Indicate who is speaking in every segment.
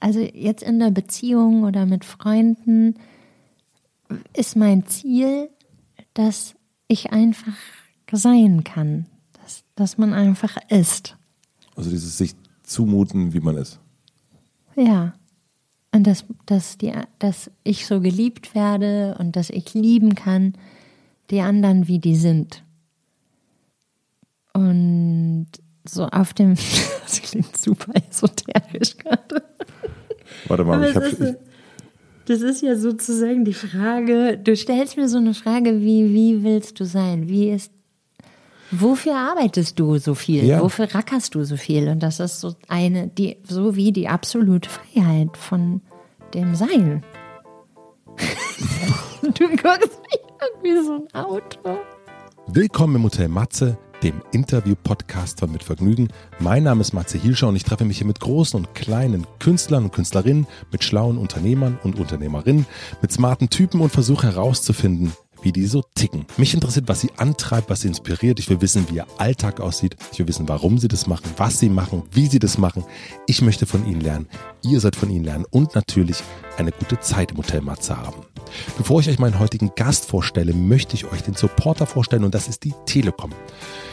Speaker 1: also jetzt in der Beziehung oder mit Freunden ist mein Ziel, dass ich einfach sein kann, dass, dass man einfach ist.
Speaker 2: Also dieses sich zumuten, wie man ist.
Speaker 1: Ja. Und dass, dass, die, dass ich so geliebt werde und dass ich lieben kann, die anderen, wie die sind. Und so auf dem, das klingt super esoterisch gerade.
Speaker 2: Warte mal, ich
Speaker 1: habe. Das ist ja sozusagen die Frage, du stellst mir so eine Frage wie, wie willst du sein? Wie ist, wofür arbeitest du so viel? Ja. Wofür rackerst du so viel? Und das ist so eine, die, so wie die absolute Freiheit von dem Sein. du guckst mich an wie so ein Auto.
Speaker 2: Willkommen im Hotel Matze dem Interview-Podcast von Mit Vergnügen. Mein Name ist Matze Hilscher und ich treffe mich hier mit großen und kleinen Künstlern und Künstlerinnen, mit schlauen Unternehmern und Unternehmerinnen, mit smarten Typen und versuche herauszufinden, wie die so ticken. Mich interessiert, was sie antreibt, was sie inspiriert. Ich will wissen, wie ihr Alltag aussieht. Ich will wissen, warum sie das machen, was sie machen, wie sie das machen. Ich möchte von ihnen lernen. Ihr sollt von ihnen lernen und natürlich eine gute Zeit im Hotel Matze haben. Bevor ich euch meinen heutigen Gast vorstelle, möchte ich euch den Supporter vorstellen und das ist die Telekom.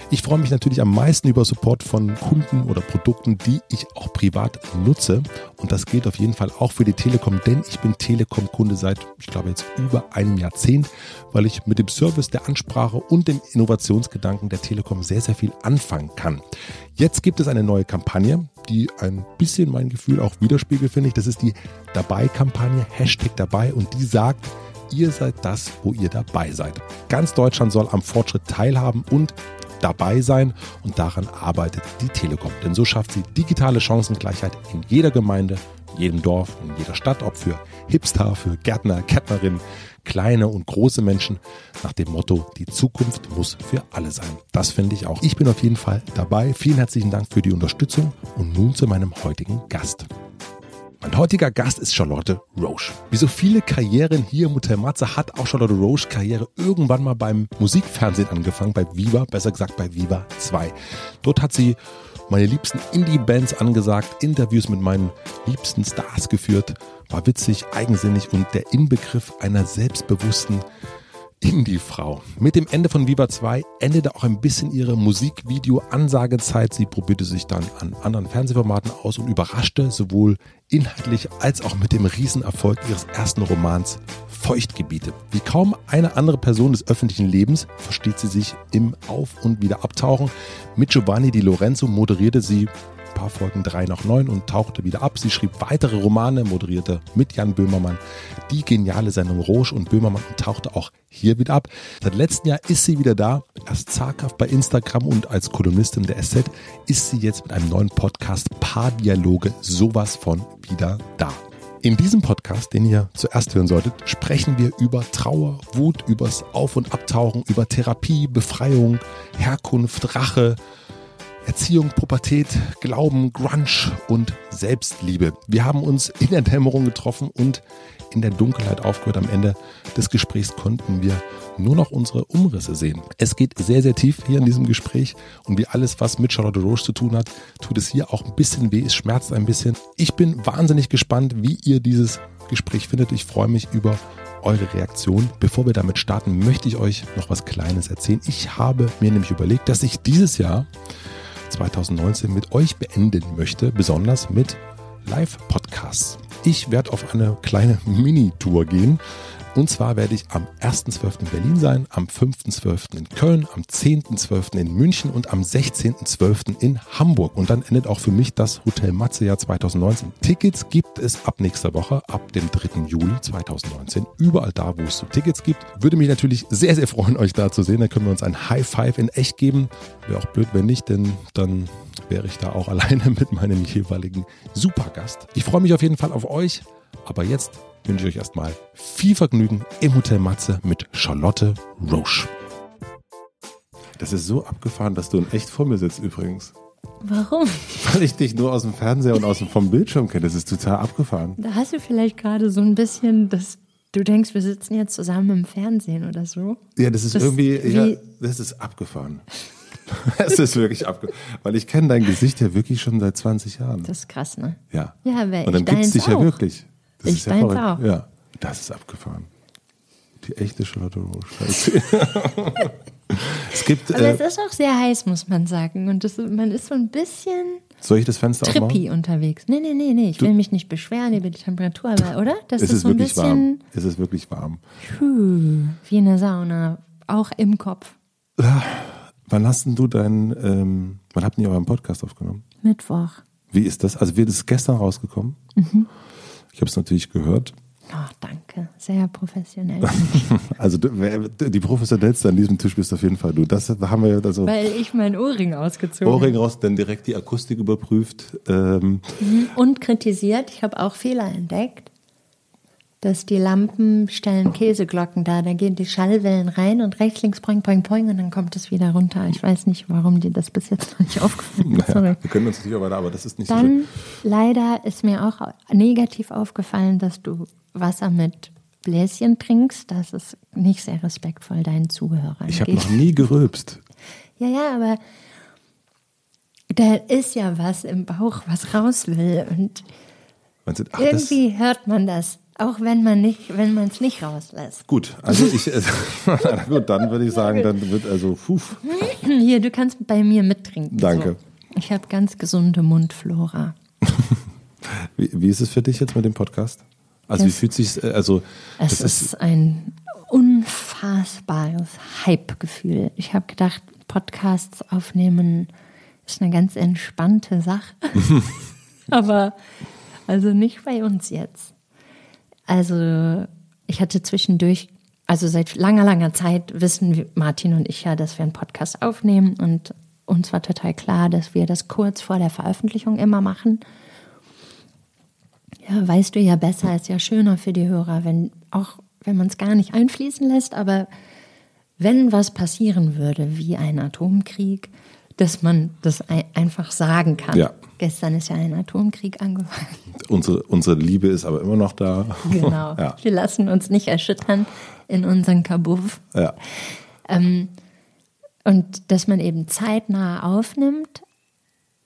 Speaker 2: Ich freue mich natürlich am meisten über Support von Kunden oder Produkten, die ich auch privat nutze. Und das gilt auf jeden Fall auch für die Telekom, denn ich bin Telekom-Kunde seit, ich glaube, jetzt über einem Jahrzehnt, weil ich mit dem Service der Ansprache und dem Innovationsgedanken der Telekom sehr, sehr viel anfangen kann. Jetzt gibt es eine neue Kampagne, die ein bisschen mein Gefühl auch widerspiegelt, finde ich. Das ist die Dabei-Kampagne, Hashtag dabei und die sagt, ihr seid das, wo ihr dabei seid. Ganz Deutschland soll am Fortschritt teilhaben und dabei sein und daran arbeitet die Telekom. Denn so schafft sie digitale Chancengleichheit in jeder Gemeinde, in jedem Dorf, in jeder Stadt, ob für Hipster, für Gärtner, Gärtnerinnen, kleine und große Menschen, nach dem Motto, die Zukunft muss für alle sein. Das finde ich auch. Ich bin auf jeden Fall dabei. Vielen herzlichen Dank für die Unterstützung und nun zu meinem heutigen Gast. Mein heutiger Gast ist Charlotte Roche. Wie so viele Karrieren hier im Hotel Matze hat auch Charlotte Roche Karriere irgendwann mal beim Musikfernsehen angefangen, bei Viva, besser gesagt bei Viva 2. Dort hat sie meine liebsten Indie-Bands angesagt, Interviews mit meinen liebsten Stars geführt, war witzig, eigensinnig und der Inbegriff einer selbstbewussten Indie-Frau. Mit dem Ende von Viva 2 endete auch ein bisschen ihre Musikvideo-Ansagezeit. Sie probierte sich dann an anderen Fernsehformaten aus und überraschte sowohl inhaltlich als auch mit dem Riesenerfolg ihres ersten Romans Feuchtgebiete. Wie kaum eine andere Person des öffentlichen Lebens versteht sie sich im Auf- und Wiederabtauchen. Mit Giovanni Di Lorenzo moderierte sie paar Folgen drei nach neun und tauchte wieder ab. Sie schrieb weitere Romane, moderierte mit Jan Böhmermann die geniale Sendung Roche und Böhmermann und tauchte auch hier wieder ab. Seit letztem Jahr ist sie wieder da, erst zaghaft bei Instagram und als Kolumnistin der SZ ist sie jetzt mit einem neuen Podcast Paardialoge sowas von wieder da. In diesem Podcast, den ihr zuerst hören solltet, sprechen wir über Trauer, Wut, übers Auf- und Abtauchen, über Therapie, Befreiung, Herkunft, Rache, Erziehung, Pubertät, Glauben, Grunge und Selbstliebe. Wir haben uns in der Dämmerung getroffen und in der Dunkelheit aufgehört. Am Ende des Gesprächs konnten wir nur noch unsere Umrisse sehen. Es geht sehr, sehr tief hier in diesem Gespräch und wie alles, was mit Charlotte Roche zu tun hat, tut es hier auch ein bisschen weh, es schmerzt ein bisschen. Ich bin wahnsinnig gespannt, wie ihr dieses Gespräch findet. Ich freue mich über eure Reaktion. Bevor wir damit starten, möchte ich euch noch was Kleines erzählen. Ich habe mir nämlich überlegt, dass ich dieses Jahr 2019 mit euch beenden möchte, besonders mit Live-Podcasts. Ich werde auf eine kleine Mini-Tour gehen und zwar werde ich am 1.12. in Berlin sein, am 5.12. in Köln, am 10.12. in München und am 16.12. in Hamburg. Und dann endet auch für mich das Hotel Matze Jahr 2019. Tickets gibt es ab nächster Woche, ab dem 3. Juli 2019. Überall da, wo es so Tickets gibt. Würde mich natürlich sehr, sehr freuen, euch da zu sehen. Dann können wir uns ein High Five in echt geben. Wäre auch blöd, wenn nicht, denn dann wäre ich da auch alleine mit meinem jeweiligen Supergast. Ich freue mich auf jeden Fall auf euch. Aber jetzt wünsche ich euch erstmal viel Vergnügen im Hotel Matze mit Charlotte Roche. Das ist so abgefahren, dass du in echt vor mir sitzt übrigens.
Speaker 1: Warum?
Speaker 2: Weil ich dich nur aus dem Fernseher und aus dem vom Bildschirm kenne. Das ist total abgefahren.
Speaker 1: Da hast du vielleicht gerade so ein bisschen das. Du denkst, wir sitzen jetzt zusammen im Fernsehen oder so?
Speaker 2: Ja, das ist das irgendwie, ja, das ist abgefahren. es ist wirklich abgefahren. Weil ich kenne dein Gesicht ja wirklich schon seit 20 Jahren.
Speaker 1: Das ist krass, ne?
Speaker 2: Ja.
Speaker 1: Ja, aber
Speaker 2: Und dann gibt es dich ja
Speaker 1: auch.
Speaker 2: wirklich. Das
Speaker 1: Ich
Speaker 2: ist ja
Speaker 1: auch.
Speaker 2: Ja, das ist abgefahren. Die echte Charlotte Roche. es gibt,
Speaker 1: Aber es
Speaker 2: äh,
Speaker 1: ist auch sehr heiß, muss man sagen. Und das, man ist so ein bisschen
Speaker 2: soll ich das Fenster aufmachen?
Speaker 1: trippy unterwegs. Nee, nee, nee, nee. Ich will mich nicht beschweren über die Temperatur, aber, oder? Das
Speaker 2: Es
Speaker 1: ist
Speaker 2: ist
Speaker 1: so ein
Speaker 2: wirklich
Speaker 1: bisschen
Speaker 2: warm. Es ist wirklich warm.
Speaker 1: puh, wie eine Sauna. Auch im Kopf.
Speaker 2: Wann hast denn du deinen, ähm, wann habt ihr euren Podcast aufgenommen?
Speaker 1: Mittwoch.
Speaker 2: Wie ist das? Also wird es gestern rausgekommen?
Speaker 1: Mhm.
Speaker 2: Ich habe es natürlich gehört.
Speaker 1: Oh, danke. Sehr professionell.
Speaker 2: Also die professionellste an diesem Tisch bist auf jeden Fall du. Das haben wir also
Speaker 1: Weil ich mein Ohrring ausgezogen
Speaker 2: Ohrring raus, dann direkt die Akustik überprüft. Ähm,
Speaker 1: Und kritisiert. Ich habe auch Fehler entdeckt. Dass die Lampen stellen Käseglocken da. Da gehen die Schallwellen rein und rechts, links, poing, poing, poing und dann kommt es wieder runter. Ich weiß nicht, warum dir das bis jetzt noch nicht aufgefallen ist.
Speaker 2: naja, wir können uns natürlich auch weiter, aber das ist nicht so.
Speaker 1: Dann leider ist mir auch negativ aufgefallen, dass du Wasser mit Bläschen trinkst. Das ist nicht sehr respektvoll deinen Zuhörern.
Speaker 2: Ich habe noch nie gerülpst.
Speaker 1: Ja, ja, aber da ist ja was im Bauch, was raus will. Und
Speaker 2: ach,
Speaker 1: irgendwie hört man das, auch wenn man nicht, wenn man es nicht rauslässt.
Speaker 2: gut, also ich, äh, gut, dann würde ich sagen, dann wird also, puh,
Speaker 1: Hier, du kannst bei mir mittrinken.
Speaker 2: Danke.
Speaker 1: So. Ich habe ganz gesunde Mundflora.
Speaker 2: wie, wie ist es für dich jetzt mit dem Podcast? Also wie
Speaker 1: Das-
Speaker 2: fühlt sich also
Speaker 1: Es ist,
Speaker 2: ist,
Speaker 1: ein unfassbares Hype-Gefühl. Ich habe gedacht, Podcasts aufnehmen ist eine ganz entspannte Sache. Aber also nicht bei uns jetzt. Also ich hatte zwischendurch, also seit langer, langer Zeit wissen Martin und ich ja, dass wir einen Podcast aufnehmen und uns war total klar, dass wir das kurz vor der Veröffentlichung immer machen. Ja, weißt du ja besser, ist ja schöner für die Hörer, wenn auch wenn man es gar nicht einfließen lässt, aber wenn was passieren würde, wie ein Atomkrieg, dass man das ein, einfach sagen kann.
Speaker 2: Ja.
Speaker 1: Gestern ist ja ein Atomkrieg angefangen.
Speaker 2: unsere, unsere Liebe ist aber immer noch da.
Speaker 1: Genau.
Speaker 2: ja,
Speaker 1: Wir lassen uns nicht erschüttern in unseren Kabuff.
Speaker 2: ja.
Speaker 1: Und dass man eben zeitnah aufnimmt.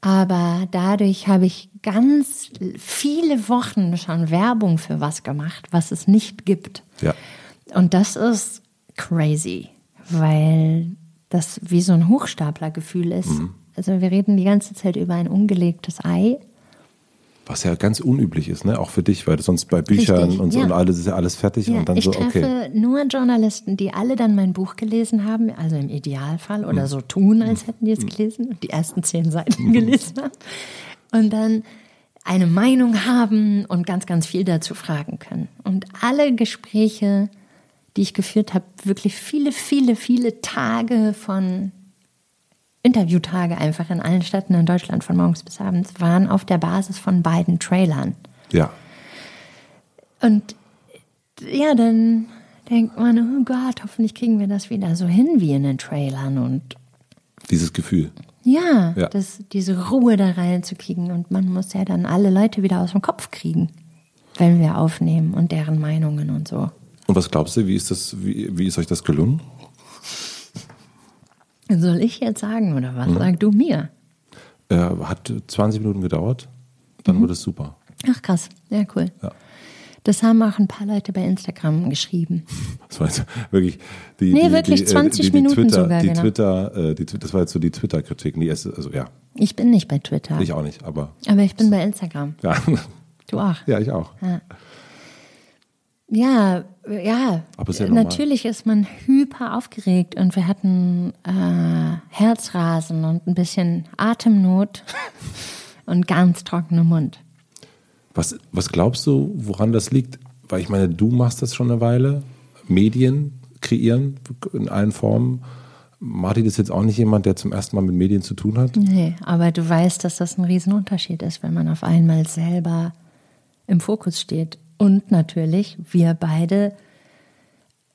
Speaker 1: Aber dadurch habe ich ganz viele Wochen schon Werbung für was gemacht, was es nicht gibt.
Speaker 2: ja.
Speaker 1: Und das ist crazy, weil das wie so ein Hochstaplergefühl ist.
Speaker 2: Mhm.
Speaker 1: Also wir reden die ganze Zeit über ein ungelegtes Ei.
Speaker 2: Was ja ganz unüblich ist, ne? Auch für dich, weil sonst bei Büchern
Speaker 1: Richtig,
Speaker 2: und so
Speaker 1: ja.
Speaker 2: und alles ist ja alles fertig
Speaker 1: Ja,
Speaker 2: und dann
Speaker 1: ich
Speaker 2: so,
Speaker 1: treffe
Speaker 2: okay.
Speaker 1: nur Journalisten, die alle dann mein Buch gelesen haben, also im Idealfall,
Speaker 2: Mhm.
Speaker 1: oder so tun, als hätten die es gelesen und die ersten zehn Seiten gelesen haben. Und dann eine Meinung haben und ganz, ganz viel dazu fragen können. Und alle Gespräche, die ich geführt habe, wirklich viele, viele, viele Tage von Interviewtage einfach in allen Städten in Deutschland von morgens bis abends waren auf der Basis von beiden Trailern.
Speaker 2: Ja.
Speaker 1: Und ja, dann denkt man, oh Gott, hoffentlich kriegen wir das wieder so hin wie in den Trailern und
Speaker 2: Dieses Gefühl.
Speaker 1: ja,
Speaker 2: Ja.
Speaker 1: Das, diese Ruhe da reinzukriegen und man muss ja dann alle Leute wieder aus dem Kopf kriegen, wenn wir aufnehmen und deren Meinungen und so.
Speaker 2: Und was glaubst du, wie ist das, wie, wie ist euch das gelungen?
Speaker 1: Soll ich jetzt sagen oder
Speaker 2: Mhm.
Speaker 1: was? Sag du mir.
Speaker 2: Äh, hat 20 Minuten gedauert, dann wurde es super.
Speaker 1: Ach krass, ja cool.
Speaker 2: Ja.
Speaker 1: Das haben auch ein paar Leute bei Instagram geschrieben.
Speaker 2: Das war jetzt wirklich die,
Speaker 1: Nee,
Speaker 2: die,
Speaker 1: wirklich
Speaker 2: die, äh,
Speaker 1: 20
Speaker 2: die, die
Speaker 1: Minuten
Speaker 2: Twitter,
Speaker 1: sogar,
Speaker 2: die
Speaker 1: genau.
Speaker 2: Twitter, äh, die, das war jetzt so die Twitter-Kritik. Erste, also ja,
Speaker 1: Ich bin nicht bei Twitter,
Speaker 2: ich auch nicht, aber
Speaker 1: aber ich bin bei Instagram.
Speaker 2: ja,
Speaker 1: Du auch.
Speaker 2: ja, ich auch.
Speaker 1: Ja, ja.
Speaker 2: Aber ist ja normal.
Speaker 1: Natürlich ist man hyper aufgeregt und wir hatten äh, Herzrasen und ein bisschen Atemnot und ganz trockener Mund.
Speaker 2: Was, was glaubst du, woran das liegt? Weil ich meine, du machst das schon eine Weile, Medien kreieren in allen Formen. Martin ist jetzt auch nicht jemand, der zum ersten Mal mit Medien zu tun hat.
Speaker 1: Nee, aber du weißt, dass das ein Riesenunterschied ist, wenn man auf einmal selber im Fokus steht. Und natürlich, wir beide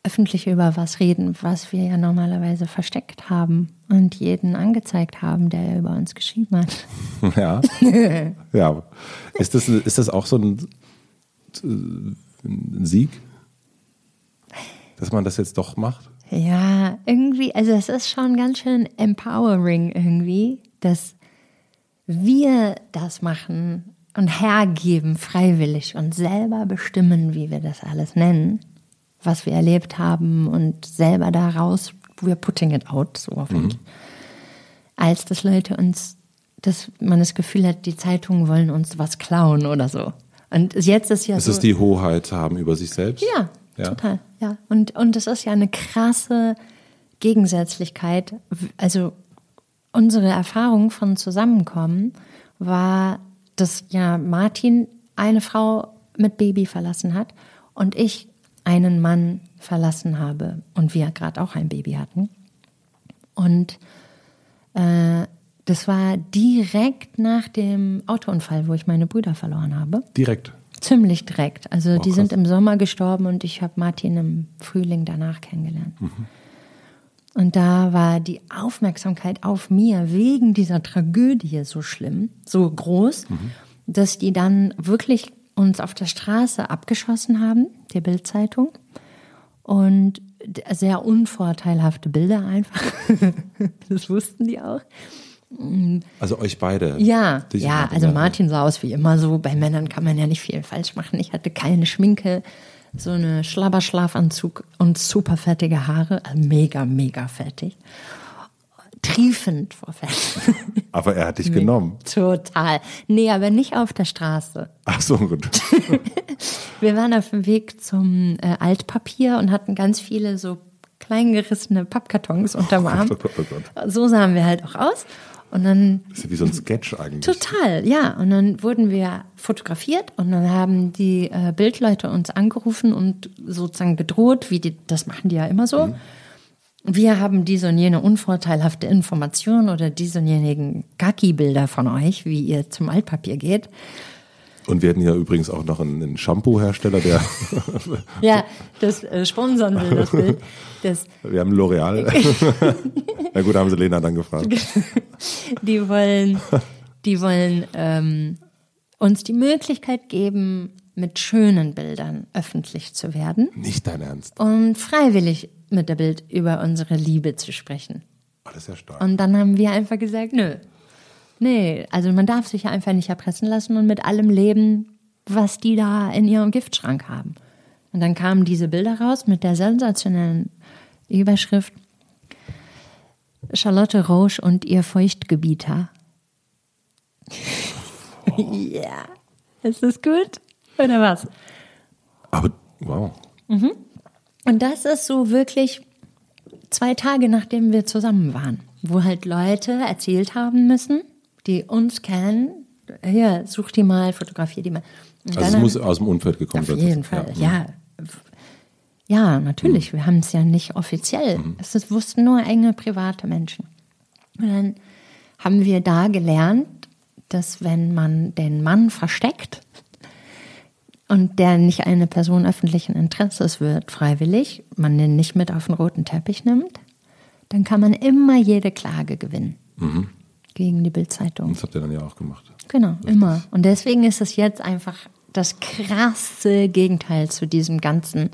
Speaker 1: öffentlich über was reden, was wir ja normalerweise versteckt haben und jeden angezeigt haben, der über uns geschrieben hat.
Speaker 2: Ja. ja. Ist das, ist das auch so ein, ein Sieg? Dass man das jetzt doch macht?
Speaker 1: Ja, irgendwie, also es ist schon ganz schön empowering irgendwie, dass wir das machen und hergeben freiwillig und selber bestimmen, wie wir das alles nennen, was wir erlebt haben und selber daraus, we're putting it out, so auf mhm. als dass Leute uns, dass man das Gefühl hat, die Zeitungen wollen uns was klauen oder so. Und jetzt ist ja
Speaker 2: es
Speaker 1: so.
Speaker 2: ist die Hoheit haben über sich selbst?
Speaker 1: Ja, ja. total. Ja. Und, und das ist ja eine krasse Gegensätzlichkeit. Also unsere Erfahrung von Zusammenkommen war, dass ja Martin eine Frau mit Baby verlassen hat und ich einen Mann verlassen habe und wir gerade auch ein Baby hatten. Und äh, das war direkt nach dem Autounfall, wo ich meine Brüder verloren habe.
Speaker 2: Direkt.
Speaker 1: Ziemlich direkt. Also oh, die sind im Sommer gestorben und ich habe Martin im Frühling danach kennengelernt. Mhm. Und da war die Aufmerksamkeit auf mir wegen dieser Tragödie so schlimm, so groß, mhm. dass die dann wirklich uns auf der Straße abgeschossen haben, die Bildzeitung. Und sehr unvorteilhafte Bilder einfach. das wussten die auch.
Speaker 2: Also euch beide?
Speaker 1: Ja, ja, also Martin sah aus wie immer so. Bei Männern kann man ja nicht viel falsch machen. Ich hatte keine Schminke, so eine Schlabberschlafanzug und super fettige Haare. Also mega, mega fettig. Triefend vor Fett.
Speaker 2: Aber er hat dich genommen.
Speaker 1: Total. Nee, aber nicht auf der Straße.
Speaker 2: Ach so, gut.
Speaker 1: Wir waren auf dem Weg zum äh, Altpapier und hatten ganz viele so kleingerissene Pappkartons unterm Arm. Oh Gott, oh Gott. So sahen wir halt auch aus. Und dann.
Speaker 2: Das ist ja wie so ein Sketch eigentlich.
Speaker 1: Total, ja. Und dann wurden wir fotografiert und dann haben die äh, Bildleute uns angerufen und sozusagen bedroht, wie die, das machen die ja immer so. Mhm. Wir haben diese und jene unvorteilhafte Information oder diese und jenigen Kaki-Bilder von euch, wie ihr zum Altpapier geht.
Speaker 2: Und wir hatten ja übrigens auch noch einen, einen Shampoo-Hersteller, der.
Speaker 1: ja, das äh, sponsern will, das Bild. Das
Speaker 2: wir haben L'Oreal. Na gut, haben sie Lena dann gefragt.
Speaker 1: die wollen, die wollen ähm, uns die Möglichkeit geben, mit schönen Bildern öffentlich zu werden.
Speaker 2: Nicht dein Ernst.
Speaker 1: Und freiwillig mit der Bild über unsere Liebe zu sprechen.
Speaker 2: Oh, das ist ja stark.
Speaker 1: Und dann haben wir einfach gesagt, nö, Nee, also man darf sich ja einfach nicht erpressen lassen und mit allem leben, was die da in ihrem Giftschrank haben. Und dann kamen diese Bilder raus mit der sensationellen Überschrift Charlotte Roche und ihr Feuchtgebieter. Oh. ja. Ist das gut? Oder was?
Speaker 2: Aber, wow.
Speaker 1: Mhm. Und das ist so wirklich zwei Tage nachdem wir zusammen waren, wo halt Leute erzählt haben müssen, die uns kennen, hier, such die mal, fotografier die mal.
Speaker 2: Und also es muss aus dem Umfeld gekommen
Speaker 1: sein. Auf jeden Fall, ja. ja. Ja, natürlich. Mhm. Wir haben es ja nicht offiziell. Mhm. Es wussten nur enge private Menschen. Und dann haben wir da gelernt, dass wenn man den Mann versteckt und der nicht eine Person öffentlichen Interesses wird, freiwillig, man den nicht mit auf den roten Teppich nimmt, dann kann man immer jede Klage gewinnen. Mhm gegen die Bildzeitung.
Speaker 2: Das habt ihr dann ja auch gemacht.
Speaker 1: Genau, Richtig. immer. Und deswegen ist es jetzt einfach das krasse Gegenteil zu diesem ganzen.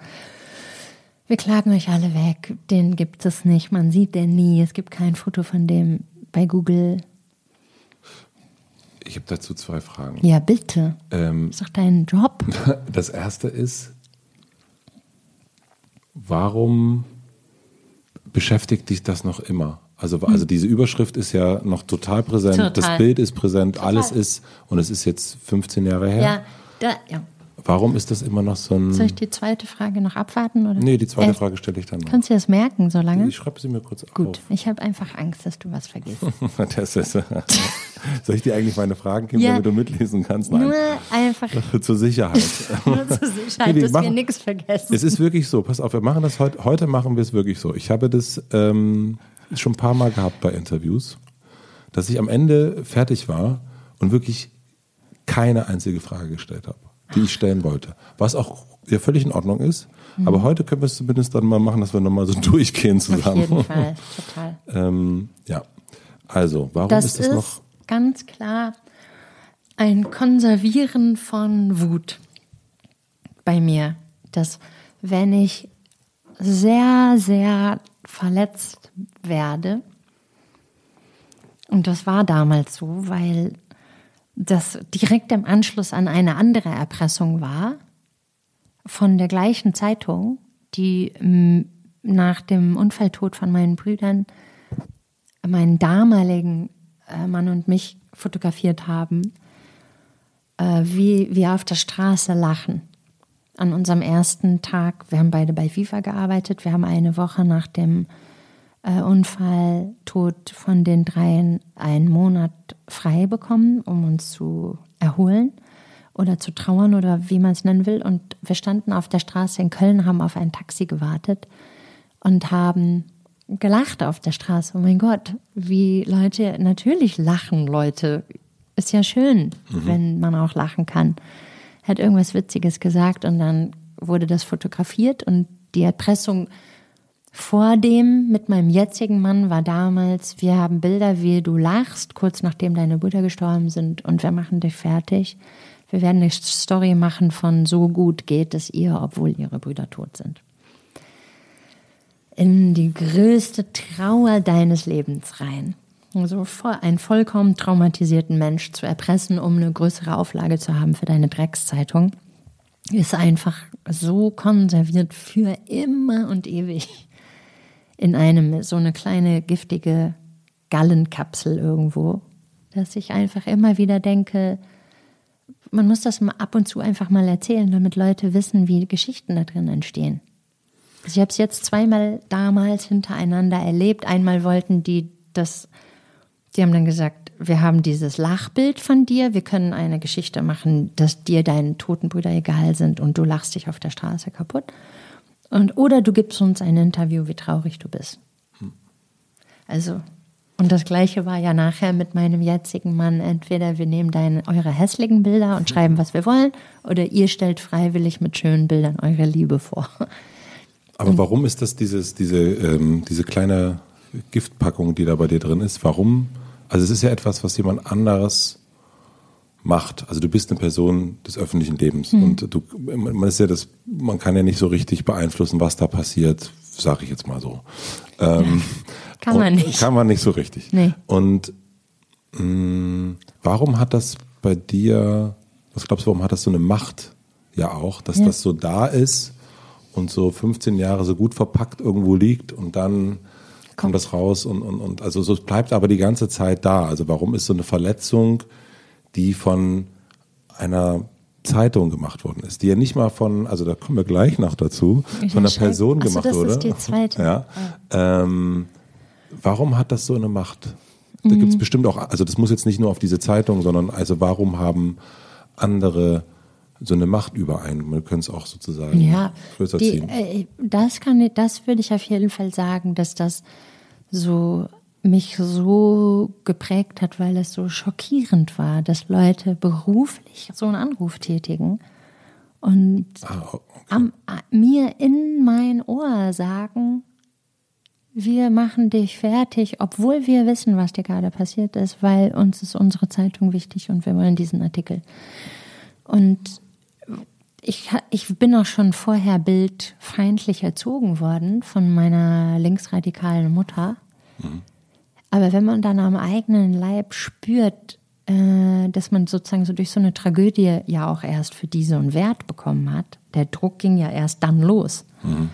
Speaker 1: Wir klagen euch alle weg, den gibt es nicht, man sieht den nie, es gibt kein Foto von dem bei Google.
Speaker 2: Ich habe dazu zwei Fragen.
Speaker 1: Ja, bitte. Ähm, ist doch dein Job.
Speaker 2: Das erste ist, warum beschäftigt dich das noch immer? Also, also diese Überschrift ist ja noch total präsent, total. das Bild ist präsent, total. alles ist, und es ist jetzt 15 Jahre her.
Speaker 1: Ja, da, ja.
Speaker 2: Warum ist das immer noch so ein.
Speaker 1: Soll ich die zweite Frage noch abwarten? Oder?
Speaker 2: Nee, die zweite Erst, Frage stelle ich dann noch.
Speaker 1: Kannst du das merken so lange?
Speaker 2: Ich schreibe sie mir kurz
Speaker 1: Gut, auf. Gut, ich habe einfach Angst, dass du was vergisst.
Speaker 2: das ist, soll ich dir eigentlich meine Fragen geben, ja, damit du mitlesen kannst?
Speaker 1: Nein. Nur einfach.
Speaker 2: zur Sicherheit.
Speaker 1: nur zur Sicherheit, dass machen, wir nichts vergessen.
Speaker 2: Es ist wirklich so, pass auf, wir machen das heute, heute machen wir es wirklich so. Ich habe das ähm, schon ein paar Mal gehabt bei Interviews, dass ich am Ende fertig war und wirklich keine einzige Frage gestellt habe die ich stellen wollte. Was auch ja völlig in Ordnung ist. Mhm. Aber heute können wir es zumindest dann mal machen, dass wir nochmal so durchgehen zusammen. Auf
Speaker 1: jeden Fall, total.
Speaker 2: ähm, ja. Also, warum
Speaker 1: das
Speaker 2: ist das
Speaker 1: ist
Speaker 2: noch?
Speaker 1: Ganz klar ein Konservieren von Wut bei mir. Dass wenn ich sehr, sehr verletzt werde. Und das war damals so, weil das direkt im Anschluss an eine andere Erpressung war von der gleichen Zeitung, die nach dem Unfalltod von meinen Brüdern meinen damaligen äh, Mann und mich fotografiert haben, äh, wie wir auf der Straße lachen. An unserem ersten Tag, wir haben beide bei FIFA gearbeitet, wir haben eine Woche nach dem äh, Unfall, Tod von den dreien einen Monat frei bekommen, um uns zu erholen oder zu trauern oder wie man es nennen will. Und wir standen auf der Straße in Köln, haben auf ein Taxi gewartet und haben gelacht auf der Straße. Oh mein Gott, wie Leute, natürlich lachen Leute. Ist ja schön, mhm. wenn man auch lachen kann. Hat irgendwas Witziges gesagt und dann wurde das fotografiert und die Erpressung vor dem mit meinem jetzigen Mann war damals, wir haben Bilder, wie du lachst, kurz nachdem deine Brüder gestorben sind und wir machen dich fertig. Wir werden eine Story machen von so gut geht es ihr, obwohl ihre Brüder tot sind. In die größte Trauer deines Lebens rein. Also einen vollkommen traumatisierten Mensch zu erpressen, um eine größere Auflage zu haben für deine Dreckszeitung, ist einfach so konserviert für immer und ewig in einem so eine kleine giftige Gallenkapsel irgendwo, dass ich einfach immer wieder denke, man muss das mal ab und zu einfach mal erzählen, damit Leute wissen, wie Geschichten da drin entstehen. Also ich habe es jetzt zweimal damals hintereinander erlebt. Einmal wollten die das, die haben dann gesagt, wir haben dieses Lachbild von dir, wir können eine Geschichte machen, dass dir deine toten Brüder egal sind und du lachst dich auf der Straße kaputt. Und, oder du gibst uns ein Interview, wie traurig du bist. Also, und das Gleiche war ja nachher mit meinem jetzigen Mann. Entweder wir nehmen deine, eure hässlichen Bilder und schreiben, was wir wollen, oder ihr stellt freiwillig mit schönen Bildern eure Liebe vor.
Speaker 2: Aber warum ist das dieses, diese, ähm, diese kleine Giftpackung, die da bei dir drin ist? Warum? Also es ist ja etwas, was jemand anderes macht. Also du bist eine Person des öffentlichen Lebens mhm. und du, man ist ja das, man kann ja nicht so richtig beeinflussen, was da passiert, sage ich jetzt mal so. Ähm,
Speaker 1: kann man nicht.
Speaker 2: Kann man nicht so richtig.
Speaker 1: Nee.
Speaker 2: Und mh, mm, warum hat das bei dir, was glaubst du, warum hat das so eine Macht ja auch, dass ja. das so da ist und so 15 Jahre so gut verpackt irgendwo liegt und dann kommt das raus und, und, und also so bleibt aber die ganze Zeit da. Also warum ist so eine Verletzung die von einer Zeitung gemacht worden ist, die ja nicht mal von, also da kommen wir gleich noch dazu, ich von einer Person Achso, gemacht das wurde. Ist die zweite. Ja. Ah. Ähm, warum hat das so eine Macht? Da mhm. gibt es bestimmt auch, also das muss jetzt nicht nur auf diese Zeitung, sondern also warum haben andere so eine Macht über einen? Wir können es auch sozusagen
Speaker 1: ja, größer die, ziehen. Äh, das kann, das würde ich auf jeden Fall sagen, dass das so mich so geprägt hat, weil es so schockierend war, dass Leute beruflich so einen Anruf tätigen und ah, okay. am, mir in mein Ohr sagen, wir machen dich fertig, obwohl wir wissen, was dir gerade passiert ist, weil uns ist unsere Zeitung wichtig und wir wollen diesen Artikel. Und ich, ich bin auch schon vorher bildfeindlich erzogen worden von meiner linksradikalen Mutter. Aber wenn man dann am eigenen Leib spürt, äh, dass man sozusagen so durch so eine Tragödie ja auch erst für die so einen Wert bekommen hat, der Druck ging ja erst dann los. Mhm.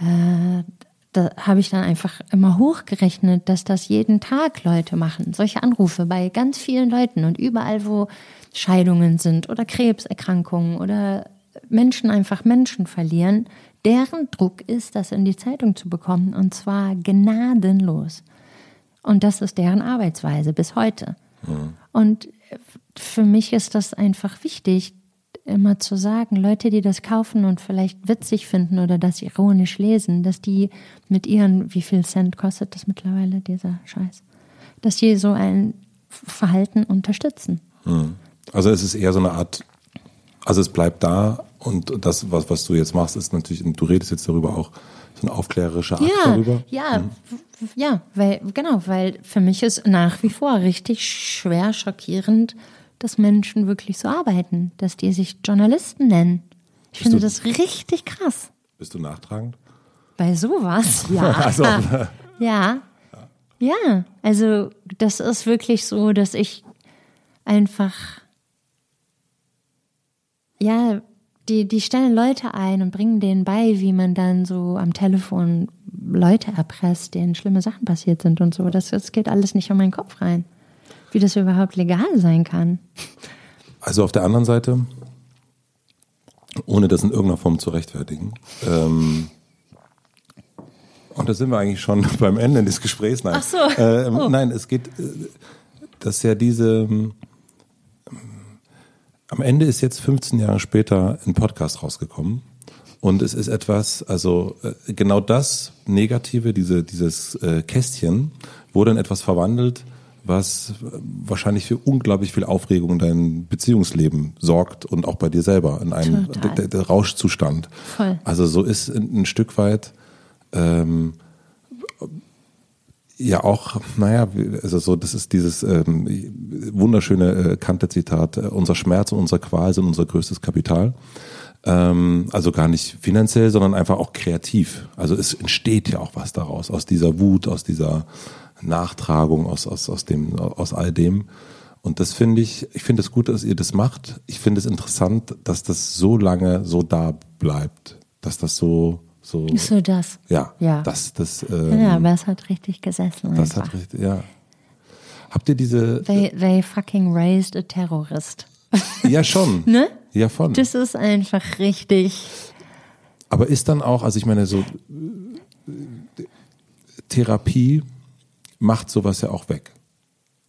Speaker 1: Äh, da habe ich dann einfach immer hochgerechnet, dass das jeden Tag Leute machen. Solche Anrufe bei ganz vielen Leuten und überall, wo Scheidungen sind oder Krebserkrankungen oder Menschen einfach Menschen verlieren, deren Druck ist, das in die Zeitung zu bekommen und zwar gnadenlos. Und das ist deren Arbeitsweise bis heute. Mhm. Und für mich ist das einfach wichtig, immer zu sagen, Leute, die das kaufen und vielleicht witzig finden oder das ironisch lesen, dass die mit ihren, wie viel Cent kostet das mittlerweile, dieser Scheiß, dass die so ein Verhalten unterstützen.
Speaker 2: Mhm. Also es ist eher so eine Art, also es bleibt da und das, was, was du jetzt machst, ist natürlich, du redest jetzt darüber auch, so eine aufklärerische Art
Speaker 1: ja,
Speaker 2: darüber.
Speaker 1: Ja, mhm. ja, weil, genau, weil für mich ist nach wie vor richtig schwer schockierend, dass Menschen wirklich so arbeiten, dass die sich Journalisten nennen. Ich bist finde du, das richtig krass.
Speaker 2: Bist du nachtragend?
Speaker 1: bei sowas, ja. also, ja. Ja, also das ist wirklich so, dass ich einfach, ja, die, die stellen Leute ein und bringen denen bei, wie man dann so am Telefon Leute erpresst, denen schlimme Sachen passiert sind und so. Das, das geht alles nicht in meinen Kopf rein. Wie das überhaupt legal sein kann.
Speaker 2: Also auf der anderen Seite, ohne das in irgendeiner Form zu rechtfertigen, ähm, und da sind wir eigentlich schon beim Ende des Gesprächs. Nein,
Speaker 1: Ach so.
Speaker 2: Äh, oh. nein es geht, äh, dass ja diese, am Ende ist jetzt 15 Jahre später ein Podcast rausgekommen. Und es ist etwas, also äh, genau das Negative, diese, dieses äh, Kästchen, wurde in etwas verwandelt, was wahrscheinlich für unglaublich viel Aufregung in deinem Beziehungsleben sorgt und auch bei dir selber in einem Rauschzustand. Voll. Also so ist ein, ein Stück weit ähm, ja auch, naja, also so, das ist dieses ähm, wunderschöne äh, Kante-Zitat, äh, unser Schmerz und unser Qual sind unser größtes Kapital. Ähm, also gar nicht finanziell, sondern einfach auch kreativ. Also es entsteht ja auch was daraus, aus dieser Wut, aus dieser Nachtragung, aus, aus, aus, dem, aus all dem. Und das finde ich, ich finde es gut, dass ihr das macht. Ich finde es interessant, dass das so lange so da bleibt, dass das so so,
Speaker 1: so das.
Speaker 2: Ja.
Speaker 1: Ja.
Speaker 2: Das, das, ähm,
Speaker 1: ja, aber es hat richtig gesessen.
Speaker 2: Das einfach. hat richtig, ja. Habt ihr diese.
Speaker 1: They, they fucking raised a terrorist.
Speaker 2: Ja, schon.
Speaker 1: ne?
Speaker 2: Ja, von.
Speaker 1: Das ist einfach richtig.
Speaker 2: Aber ist dann auch, also ich meine, so Therapie macht sowas ja auch weg.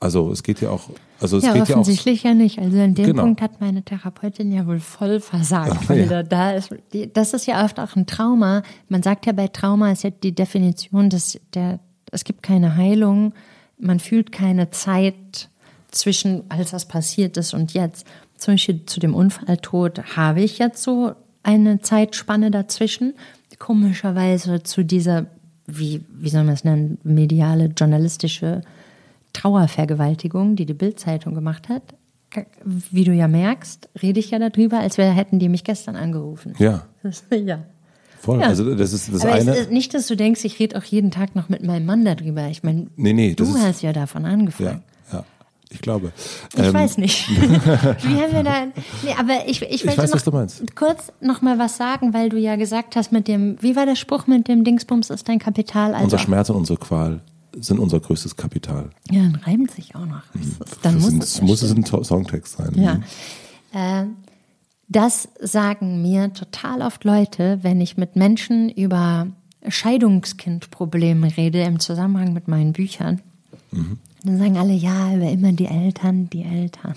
Speaker 2: Also es geht ja auch, also es
Speaker 1: ja,
Speaker 2: geht
Speaker 1: ja
Speaker 2: auch.
Speaker 1: offensichtlich ja nicht. Also an dem genau. Punkt hat meine Therapeutin ja wohl voll versagt. Weil ja. da ist, das ist ja oft auch ein Trauma. Man sagt ja bei Trauma ist ja die Definition, dass der, es gibt keine Heilung, man fühlt keine Zeit zwischen, als das passiert ist und jetzt. Zum Beispiel zu dem Unfalltod habe ich jetzt so eine Zeitspanne dazwischen. Komischerweise zu dieser, wie, wie soll man es nennen, mediale, journalistische Trauervergewaltigung, die die Bildzeitung gemacht hat. Wie du ja merkst, rede ich ja darüber, als wäre, hätten die mich gestern angerufen.
Speaker 2: Ja.
Speaker 1: Das, ja.
Speaker 2: Voll. Ja. Also das ist das
Speaker 1: Aber
Speaker 2: eine.
Speaker 1: Ist nicht, dass du denkst, ich rede auch jeden Tag noch mit meinem Mann darüber. Ich meine, nee, nee, du hast ja davon angefangen.
Speaker 2: Ja, ja. Ich glaube.
Speaker 1: Ich ähm, weiß nicht. Wie haben wir da? Nee, aber ich, ich,
Speaker 2: ich weiß, was du meinst.
Speaker 1: Kurz noch mal was sagen, weil du ja gesagt hast mit dem, wie war der Spruch mit dem Dingsbums ist dein Kapital?
Speaker 2: Also unser Schmerz und unsere Qual sind unser größtes Kapital.
Speaker 1: Ja, dann reimt sich auch noch.
Speaker 2: Mhm. Dann muss, sind, es, muss es ein Songtext sein.
Speaker 1: Ja. Äh, das sagen mir total oft Leute, wenn ich mit Menschen über Scheidungskindprobleme rede im Zusammenhang mit meinen Büchern. Mhm. Dann sagen alle, ja, aber immer die Eltern, die Eltern.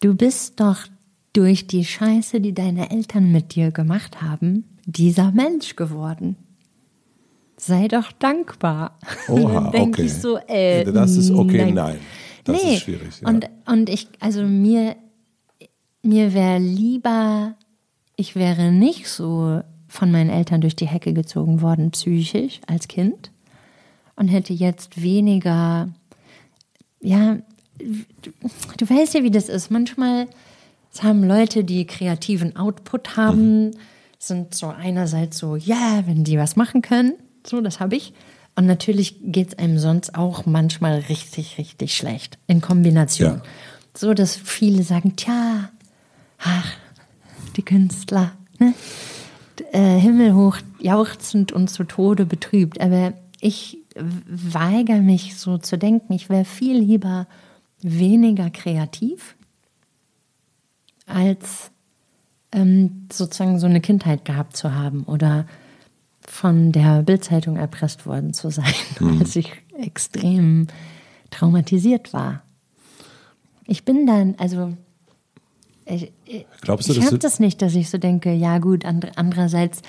Speaker 1: Du bist doch durch die Scheiße, die deine Eltern mit dir gemacht haben, dieser Mensch geworden sei doch dankbar.
Speaker 2: Oha, dann denke
Speaker 1: okay. ich so, äh,
Speaker 2: das ist okay, nein. nein. Das nee. ist schwierig. Ja.
Speaker 1: Und, und ich, also mir, mir wäre lieber, ich wäre nicht so von meinen Eltern durch die Hecke gezogen worden, psychisch als Kind und hätte jetzt weniger, ja, du, du weißt ja, wie das ist. Manchmal haben Leute, die kreativen Output haben, mhm. sind so einerseits so, ja, wenn die was machen können, so, das habe ich. Und natürlich geht es einem sonst auch manchmal richtig, richtig schlecht in Kombination. Ja. So, dass viele sagen, tja, ach, die Künstler, ne? Äh, himmelhoch jauchzend und zu Tode betrübt. Aber ich weigere mich so zu denken, ich wäre viel lieber weniger kreativ, als ähm, sozusagen so eine Kindheit gehabt zu haben oder von der Bildzeitung erpresst worden zu sein, mhm. als ich extrem traumatisiert war. Ich bin dann, also ich,
Speaker 2: Glaubst du,
Speaker 1: ich habe das nicht, dass ich so denke, ja gut, andererseits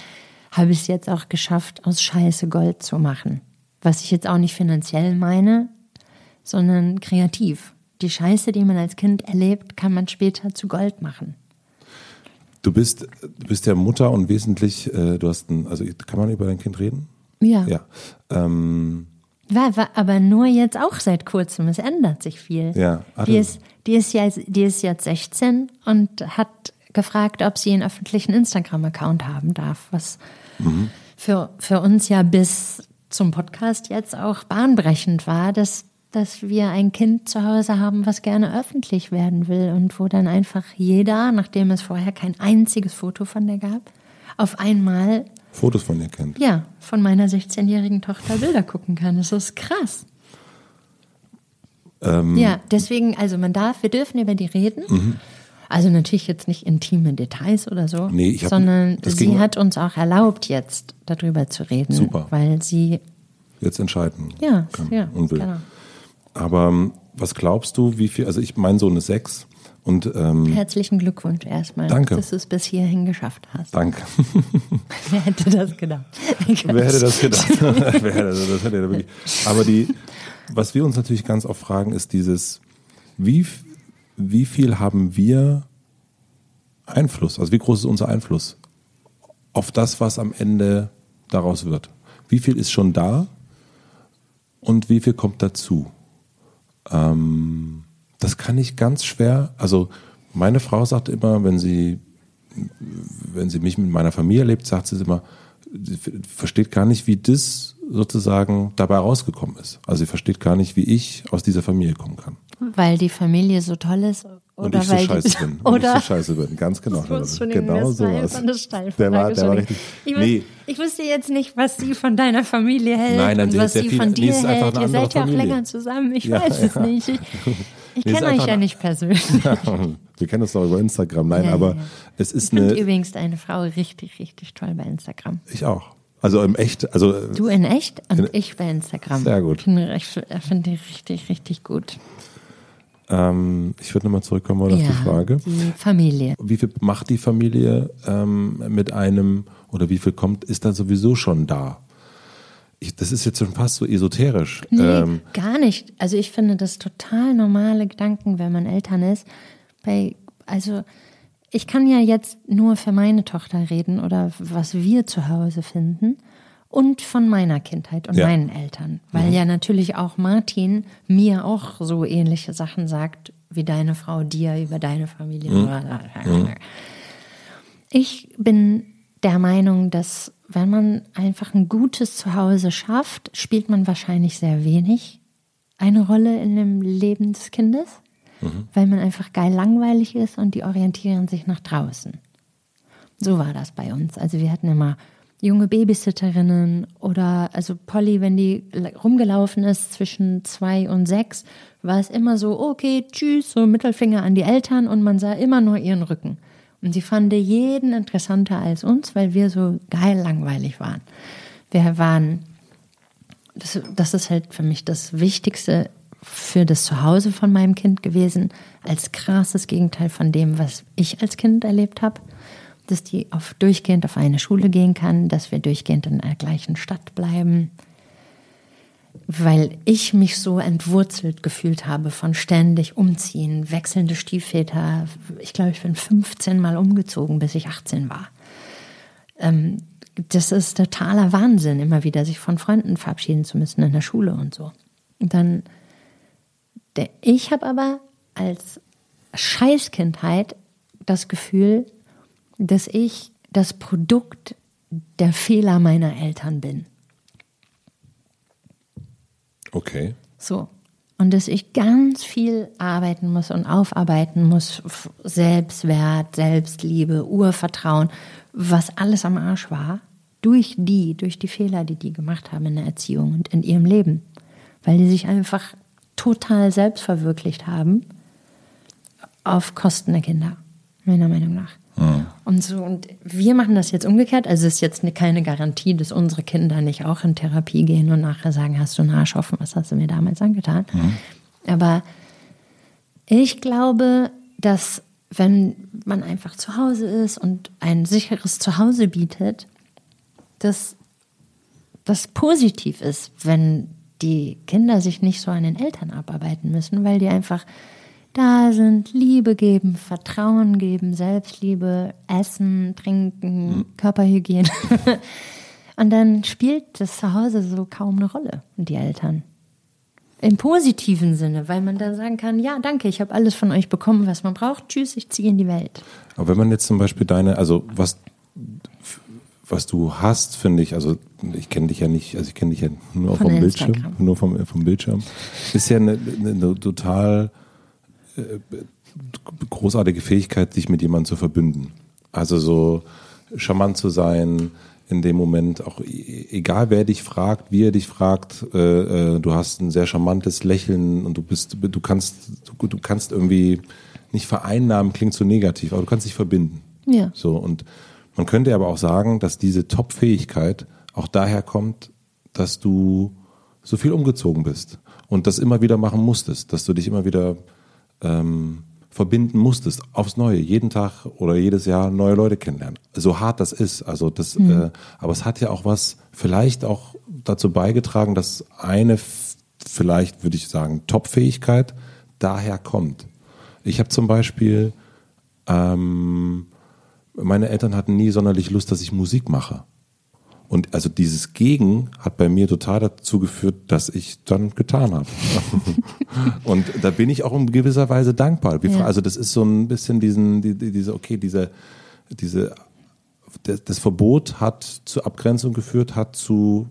Speaker 1: habe ich es jetzt auch geschafft, aus Scheiße Gold zu machen. Was ich jetzt auch nicht finanziell meine, sondern kreativ. Die Scheiße, die man als Kind erlebt, kann man später zu Gold machen.
Speaker 2: Du bist, du bist ja Mutter und wesentlich, äh, du hast ein, also kann man über dein Kind reden?
Speaker 1: Ja.
Speaker 2: Ja. Ähm,
Speaker 1: war, war aber nur jetzt auch seit kurzem. Es ändert sich viel.
Speaker 2: Ja.
Speaker 1: Die ist, die ist ja, die ist jetzt 16 und hat gefragt, ob sie einen öffentlichen Instagram-Account haben darf, was mhm. für, für uns ja bis zum Podcast jetzt auch bahnbrechend war, dass, dass wir ein Kind zu Hause haben, was gerne öffentlich werden will und wo dann einfach jeder, nachdem es vorher kein einziges Foto von der gab, auf einmal
Speaker 2: Fotos von ihr kennt.
Speaker 1: Ja, von meiner 16-jährigen Tochter Bilder gucken kann. Das ist krass. Ähm, ja, deswegen, also man darf, wir dürfen über die reden. Mhm. Also natürlich jetzt nicht intime Details oder so, nee, ich hab, sondern sie hat uns auch erlaubt, jetzt darüber zu reden,
Speaker 2: Super.
Speaker 1: weil sie
Speaker 2: jetzt entscheiden
Speaker 1: ja,
Speaker 2: kann
Speaker 1: ja,
Speaker 2: und will. Genau. Aber ähm, was glaubst du, wie viel? Also ich, mein Sohn ist sechs. Und, ähm,
Speaker 1: Herzlichen Glückwunsch erstmal,
Speaker 2: danke.
Speaker 1: dass du es bis hierhin geschafft hast.
Speaker 2: Danke.
Speaker 1: Wer hätte das gedacht?
Speaker 2: Wer hätte das gedacht? Wer hätte das, hätte wirklich. Aber die, was wir uns natürlich ganz oft fragen, ist dieses, wie, wie viel haben wir Einfluss? Also wie groß ist unser Einfluss auf das, was am Ende daraus wird? Wie viel ist schon da und wie viel kommt dazu? Ähm, das kann ich ganz schwer. Also meine Frau sagt immer, wenn sie, wenn sie mich mit meiner Familie erlebt, sagt sie immer, sie versteht gar nicht, wie das sozusagen dabei rausgekommen ist. Also sie versteht gar nicht, wie ich aus dieser Familie kommen kann.
Speaker 1: Weil die Familie so toll ist oder
Speaker 2: und ich so scheiße bin. Und oder ich so scheiße bin. Ganz genau.
Speaker 1: Das
Speaker 2: genau so was.
Speaker 1: Der
Speaker 2: war, der war richtig.
Speaker 1: Ich, nee. ich wusste jetzt nicht, was sie von deiner Familie hält
Speaker 2: nein, nein,
Speaker 1: und was sie
Speaker 2: viel,
Speaker 1: von dir
Speaker 2: nee,
Speaker 1: hält.
Speaker 2: Ihr
Speaker 1: seid ja auch länger zusammen. Ich ja, weiß ja. es nicht. Ich, ich nee, kenne euch ja nicht persönlich.
Speaker 2: Wir kennen uns doch über Instagram. Nein,
Speaker 1: ja,
Speaker 2: aber es ist
Speaker 1: ich
Speaker 2: eine.
Speaker 1: übrigens deine Frau richtig, richtig toll bei Instagram.
Speaker 2: Ich auch. Also im echt, also
Speaker 1: du in echt und in, ich bei Instagram.
Speaker 2: Sehr gut.
Speaker 1: Ich finde die richtig, richtig gut.
Speaker 2: Ähm, ich würde nochmal zurückkommen auf
Speaker 1: ja,
Speaker 2: die Frage.
Speaker 1: Die Familie.
Speaker 2: Wie viel macht die Familie ähm, mit einem oder wie viel kommt, ist da sowieso schon da? Ich, das ist jetzt schon fast so esoterisch.
Speaker 1: Nee, ähm, gar nicht. Also ich finde das total normale Gedanken, wenn man Eltern ist. Bei, also ich kann ja jetzt nur für meine Tochter reden oder was wir zu Hause finden und von meiner Kindheit und
Speaker 2: Ja.
Speaker 1: meinen Eltern. Weil ja natürlich auch Martin mir auch so ähnliche Sachen sagt, wie deine Frau dir über deine Familie. Ich bin der Meinung, dass wenn man einfach ein gutes Zuhause schafft, spielt man wahrscheinlich sehr wenig eine Rolle in dem Leben des Kindes, weil man einfach geil langweilig ist und die orientieren sich nach draußen. So war das bei uns. Also wir hatten immer junge Babysitterinnen oder also Polly, wenn die rumgelaufen ist zwischen zwei und sechs, war es immer so, okay, tschüss, so Mittelfinger an die Eltern und man sah immer nur ihren Rücken. Und sie fand jeden interessanter als uns, weil wir so geil langweilig waren. Wir waren, das, das ist halt für mich das Wichtigste für das Zuhause von meinem Kind gewesen, als krasses Gegenteil von dem, was ich als Kind erlebt habe. Dass die auf, durchgehend auf eine Schule gehen kann, dass wir durchgehend in der gleichen Stadt bleiben. Weil ich mich so entwurzelt gefühlt habe von ständig umziehen, wechselnde Stiefväter. Ich glaube, ich bin 15 Mal umgezogen, bis ich 18 war. Ähm, das ist totaler Wahnsinn, immer wieder sich von Freunden verabschieden zu müssen in der Schule und so. Und dann der, ich habe aber als Scheißkindheit das Gefühl, dass ich das Produkt der Fehler meiner Eltern bin.
Speaker 2: okay.
Speaker 1: So. Und dass ich ganz viel arbeiten muss und aufarbeiten muss. Selbstwert, Selbstliebe, Urvertrauen, was alles am Arsch war. Durch die, durch die Fehler, die die gemacht haben in der Erziehung und in ihrem Leben. Weil die sich einfach total selbst verwirklicht haben. Auf Kosten der Kinder. Meiner Meinung nach.
Speaker 2: Mhm.
Speaker 1: Und so, und wir machen das jetzt umgekehrt. Also es ist jetzt ne- keine Garantie, dass unsere Kinder nicht auch in Therapie gehen und nachher sagen, hast du einen Arsch offen, was hast du mir damals angetan? Aber ich glaube, dass wenn man einfach zu Hause ist und ein sicheres Zuhause bietet, dass das positiv ist, wenn die Kinder sich nicht so an den Eltern abarbeiten müssen, weil die einfach da sind, Liebe geben, Vertrauen geben, Selbstliebe, Essen, Trinken, Körperhygiene. Und dann spielt das Zuhause so kaum eine Rolle und die Eltern. Im positiven Sinne, weil man dann sagen kann, ja, danke, ich habe alles von euch bekommen, was man braucht. Tschüss, ich ziehe in die Welt.
Speaker 2: Aber wenn man jetzt zum Beispiel deine, also was was du hast, finde ich, also ich kenne dich ja nicht, also ich kenne dich ja nur Von vom Instagram. Bildschirm, nur vom, vom Bildschirm, ist ja eine, eine total großartige Fähigkeit, sich mit jemandem zu verbünden. Also so charmant zu sein, in dem Moment, auch e-, egal wer dich fragt, wie er dich fragt, äh, äh, du hast ein sehr charmantes Lächeln und du bist, du kannst, du, du kannst irgendwie nicht vereinnahmen, klingt so negativ, aber du kannst dich verbinden.
Speaker 1: Ja.
Speaker 2: So und man könnte aber auch sagen, dass diese Top-Fähigkeit auch daher kommt, dass du so viel umgezogen bist und das immer wieder machen musstest, dass du dich immer wieder ähm, verbinden musstest, aufs Neue, jeden Tag oder jedes Jahr neue Leute kennenlernen. So hart das ist, also das, mhm. äh, aber es hat ja auch was vielleicht auch dazu beigetragen, dass eine vielleicht würde ich sagen Top-Fähigkeit daher kommt. Ich habe zum Beispiel ähm, meine Eltern hatten nie sonderlich Lust, dass ich Musik mache. Und also dieses Gegen hat bei mir total dazu geführt, dass ich dann getan habe. und da bin ich auch in gewisser Weise dankbar. Ja. Also das ist so ein bisschen diesen, die, diese, okay, diese, diese, das, Verbot hat zur Abgrenzung geführt, hat zu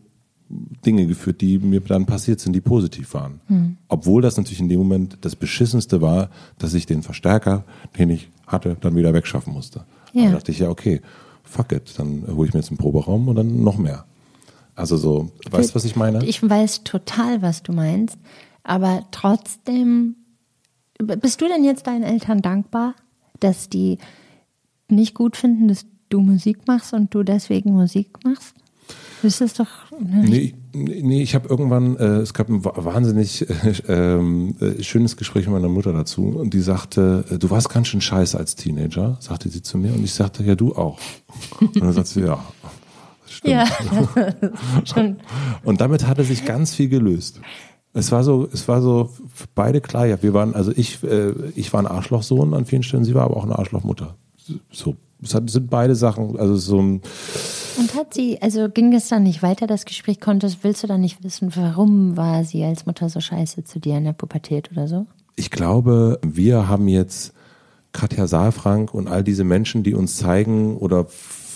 Speaker 2: Dinge geführt, die mir dann passiert sind, die positiv waren. Mhm. Obwohl das natürlich in dem Moment das Beschissenste war, dass ich den Verstärker, den ich hatte, dann wieder wegschaffen musste. Ja. Da dachte ich ja, okay, fuck it, dann hole ich mir jetzt einen Proberaum und dann noch mehr. Also so, weißt du, was ich meine?
Speaker 1: Ich weiß total, was du meinst, aber trotzdem, bist du denn jetzt deinen Eltern dankbar, dass die nicht gut finden, dass du Musik machst und du deswegen Musik machst? Das ist doch.
Speaker 2: Nee, nee, ich habe irgendwann, äh, es gab ein wahnsinnig äh, ähm, äh, schönes Gespräch mit meiner Mutter dazu und die sagte, äh, du warst ganz schön scheiße als Teenager, sagte sie zu mir und ich sagte, ja, du auch. Und dann sagte sie, ja. Stimmt. Ja, schon. Und damit hatte sich ganz viel gelöst. Es war so, es war so beide klar. Ja, wir waren, also ich, äh, ich war ein Arschlochsohn an vielen Stellen, sie war aber auch eine Arschlochmutter. So, es sind beide Sachen, also so ein
Speaker 1: und hat sie, also ging es dann nicht weiter, das Gespräch konntest, willst du dann nicht wissen, warum war sie als Mutter so scheiße zu dir in der Pubertät oder so?
Speaker 2: Ich glaube, wir haben jetzt Katja Saalfrank und all diese Menschen, die uns zeigen oder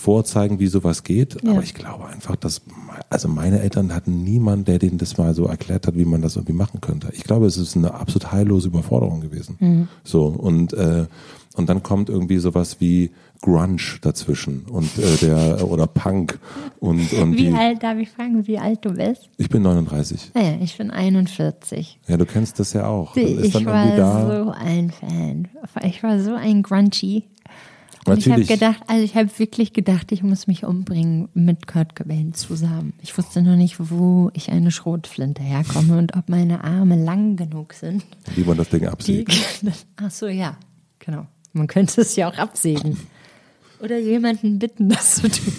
Speaker 2: vorzeigen, wie sowas geht. Ja. Aber ich glaube einfach, dass, also meine Eltern hatten niemanden, der denen das mal so erklärt hat, wie man das irgendwie machen könnte. Ich glaube, es ist eine absolut heillose Überforderung gewesen. Mhm. So, und, äh, und dann kommt irgendwie sowas wie Grunge dazwischen und äh, der oder Punk und, und
Speaker 1: wie die, alt darf ich fragen, wie alt du bist?
Speaker 2: Ich bin 39.
Speaker 1: Naja, ah ich bin 41.
Speaker 2: Ja, du kennst das ja auch.
Speaker 1: ich war so ein Fan. Ich war so ein Grungy. Und ich habe gedacht, also ich habe wirklich gedacht, ich muss mich umbringen mit Kurt Cobain zusammen. Ich wusste noch nicht, wo ich eine Schrotflinte herkomme und ob meine Arme lang genug sind.
Speaker 2: Wie man das Ding absägt.
Speaker 1: Ach so, ja, genau. Man könnte es ja auch absägen. Oder jemanden bitten, das zu tun.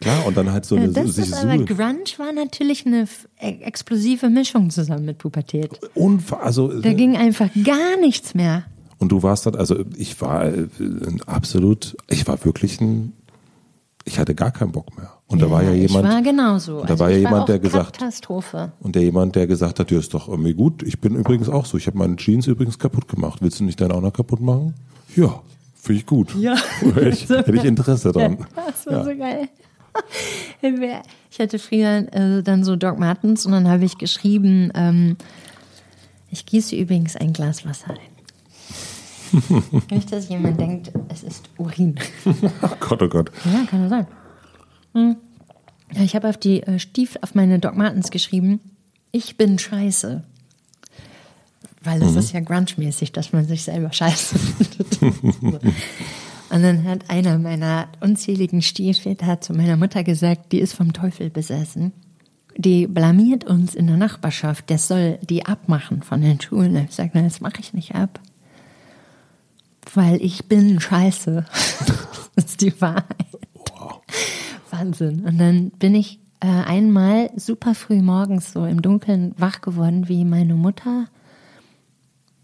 Speaker 2: Klar, und dann halt so eine ja,
Speaker 1: das ist aber Grunge war natürlich eine e-, explosive Mischung zusammen mit Pubertät.
Speaker 2: Und also
Speaker 1: da äh, ging einfach gar nichts mehr.
Speaker 2: Und du warst dann, also ich war äh, absolut, ich war wirklich ein, ich hatte gar keinen Bock mehr. Und ja, da war ja jemand.
Speaker 1: Ich war genauso.
Speaker 2: Da also war ja jemand, der gesagt.
Speaker 1: Katastrophe.
Speaker 2: Und der jemand, der gesagt hat, ja, ist doch irgendwie gut. Ich bin übrigens auch so. Ich habe meine Jeans übrigens kaputt gemacht. Willst du nicht deine auch noch kaputt machen? Ja. Finde ich gut.
Speaker 1: Ja.
Speaker 2: hätte, ich, hätte ich Interesse dran.
Speaker 1: Ja, das war ja. so geil. Ich hatte früher äh, dann so Doc Martens und dann habe ich geschrieben, ähm, ich gieße übrigens ein Glas Wasser ein. Nicht, dass jemand denkt, es ist Urin.
Speaker 2: Ach Gott, oh Gott.
Speaker 1: Ja, kann sein. Hm. Ich habe auf die äh, Stiefel, auf meine Doc Martens geschrieben, ich bin scheiße. Weil es mhm. ist ja grunge-mäßig, dass man sich selber scheiße findet. Und dann hat einer meiner unzähligen Stiefväter zu meiner Mutter gesagt, die ist vom Teufel besessen. Die blamiert uns in der Nachbarschaft. Der soll die abmachen von den Schulen. Ich sage, das mache ich nicht ab. Weil ich bin scheiße. das ist die Wahrheit. Wow. Wahnsinn. Und dann bin ich äh, einmal super früh morgens so im Dunkeln wach geworden, wie meine Mutter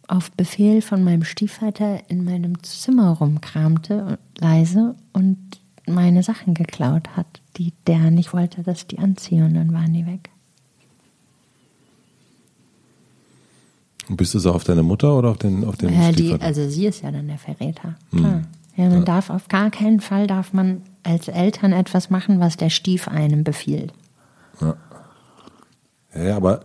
Speaker 1: auf Befehl von meinem Stiefvater in meinem Zimmer rumkramte, leise, und meine Sachen geklaut hat, die der nicht wollte, dass ich die anziehe, und dann waren die weg.
Speaker 2: Und bist du so auf deine Mutter oder auf den, auf den
Speaker 1: ja, die, Also sie ist ja dann der Verräter. Hm. Ja, man ja. darf auf gar keinen Fall darf man als Eltern etwas machen, was der Stief einem befiehlt.
Speaker 2: Ja, ja aber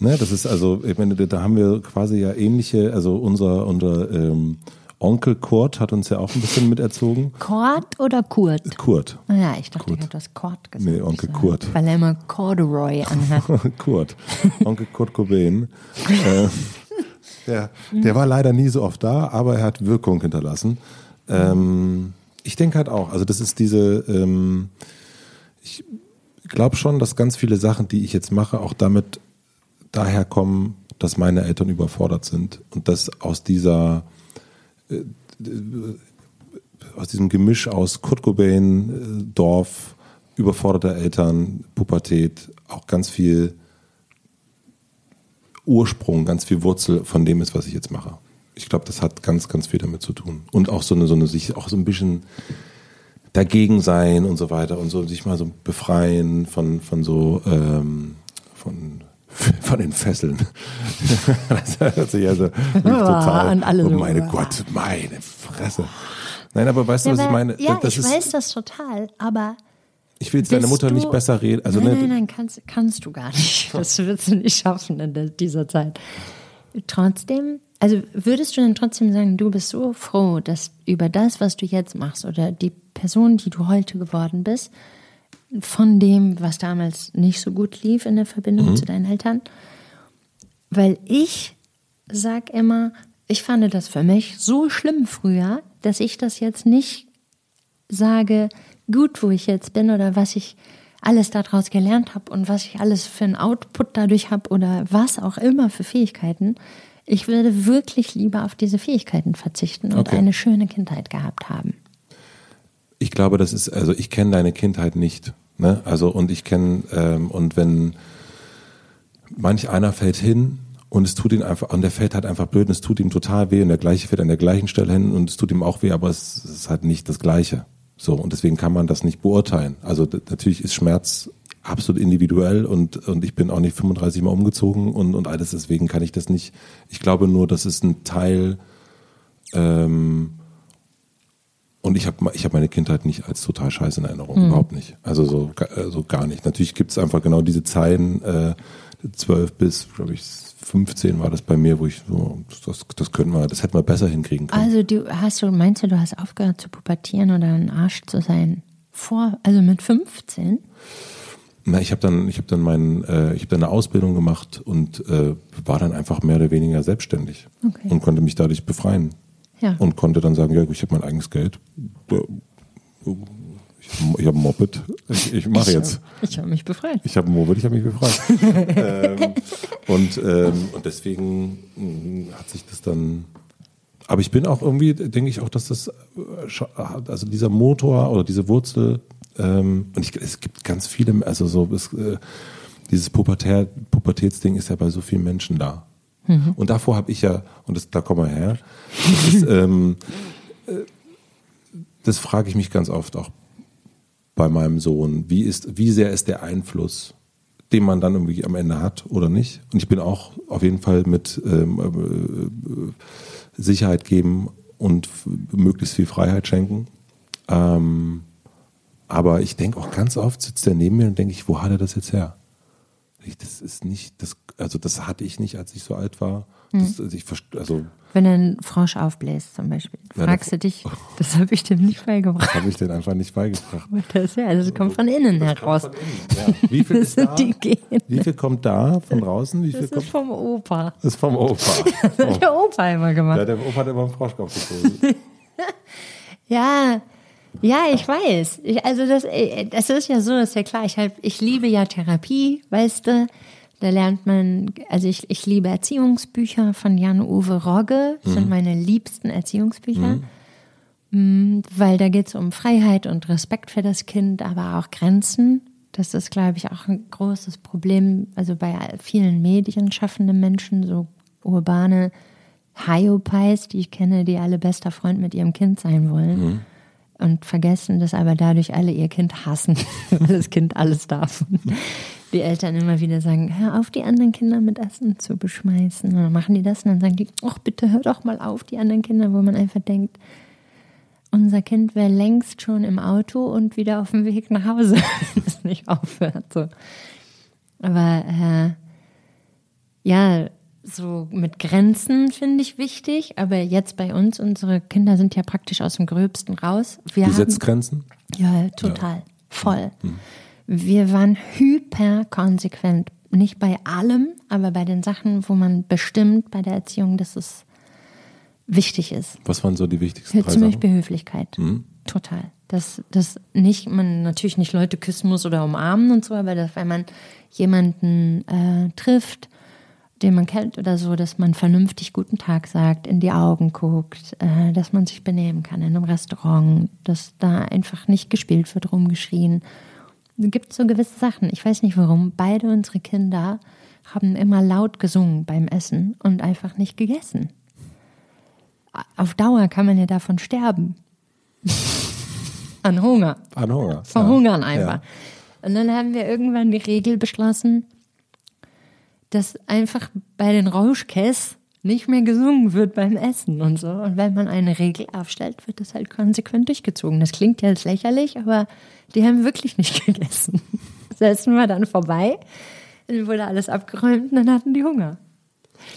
Speaker 2: ne, das ist also, ich meine, da haben wir quasi ja ähnliche, also unser, unser ähm, Onkel Kurt hat uns ja auch ein bisschen miterzogen.
Speaker 1: Kurt oder Kurt?
Speaker 2: Kurt.
Speaker 1: Ja, ich dachte, Kurt. ich habe das Kurt gesagt.
Speaker 2: Nee, Onkel Kurt.
Speaker 1: Weil er immer Corduroy anhat.
Speaker 2: Kurt. Onkel Kurt Cobain. äh, der, der war leider nie so oft da, aber er hat Wirkung hinterlassen. Ähm, ich denke halt auch, also das ist diese, ähm, ich glaube schon, dass ganz viele Sachen, die ich jetzt mache, auch damit daherkommen, dass meine Eltern überfordert sind und dass aus dieser aus diesem Gemisch aus Kurt Cobain, äh, Dorf, überforderte Eltern, Pubertät, auch ganz viel Ursprung, ganz viel Wurzel von dem ist, was ich jetzt mache. Ich glaube, das hat ganz, ganz viel damit zu tun. Und auch so eine, so eine, sich auch so ein bisschen dagegen sein und so weiter und so sich mal so befreien von, von so, ähm, von von den Fesseln. das hört sich also total.
Speaker 1: Und alle
Speaker 2: oh meine so. Gott, meine Fresse. Nein, aber weißt du, ja, was ich meine?
Speaker 1: Ja, das ich ist, weiß das total, aber.
Speaker 2: Ich will jetzt deine Mutter nicht besser reden. Also,
Speaker 1: nein, ne, nein, nein, kannst, kannst du gar nicht. Das wirst du nicht schaffen in dieser Zeit. Trotzdem, also würdest du denn trotzdem sagen, du bist so froh, dass über das, was du jetzt machst oder die Person, die du heute geworden bist, von dem, was damals nicht so gut lief in der Verbindung mhm. zu deinen Eltern. Weil ich sag immer, ich fand das für mich so schlimm früher, dass ich das jetzt nicht sage, gut, wo ich jetzt bin oder was ich alles daraus gelernt habe und was ich alles für einen Output dadurch habe oder was auch immer für Fähigkeiten. Ich würde wirklich lieber auf diese Fähigkeiten verzichten und okay. eine schöne Kindheit gehabt haben
Speaker 2: ich glaube, das ist, also ich kenne deine Kindheit nicht. Ne? Also und ich kenne, ähm, und wenn manch einer fällt hin und es tut ihm einfach, und der fällt halt einfach blöd und es tut ihm total weh und der gleiche fällt an der gleichen Stelle hin und es tut ihm auch weh, aber es, ist halt nicht das Gleiche. So, und deswegen kann man das nicht beurteilen. Also natürlich ist Schmerz absolut individuell und, und ich bin auch nicht 35 Mal umgezogen und, und alles, deswegen kann ich das nicht. Ich glaube nur, das ist ein Teil ähm, und ich habe ich hab meine Kindheit nicht als total scheiße in Erinnerung, mhm. überhaupt nicht. Also so, so gar nicht. Natürlich gibt es einfach genau diese Zeiten, äh, 12 bis, glaube ich, 15 war das bei mir, wo ich so, das, das können wir, das hätten wir besser hinkriegen können.
Speaker 1: Also du hast du, meinst du, du hast aufgehört zu pubertieren oder ein Arsch zu sein vor, also mit 15?
Speaker 2: Na, ich habe dann, ich habe dann meinen, äh, ich habe dann eine Ausbildung gemacht und äh, war dann einfach mehr oder weniger selbstständig okay. und konnte mich dadurch befreien. Ja. Und konnte dann sagen, ja, ich habe mein eigenes Geld. Ich habe ein Moped. Ich, ich mache jetzt.
Speaker 1: Ich habe mich befreit.
Speaker 2: Ich habe ein Moped, ich habe mich befreit. ähm, und, ähm, und deswegen hm, hat sich das dann. Aber ich bin auch irgendwie, denke ich auch, dass das, also dieser Motor oder diese Wurzel, ähm, und ich, es gibt ganz viele, also so, es, äh, dieses Pubertär, Pubertätsding ist ja bei so vielen Menschen da. Mhm. Und davor habe ich ja, und das, da kommen wir her, das, ist, ähm, äh, das frage ich mich ganz oft auch bei meinem Sohn. Wie, ist, wie sehr ist der Einfluss, den man dann irgendwie am Ende hat oder nicht? Und ich bin auch auf jeden Fall mit ähm, äh, Sicherheit geben und möglichst viel Freiheit schenken. Ähm, aber ich denke auch ganz oft sitzt er neben mir und denke ich, wo hat er das jetzt her? Das ist nicht, das, also das hatte ich nicht, als ich so alt war. Das,
Speaker 1: hm.
Speaker 2: ich, also,
Speaker 1: Wenn einen Frosch aufbläst zum Beispiel, fragst ja, du dich, das habe ich dem nicht beigebracht. Das
Speaker 2: habe ich dem einfach nicht beigebracht.
Speaker 1: Das, ja, das kommt von innen das heraus. Von innen,
Speaker 2: ja. Wie viel ist da? Wie viel kommt da von draußen? Wie viel
Speaker 1: das
Speaker 2: kommt?
Speaker 1: ist vom Opa.
Speaker 2: Das ist vom Opa.
Speaker 1: das hat der Opa immer gemacht.
Speaker 2: Ja, der Opa hat immer einen Frosch gezogen.
Speaker 1: ja, ja, ich weiß. Ich, also das, äh, das ist ja so, das ist ja klar. Ich, halt, ich liebe ja Therapie, weißt du. Da lernt man, also ich, ich liebe Erziehungsbücher von Jan-Uwe Rogge, das mhm. sind meine liebsten Erziehungsbücher. Mhm. Mm, weil da geht es um Freiheit und Respekt für das Kind, aber auch Grenzen. Das ist, glaube ich, auch ein großes Problem, also bei vielen medienschaffenden Menschen, so urbane Hyopies, die ich kenne, die alle bester Freund mit ihrem Kind sein wollen. Mhm und vergessen, dass aber dadurch alle ihr Kind hassen, weil das Kind alles darf. Die Eltern immer wieder sagen, hör auf, die anderen Kinder mit Essen zu beschmeißen. Und dann machen die das und dann sagen die, ach bitte hör doch mal auf, die anderen Kinder, wo man einfach denkt. unser Kind wäre längst schon im Auto und wieder auf dem Weg nach Hause, wenn es nicht aufhört. So. Aber äh, ja, so mit Grenzen finde ich wichtig. Aber jetzt bei uns, unsere Kinder sind ja praktisch aus dem Gröbsten raus.
Speaker 2: Wir du setzt Grenzen?
Speaker 1: Ja, total. Ja. Voll. Mhm. Wir waren hyper konsequent. Nicht bei allem, aber bei den Sachen, wo man bestimmt bei der Erziehung, dass es wichtig ist.
Speaker 2: Was waren so die wichtigsten
Speaker 1: Zum Beispiel Höflichkeit. Mhm. Total. Dass, dass nicht, man natürlich nicht Leute küssen muss oder umarmen und so, aber dass, wenn man jemanden äh, trifft, den man kennt oder so, dass man vernünftig guten Tag sagt, in die Augen guckt, äh, dass man sich benehmen kann in einem Restaurant, dass da einfach nicht gespielt wird, rumgeschrien. Es gibt so gewisse Sachen. Ich weiß nicht warum. Beide unsere Kinder haben immer laut gesungen beim Essen und einfach nicht gegessen. Auf Dauer kann man ja davon sterben. An Hunger.
Speaker 2: An Hunger.
Speaker 1: Verhungern ja. einfach. Ja. Und dann haben wir irgendwann die Regel beschlossen, dass einfach bei den Rauschkäs nicht mehr gesungen wird beim Essen und so. Und wenn man eine Regel aufstellt, wird das halt konsequent durchgezogen. Das klingt ja jetzt lächerlich, aber die haben wirklich nicht gegessen. Das Essen war dann vorbei, dann wurde alles abgeräumt und dann hatten die Hunger.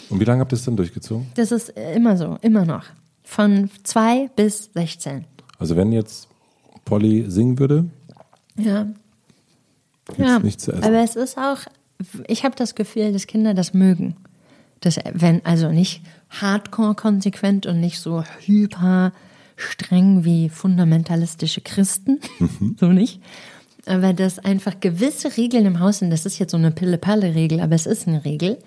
Speaker 2: Und wie lange habt ihr es dann durchgezogen?
Speaker 1: Das ist immer so, immer noch. Von zwei bis 16.
Speaker 2: Also wenn jetzt Polly singen würde,
Speaker 1: ja. ja,
Speaker 2: nicht zu essen.
Speaker 1: Aber es ist auch ich habe das Gefühl, dass Kinder das mögen. Das, wenn, also nicht hardcore konsequent und nicht so hyper streng wie fundamentalistische Christen, mhm. so nicht. Aber dass einfach gewisse Regeln im Haus sind, das ist jetzt so eine Pille-Palle-Regel, aber es ist eine Regel.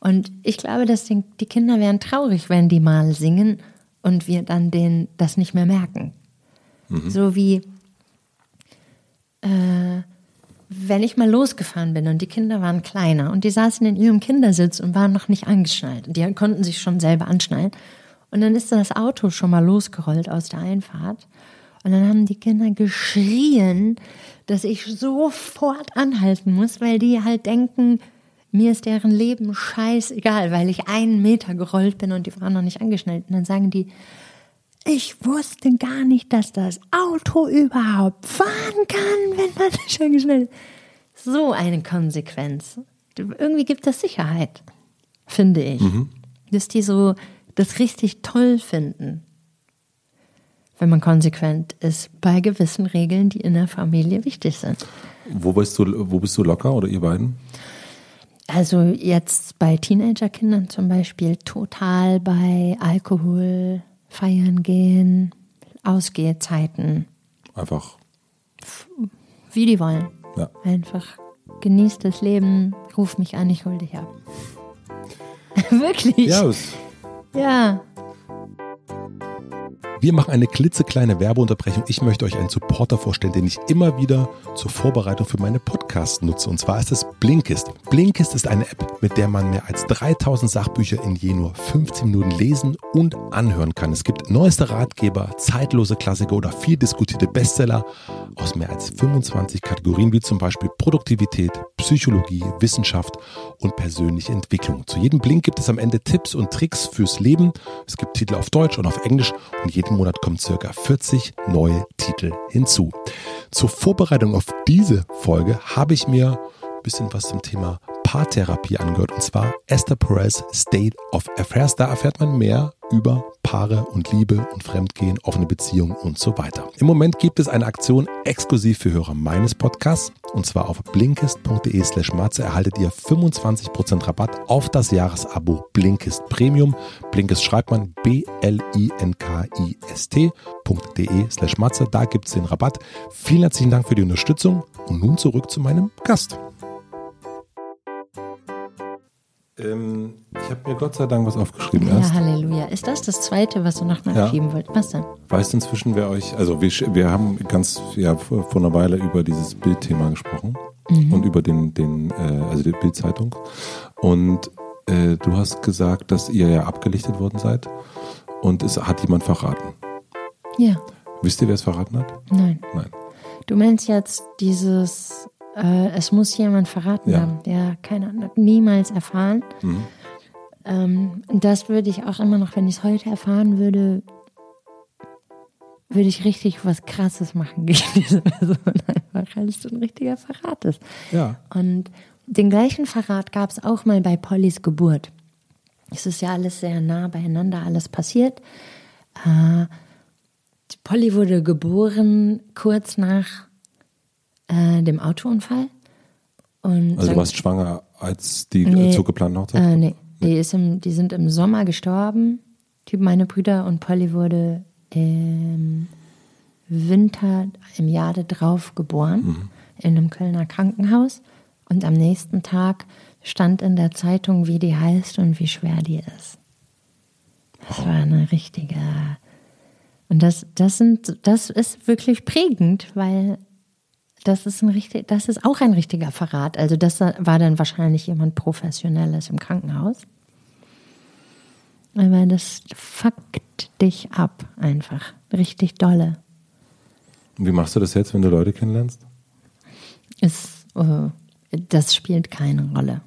Speaker 1: Und ich glaube, dass die, Kinder wären traurig, wenn die mal singen und wir dann denen das nicht mehr merken. Mhm. So wie, äh, wenn ich mal losgefahren bin und die Kinder waren kleiner und die saßen in ihrem Kindersitz und waren noch nicht angeschnallt. Die konnten sich schon selber anschnallen. Und dann ist das Auto schon mal losgerollt aus der Einfahrt. Und dann haben die Kinder geschrien, dass ich sofort anhalten muss, weil die halt denken, mir ist deren Leben scheißegal, weil ich einen Meter gerollt bin und die waren noch nicht angeschnallt. Und dann sagen die, ich wusste gar nicht, dass das Auto überhaupt fahren kann, wenn man schon geschnellt ist. So eine Konsequenz. Irgendwie gibt das Sicherheit, finde ich. Mhm. Dass die so das richtig toll finden, wenn man konsequent ist bei gewissen Regeln, die in der Familie wichtig sind.
Speaker 2: Wo bist du, wo bist du locker oder ihr beiden?
Speaker 1: Also jetzt bei Teenagerkindern zum Beispiel total bei Alkohol, feiern gehen, Ausgehzeiten.
Speaker 2: Einfach.
Speaker 1: Wie die wollen.
Speaker 2: Ja.
Speaker 1: Einfach genießt das Leben, ruf mich an, ich hol dich ab. Wirklich?
Speaker 2: Ja.
Speaker 1: Ja.
Speaker 2: Wir machen eine klitzekleine Werbeunterbrechung. Ich möchte euch einen Supporter vorstellen, den ich immer wieder zur Vorbereitung für meine Podcasts nutze. Und zwar ist es Blinkist. Blinkist ist eine App, mit der man mehr als 3000 Sachbücher in je nur 15 Minuten lesen und anhören kann. Es gibt neueste Ratgeber, zeitlose Klassiker oder viel diskutierte Bestseller aus mehr als 25 Kategorien, wie zum Beispiel Produktivität, Psychologie, Wissenschaft und persönliche Entwicklung. Zu jedem Blink gibt es am Ende Tipps und Tricks fürs Leben. Es gibt Titel auf Deutsch und auf Englisch und jeden Monat kommen circa 40 neue Titel hinzu. Zur Vorbereitung auf diese Folge habe ich mir ein bisschen was zum Thema Paartherapie angehört und zwar Esther Perez State of Affairs. Da erfährt man mehr über Paare und Liebe und Fremdgehen, offene Beziehungen und so weiter. Im Moment gibt es eine Aktion exklusiv für Hörer meines Podcasts und zwar auf blinkist.de slash matze erhaltet ihr 25% Rabatt auf das Jahresabo Blinkist Premium. Blinkist schreibt man B-L-I-N-K-I-S-T.de slash matze. Da gibt es den Rabatt. Vielen herzlichen Dank für die Unterstützung und nun zurück zu meinem Gast. Ähm, ich habe mir Gott sei Dank was aufgeschrieben.
Speaker 1: Ja, erst. Halleluja. Ist das das Zweite, was du nochmal ja. schieben wolltest? Was denn?
Speaker 2: Weißt du inzwischen, wer euch, also wir, wir haben ganz ja, vor, vor einer Weile über dieses Bildthema gesprochen mhm. und über den, den äh, also die Bildzeitung. Und äh, du hast gesagt, dass ihr ja abgelichtet worden seid und es hat jemand verraten.
Speaker 1: Ja.
Speaker 2: Wisst ihr, wer es verraten hat?
Speaker 1: Nein.
Speaker 2: Nein.
Speaker 1: Du meinst jetzt dieses äh, es muss jemand verraten ja. haben, der keine Ahnung, niemals erfahren. Mhm. Ähm, das würde ich auch immer noch, wenn ich es heute erfahren würde, würde ich richtig was Krasses machen gegen diese Person einfach, weil es so ein richtiger Verrat ist.
Speaker 2: Ja.
Speaker 1: Und den gleichen Verrat gab es auch mal bei Pollys Geburt. Es ist ja alles sehr nah beieinander, alles passiert. Äh, Polly wurde geboren kurz nach äh, dem Autounfall.
Speaker 2: Und also du warst schwanger, als die nee, Zug geplante Hochzeit?
Speaker 1: Äh, nee, die, ist im, die sind im Sommer gestorben, die, meine Brüder, und Polly wurde im Winter im Jahr darauf geboren, mhm. in einem Kölner Krankenhaus. Und am nächsten Tag stand in der Zeitung, wie die heißt und wie schwer die ist. Das war eine richtige. Und das, das sind, das ist wirklich prägend, weil das ist ein richtig, das ist auch ein richtiger Verrat. Also das war dann wahrscheinlich jemand Professionelles im Krankenhaus. Aber das fuckt dich ab einfach. Richtig dolle.
Speaker 2: Und wie machst du das jetzt, wenn du Leute kennenlernst?
Speaker 1: Ist, uh, das spielt keine Rolle.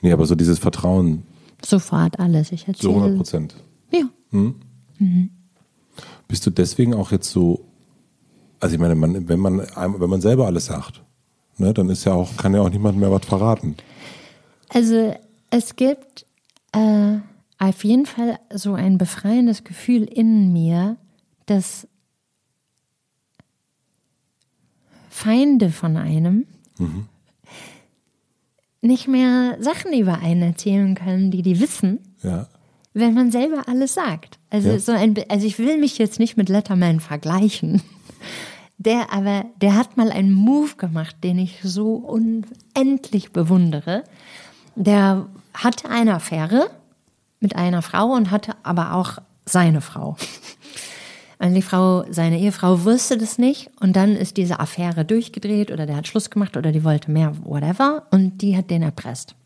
Speaker 2: Nee, aber so dieses Vertrauen.
Speaker 1: Sofort alles. Ich
Speaker 2: erzähle. So 100 Prozent.
Speaker 1: Ja. Hm? Mhm.
Speaker 2: Bist du deswegen auch jetzt so, also ich meine, man, wenn man wenn man selber alles sagt, ne, dann ist ja auch, kann ja auch niemand mehr was verraten.
Speaker 1: Also es gibt äh, auf jeden Fall so ein befreiendes Gefühl in mir, dass Feinde von einem mhm. nicht mehr Sachen über einen erzählen können, die die wissen.
Speaker 2: Ja
Speaker 1: wenn man selber alles sagt. Also ja. so ein, also ich will mich jetzt nicht mit Letterman vergleichen. Der aber, der hat mal einen Move gemacht, den ich so unendlich bewundere. Der hatte eine Affäre mit einer Frau und hatte aber auch seine Frau. Und die Frau, seine Ehefrau wusste das nicht und dann ist diese Affäre durchgedreht oder der hat Schluss gemacht oder die wollte mehr, whatever und die hat den erpresst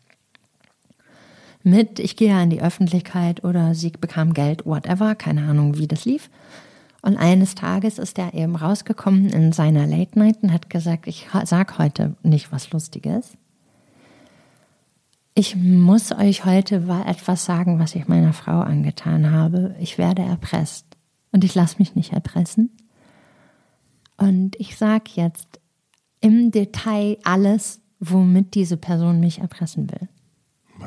Speaker 1: mit, ich gehe ja in die Öffentlichkeit oder sie bekam Geld, whatever, keine Ahnung, wie das lief. Und eines Tages ist er eben rausgekommen in seiner Late Night und hat gesagt, ich sag heute nicht was Lustiges. Ich muss euch heute etwas sagen, was ich meiner Frau angetan habe. Ich werde erpresst und ich lasse mich nicht erpressen. Und ich sage jetzt im Detail alles, womit diese Person mich erpressen will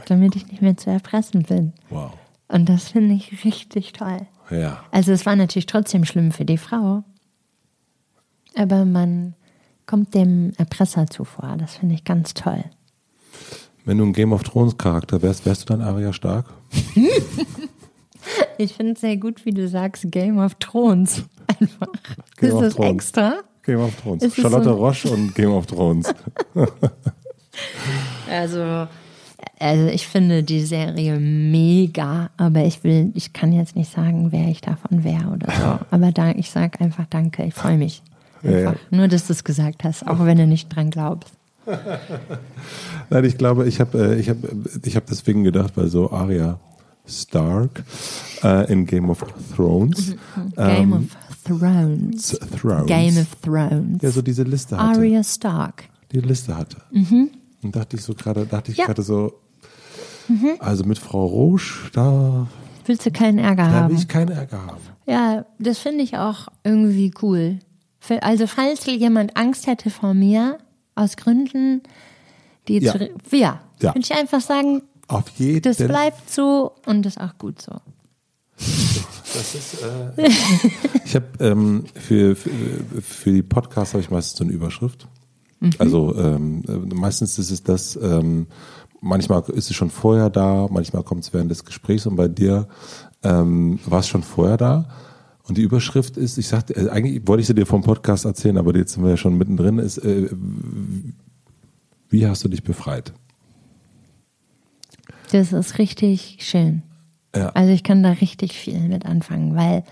Speaker 1: damit ich nicht mehr zu erpressen bin.
Speaker 2: Wow.
Speaker 1: Und das finde ich richtig toll.
Speaker 2: Ja.
Speaker 1: Also es war natürlich trotzdem schlimm für die Frau. Aber man kommt dem Erpresser zuvor. Das finde ich ganz toll.
Speaker 2: Wenn du ein Game of Thrones Charakter wärst, wärst du dann Arya Stark?
Speaker 1: ich finde es sehr gut, wie du sagst, Game of Thrones. Einfach. Game ist of das Thrones. extra?
Speaker 2: Game of Thrones. Ist Charlotte so Roche und Game of Thrones.
Speaker 1: also also ich finde die Serie mega, aber ich will, ich kann jetzt nicht sagen, wer ich davon wäre oder so. Aber da, ich sage einfach Danke, ich freue mich. Ja, ja. Nur, dass du es gesagt hast, auch wenn du nicht dran glaubst.
Speaker 2: Nein, ich glaube, ich habe äh, ich hab, ich hab deswegen gedacht, weil so Arya Stark äh, in Game of Thrones.
Speaker 1: Mhm. Game ähm, of Thrones.
Speaker 2: Thrones.
Speaker 1: Game of Thrones.
Speaker 2: Ja, so diese Liste hatte.
Speaker 1: Arya Stark.
Speaker 2: Die Liste hatte.
Speaker 1: Mhm.
Speaker 2: Und dachte ich so gerade, dachte ich ja. gerade so, mhm. also mit Frau Roche, da
Speaker 1: willst du keinen Ärger
Speaker 2: da
Speaker 1: haben.
Speaker 2: Da will ich keinen Ärger haben.
Speaker 1: Ja, das finde ich auch irgendwie cool. Also falls jemand Angst hätte vor mir, aus Gründen, die ja, zu, ja, ja. würde ich einfach sagen,
Speaker 2: auf jeden
Speaker 1: das bleibt so und das ist auch gut so.
Speaker 2: Das ist, äh, ich habe ähm, für, für, für die Podcasts habe ich meistens so eine Überschrift. Mhm. Also ähm, meistens ist es das, ähm, manchmal ist es schon vorher da, manchmal kommt es während des Gesprächs und bei dir ähm, war es schon vorher da. Und die Überschrift ist, ich sagte, äh, eigentlich wollte ich sie dir vom Podcast erzählen, aber jetzt sind wir ja schon mittendrin, ist, äh, wie hast du dich befreit?
Speaker 1: Das ist richtig schön.
Speaker 2: Ja.
Speaker 1: Also ich kann da richtig viel mit anfangen, weil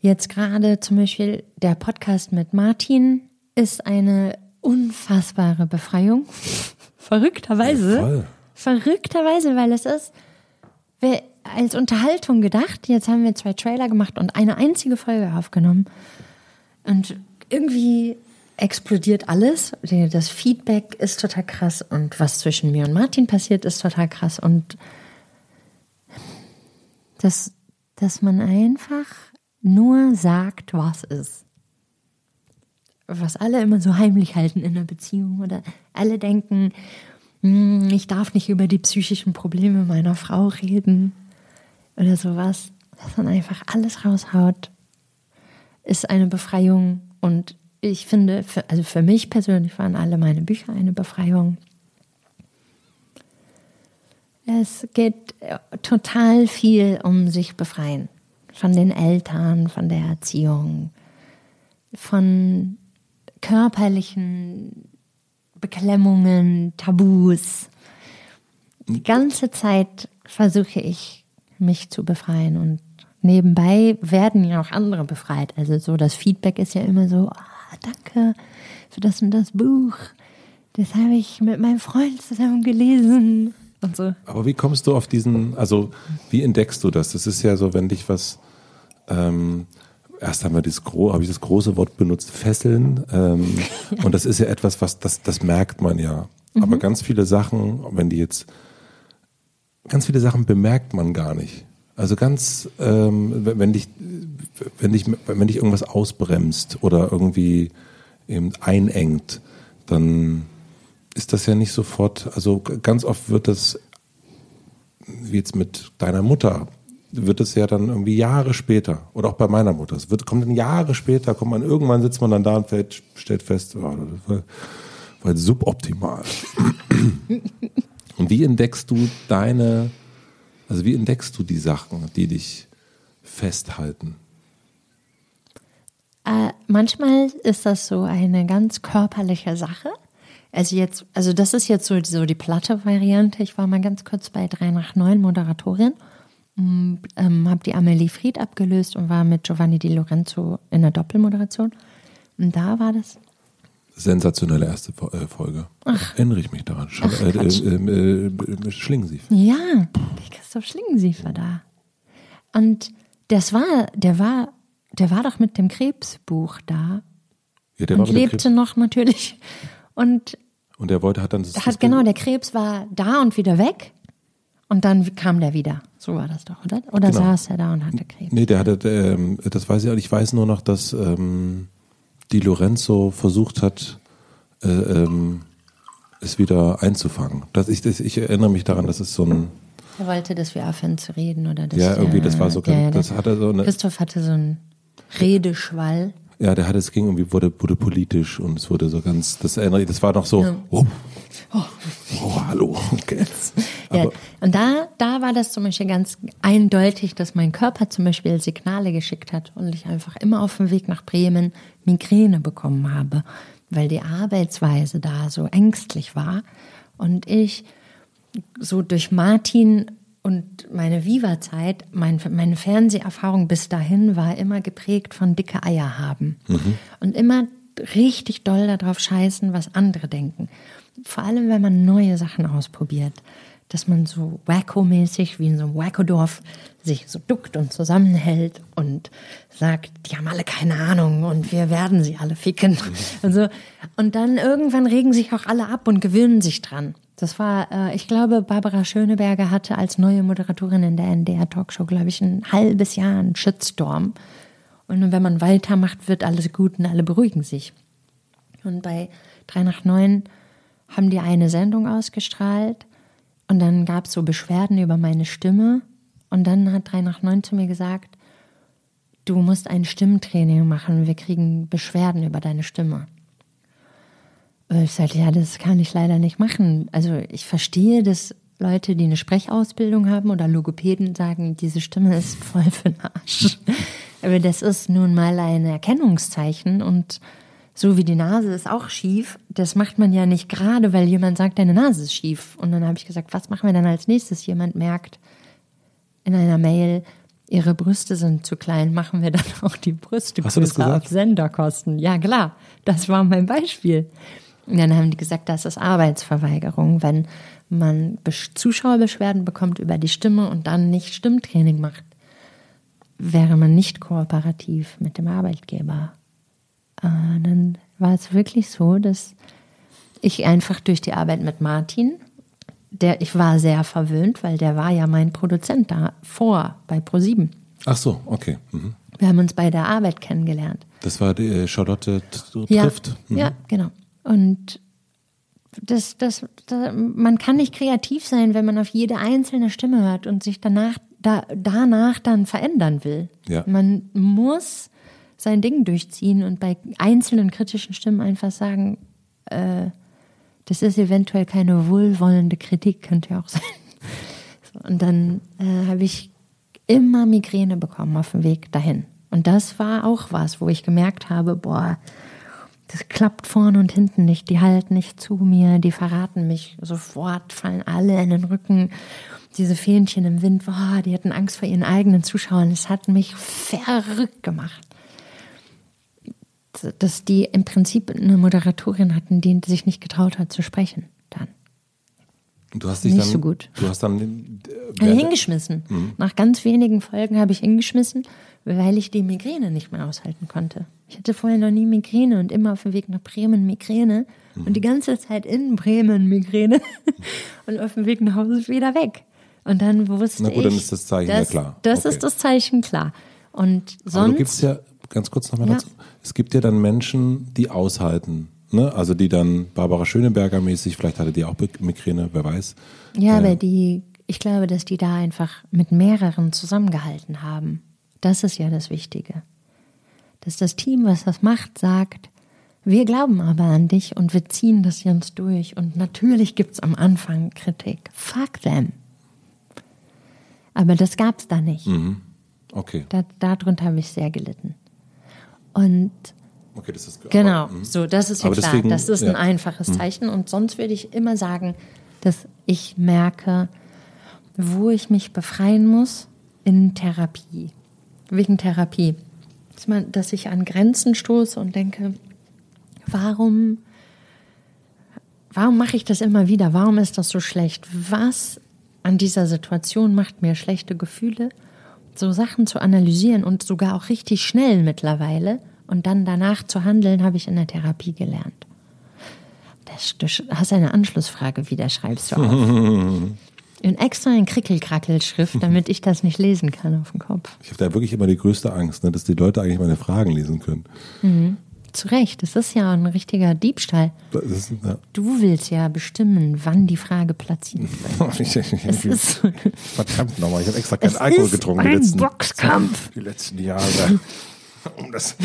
Speaker 1: jetzt gerade zum Beispiel der Podcast mit Martin, ist eine unfassbare Befreiung. Verrückterweise. Ja, verrückterweise, weil es ist als Unterhaltung gedacht. Jetzt haben wir zwei Trailer gemacht und eine einzige Folge aufgenommen. Und irgendwie explodiert alles. Das Feedback ist total krass und was zwischen mir und Martin passiert, ist total krass. Und dass, dass man einfach nur sagt, was ist. Was alle immer so heimlich halten in einer Beziehung oder alle denken, hm, ich darf nicht über die psychischen Probleme meiner Frau reden oder sowas. Dass man einfach alles raushaut, ist eine Befreiung und ich finde, für, also für mich persönlich waren alle meine Bücher eine Befreiung. Es geht äh, total viel um sich befreien. Von den Eltern, von der Erziehung, von körperlichen Beklemmungen, Tabus. Die ganze Zeit versuche ich, mich zu befreien und nebenbei werden ja auch andere befreit. Also so das Feedback ist ja immer so, oh, danke für das und das Buch. Das habe ich mit meinem Freund zusammen gelesen und so.
Speaker 2: Aber wie kommst du auf diesen, also wie entdeckst du das? Das ist ja so, wenn dich was, ähm, erst haben wir das, habe ich das große Wort benutzt, fesseln. Ähm, und das ist ja etwas, was, das, das merkt man ja. Mhm. Aber ganz viele Sachen, wenn die jetzt, ganz viele Sachen bemerkt man gar nicht. Also ganz, ähm, wenn dich, wenn dich, wenn dich irgendwas ausbremst oder irgendwie eben einengt, dann ist das ja nicht sofort, also ganz oft wird das, wie jetzt mit deiner Mutter, wird es ja dann irgendwie Jahre später, oder auch bei meiner Mutter, es wird, kommt dann Jahre später, kommt man, irgendwann sitzt man dann da und fällt, stellt fest, oh, das war, war suboptimal. und wie entdeckst du deine, also wie entdeckst du die Sachen, die dich festhalten?
Speaker 1: Äh, manchmal ist das so eine ganz körperliche Sache. Also jetzt, also das ist jetzt so, so die platte Variante. Ich war mal ganz kurz bei 3 nach 9 Moderatorin, ähm, habe die Amelie Fried abgelöst und war mit Giovanni Di Lorenzo in der Doppelmoderation. Und da war das.
Speaker 2: Sensationelle erste äh, Folge. Ach. Erinnere ich mich daran. Ach, äh, äh, äh, Schlingensiefer.
Speaker 1: Ja, Christoph Schlingensiefer da. Und das war, der war, der war doch mit dem Krebsbuch da. Ja, der und war lebte noch natürlich. Und
Speaker 2: und der wollte, hat dann das.
Speaker 1: Hat, genau, der Krebs war da und wieder weg. Und dann kam der wieder. So war das doch, oder? Oder genau. saß er da und hatte Krebs?
Speaker 2: Nee, der hatte, ähm, das weiß ich auch. Ich weiß nur noch, dass ähm, die Lorenzo versucht hat, äh, ähm, es wieder einzufangen. Das, ich, das, ich erinnere mich daran, dass es so ein.
Speaker 1: Er wollte, dass wir aufhören zu reden, oder?
Speaker 2: Dass ja, irgendwie, das war so. Ja, das hatte so eine,
Speaker 1: Christoph hatte so einen Redeschwall.
Speaker 2: Ja, der hat es ging irgendwie wurde, wurde politisch und es wurde so ganz, das erinnere das war noch so, ja. oh, oh, oh, hallo. Okay.
Speaker 1: Ja, und da, da war das zum Beispiel ganz eindeutig, dass mein Körper zum Beispiel Signale geschickt hat und ich einfach immer auf dem Weg nach Bremen Migräne bekommen habe, weil die Arbeitsweise da so ängstlich war und ich so durch Martin und meine Viva-Zeit, mein, meine Fernseherfahrung bis dahin war immer geprägt von dicke Eier haben. Mhm. Und immer richtig doll darauf scheißen, was andere denken. Vor allem, wenn man neue Sachen ausprobiert. Dass man so wacko-mäßig wie in so einem Wacko-Dorf sich so duckt und zusammenhält und sagt, die haben alle keine Ahnung und wir werden sie alle ficken. Mhm. Und, so. und dann irgendwann regen sich auch alle ab und gewöhnen sich dran. Das war, äh, ich glaube, Barbara Schöneberger hatte als neue Moderatorin in der NDR Talkshow, glaube ich, ein halbes Jahr einen Shitstorm. Und wenn man weitermacht, wird alles gut und alle beruhigen sich. Und bei 3 nach 9 haben die eine Sendung ausgestrahlt und dann gab es so Beschwerden über meine Stimme. Und dann hat 3 nach 9 zu mir gesagt, du musst ein Stimmtraining machen, wir kriegen Beschwerden über deine Stimme. Ich sagte, ja, das kann ich leider nicht machen. Also ich verstehe, dass Leute, die eine Sprechausbildung haben oder Logopäden sagen, diese Stimme ist voll für den Arsch. Aber das ist nun mal ein Erkennungszeichen und so wie die Nase ist auch schief, das macht man ja nicht gerade, weil jemand sagt, deine Nase ist schief. Und dann habe ich gesagt, was machen wir dann als nächstes? Jemand merkt in einer Mail, ihre Brüste sind zu klein, machen wir dann auch die Brüste
Speaker 2: Hast größer
Speaker 1: auf Senderkosten. Ja, klar, das war mein Beispiel. Und dann haben die gesagt, das ist Arbeitsverweigerung, wenn man Zuschauerbeschwerden bekommt über die Stimme und dann nicht Stimmtraining macht, wäre man nicht kooperativ mit dem Arbeitgeber. Äh, dann war es wirklich so, dass ich einfach durch die Arbeit mit Martin, der ich war sehr verwöhnt, weil der war ja mein Produzent da vor bei Pro7.
Speaker 2: Ach so, okay. Mhm.
Speaker 1: Wir haben uns bei der Arbeit kennengelernt.
Speaker 2: Das war die äh, Charlotte
Speaker 1: ja,
Speaker 2: trifft.
Speaker 1: Mhm. Ja, genau. Und das, das, das, man kann nicht kreativ sein, wenn man auf jede einzelne Stimme hört und sich danach, da, danach dann verändern will.
Speaker 2: Ja.
Speaker 1: Man muss sein Ding durchziehen und bei einzelnen kritischen Stimmen einfach sagen, äh, das ist eventuell keine wohlwollende Kritik, könnte ja auch sein. Und dann äh, habe ich immer Migräne bekommen auf dem Weg dahin. Und das war auch was, wo ich gemerkt habe, boah, das klappt vorne und hinten nicht, die halten nicht zu mir, die verraten mich sofort, fallen alle in den Rücken. Diese Fähnchen im Wind, boah, die hatten Angst vor ihren eigenen Zuschauern. Es hat mich verrückt gemacht. Dass die im Prinzip eine Moderatorin hatten, die sich nicht getraut hat zu sprechen. Dann.
Speaker 2: Du hast dich
Speaker 1: nicht
Speaker 2: dann,
Speaker 1: so gut.
Speaker 2: Du hast dann
Speaker 1: äh, hingeschmissen. Mhm. Nach ganz wenigen Folgen habe ich hingeschmissen, weil ich die Migräne nicht mehr aushalten konnte. Ich hatte vorher noch nie Migräne und immer auf dem Weg nach Bremen Migräne mhm. und die ganze Zeit in Bremen Migräne und auf dem Weg nach Hause wieder weg. Und dann wusste
Speaker 2: Na gut,
Speaker 1: ich,
Speaker 2: dann ist das Zeichen
Speaker 1: das,
Speaker 2: ja klar.
Speaker 1: Das
Speaker 2: okay.
Speaker 1: ist das Zeichen klar. Und sonst.
Speaker 2: Aber du gibst ja, ganz kurz nochmal
Speaker 1: Ja.
Speaker 2: dazu, es gibt ja dann Menschen, die aushalten. Ne? Also die dann Barbara Schöneberger mäßig, vielleicht hatte die auch Migräne, wer weiß.
Speaker 1: Ja,
Speaker 2: Äh,
Speaker 1: aber die, ich glaube, dass die da einfach mit mehreren zusammengehalten haben. Das ist ja das Wichtige. Dass das Team, was das macht, sagt, wir glauben aber an dich und wir ziehen das jetzt durch. Und natürlich gibt's am Anfang Kritik. Fuck them. Aber das gab's da nicht.
Speaker 2: Okay,
Speaker 1: Da, darunter habe ich sehr gelitten. Und
Speaker 2: okay, das ist
Speaker 1: Genau,
Speaker 2: aber, mhm.
Speaker 1: so, das ist ja klar.
Speaker 2: deswegen,
Speaker 1: das ist ein
Speaker 2: ja. Mhm.
Speaker 1: einfaches Zeichen. Und sonst würde ich immer sagen, dass ich merke, wo ich mich befreien muss in Therapie. Wegen Therapie. Dass ich an Grenzen stoße und denke, warum, warum mache ich das immer wieder? Warum ist das so schlecht? Was an dieser Situation macht mir schlechte Gefühle? So Sachen zu analysieren und sogar auch richtig schnell mittlerweile und dann danach zu handeln, habe ich in der Therapie gelernt. Das, du hast eine Anschlussfrage wieder, schreibst du auf. In extra in Krickelkrackelschrift, damit ich das nicht lesen kann auf dem Kopf.
Speaker 2: Ich habe da wirklich immer die größte Angst, ne, dass die Leute eigentlich meine Fragen lesen können.
Speaker 1: Zu Recht, das ist ja ein richtiger Diebstahl.
Speaker 2: Ist, ja.
Speaker 1: Du willst ja bestimmen, wann die Frage platziert wird.
Speaker 2: Ich- ich-
Speaker 1: Es ist,
Speaker 2: Verdammt nochmal, ich habe extra keinen Alkohol getrunken die
Speaker 1: ein
Speaker 2: letzten,
Speaker 1: Boxkampf.
Speaker 2: die letzten Jahre. Um das,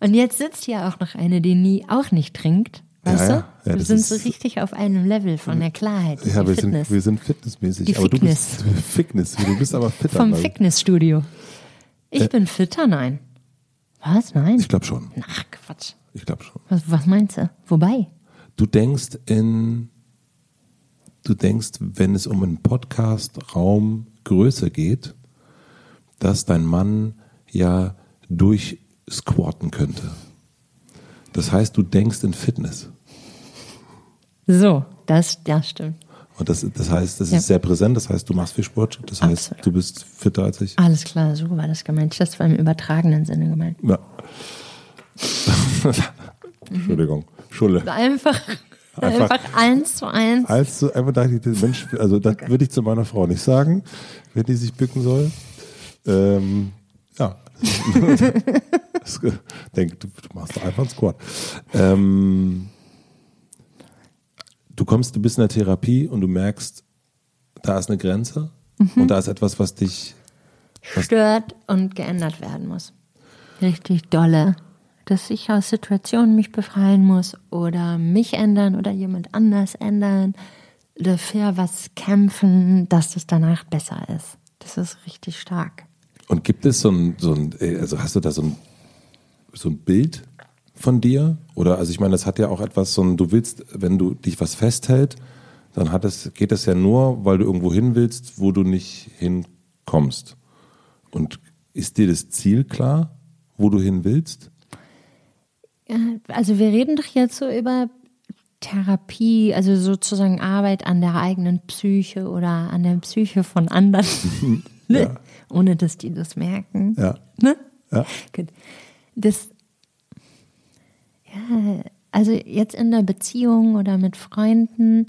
Speaker 1: Und jetzt sitzt hier auch noch eine, die nie auch nicht trinkt. Weißt
Speaker 2: Ja,
Speaker 1: du?
Speaker 2: Ja,
Speaker 1: wir sind so richtig auf einem Level von der Klarheit.
Speaker 2: ja,
Speaker 1: die
Speaker 2: wir
Speaker 1: Fitness.
Speaker 2: sind, wir sind fitnessmäßig.
Speaker 1: Die
Speaker 2: aber du
Speaker 1: Fitness.
Speaker 2: bist Fitness. Du bist aber fitter.
Speaker 1: Vom Fitnessstudio. Ich bin fitter, nein. Was? Nein?
Speaker 2: Ich glaube schon.
Speaker 1: Ach, Quatsch.
Speaker 2: Ich glaube schon.
Speaker 1: Was, was meinst du? Wobei?
Speaker 2: Du denkst in, du denkst, wenn es um einen Podcast-Raum Größe geht, dass dein Mann ja durchsquatten könnte. Das heißt, du denkst in Fitness.
Speaker 1: So, das, das stimmt.
Speaker 2: Und das, das heißt, das
Speaker 1: Ja.
Speaker 2: ist sehr präsent. Das heißt, du machst viel Sport. Das heißt,
Speaker 1: Absolut.
Speaker 2: du bist fitter als ich.
Speaker 1: Alles klar, so war das gemeint. Das war im übertragenen Sinne gemeint.
Speaker 2: Ja. Entschuldigung. Schulle.
Speaker 1: Einfach,
Speaker 2: Einfach-
Speaker 1: einfach, eins zu eins.
Speaker 2: Als du einfach dachte ich, Mensch, also das würde ich zu meiner Frau nicht sagen, wenn die sich bücken soll. Ähm, ja. Denk, du, du machst einfach einen Squat. Ähm, du kommst, du bist in der Therapie und du merkst, da ist eine Grenze und da ist etwas, was dich,
Speaker 1: Stört und geändert werden muss. Richtig dolle. Dass ich aus Situationen mich befreien muss oder mich ändern oder jemand anders ändern. Dafür was kämpfen, dass es danach besser ist. Das ist richtig stark.
Speaker 2: und gibt es so ein, so ein, also hast du da so ein, so ein Bild von dir? Oder, also ich meine, das hat ja auch etwas, so ein, du willst, wenn du dich was festhält, dann hat es, geht es ja nur, weil du irgendwo hin willst, wo du nicht hinkommst. Und ist dir das Ziel klar, wo du hin willst?
Speaker 1: Also wir reden doch jetzt so über Therapie, also sozusagen Arbeit an der eigenen Psyche oder an der Psyche von anderen,
Speaker 2: Ja.
Speaker 1: ohne dass die das merken.
Speaker 2: Ja.
Speaker 1: Ne?
Speaker 2: Ja.
Speaker 1: Gut. Das, ja, also jetzt in der Beziehung oder mit Freunden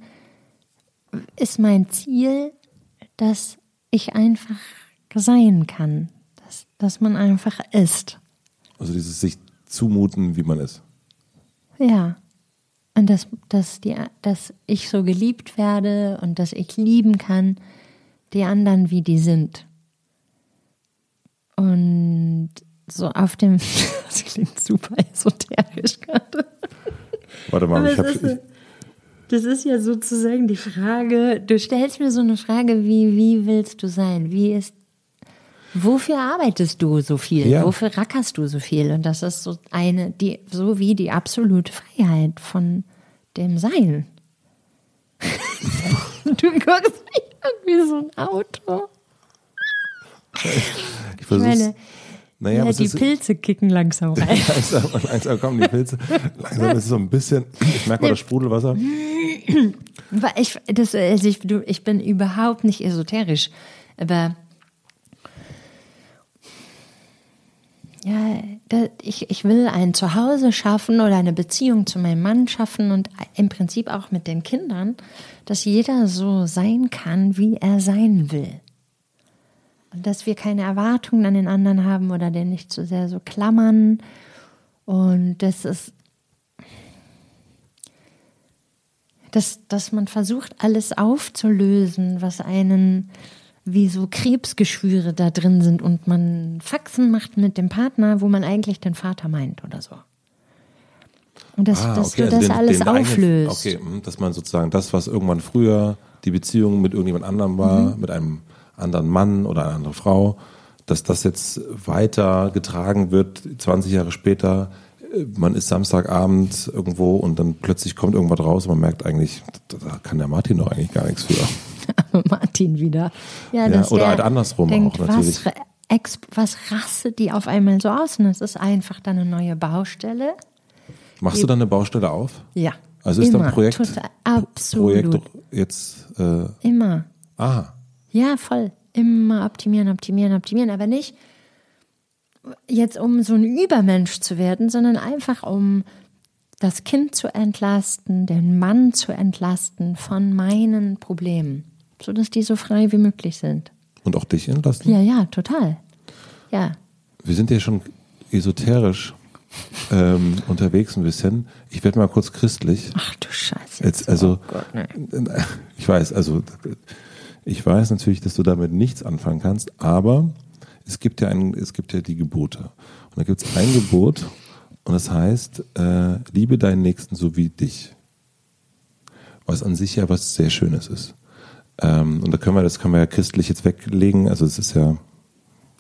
Speaker 1: ist mein Ziel, dass ich einfach sein kann. Dass, dass man einfach ist.
Speaker 2: Also dieses sich zumuten, wie man ist.
Speaker 1: Ja. Und dass, dass, die, dass ich so geliebt werde und dass ich lieben kann, die anderen, wie die sind. Und so auf dem, das klingt super esoterisch gerade.
Speaker 2: Warte mal, ich habe.
Speaker 1: Das ist ja sozusagen die Frage, du stellst mir so eine Frage wie, wie willst du sein? Wie ist, wofür arbeitest du so viel? Ja. Wofür rackerst du so viel? Und das ist so eine, die, so wie die absolute Freiheit von dem Sein. du guckst mich an wie so ein Auto.
Speaker 2: Ich, ich meine,
Speaker 1: naja, ja, die Pilze kicken langsam rein.
Speaker 2: langsam, langsam kommen die Pilze. Langsam ist es so ein bisschen, ich merke mal das Sprudelwasser.
Speaker 1: Ich, das, also ich, ich bin überhaupt nicht esoterisch, aber ja, da, ich, ich will ein Zuhause schaffen oder eine Beziehung zu meinem Mann schaffen und im Prinzip auch mit den Kindern, dass jeder so sein kann, wie er sein will. Und dass wir keine Erwartungen an den anderen haben oder den nicht so sehr so klammern. Und das ist, dass, dass man versucht, alles aufzulösen, was einen wie so Krebsgeschwüre da drin sind und man Faxen macht mit dem Partner, wo man eigentlich den Vater meint oder so. Und dass, ah, okay. dass du also das den, alles den auflöst.
Speaker 2: Eigenen, okay, hm, dass man sozusagen das, was irgendwann früher die Beziehung mit irgendjemand anderem war, mhm. mit einem anderen Mann oder eine andere Frau, dass das jetzt weiter getragen wird, 20 Jahre später. Man ist Samstagabend irgendwo und dann plötzlich kommt irgendwas raus und man merkt eigentlich, da kann der Martin doch eigentlich gar nichts für.
Speaker 1: Martin wieder.
Speaker 2: Ja, ja oder halt andersrum denkt, auch natürlich.
Speaker 1: Was, was rastet die auf einmal so aus? Und es ist einfach dann eine neue Baustelle.
Speaker 2: Machst du dann eine Baustelle auf?
Speaker 1: Ja.
Speaker 2: Also ist
Speaker 1: immer,
Speaker 2: dann Projekt,
Speaker 1: total, absolut.
Speaker 2: Projekt jetzt. Äh,
Speaker 1: immer.
Speaker 2: Aha.
Speaker 1: Ja, voll. Immer optimieren, optimieren, optimieren, aber nicht jetzt um so ein Übermensch zu werden, sondern einfach um das Kind zu entlasten, den Mann zu entlasten von meinen Problemen, sodass die so frei wie möglich sind.
Speaker 2: Und auch dich entlasten?
Speaker 1: Ja, ja, total. Ja.
Speaker 2: Wir sind ja schon esoterisch ähm, unterwegs ein bisschen. Ich werde mal kurz christlich.
Speaker 1: Ach du Scheiße.
Speaker 2: Jetzt, also, oh Gott, ich weiß, also ich weiß natürlich, dass du damit nichts anfangen kannst, aber es gibt ja, ein, es gibt ja die Gebote. Und da gibt es ein Gebot und das heißt, äh, liebe deinen Nächsten so wie dich. Was an sich ja was sehr Schönes ist. Ähm, und da können wir, das können wir ja christlich jetzt weglegen. Also es ist ja,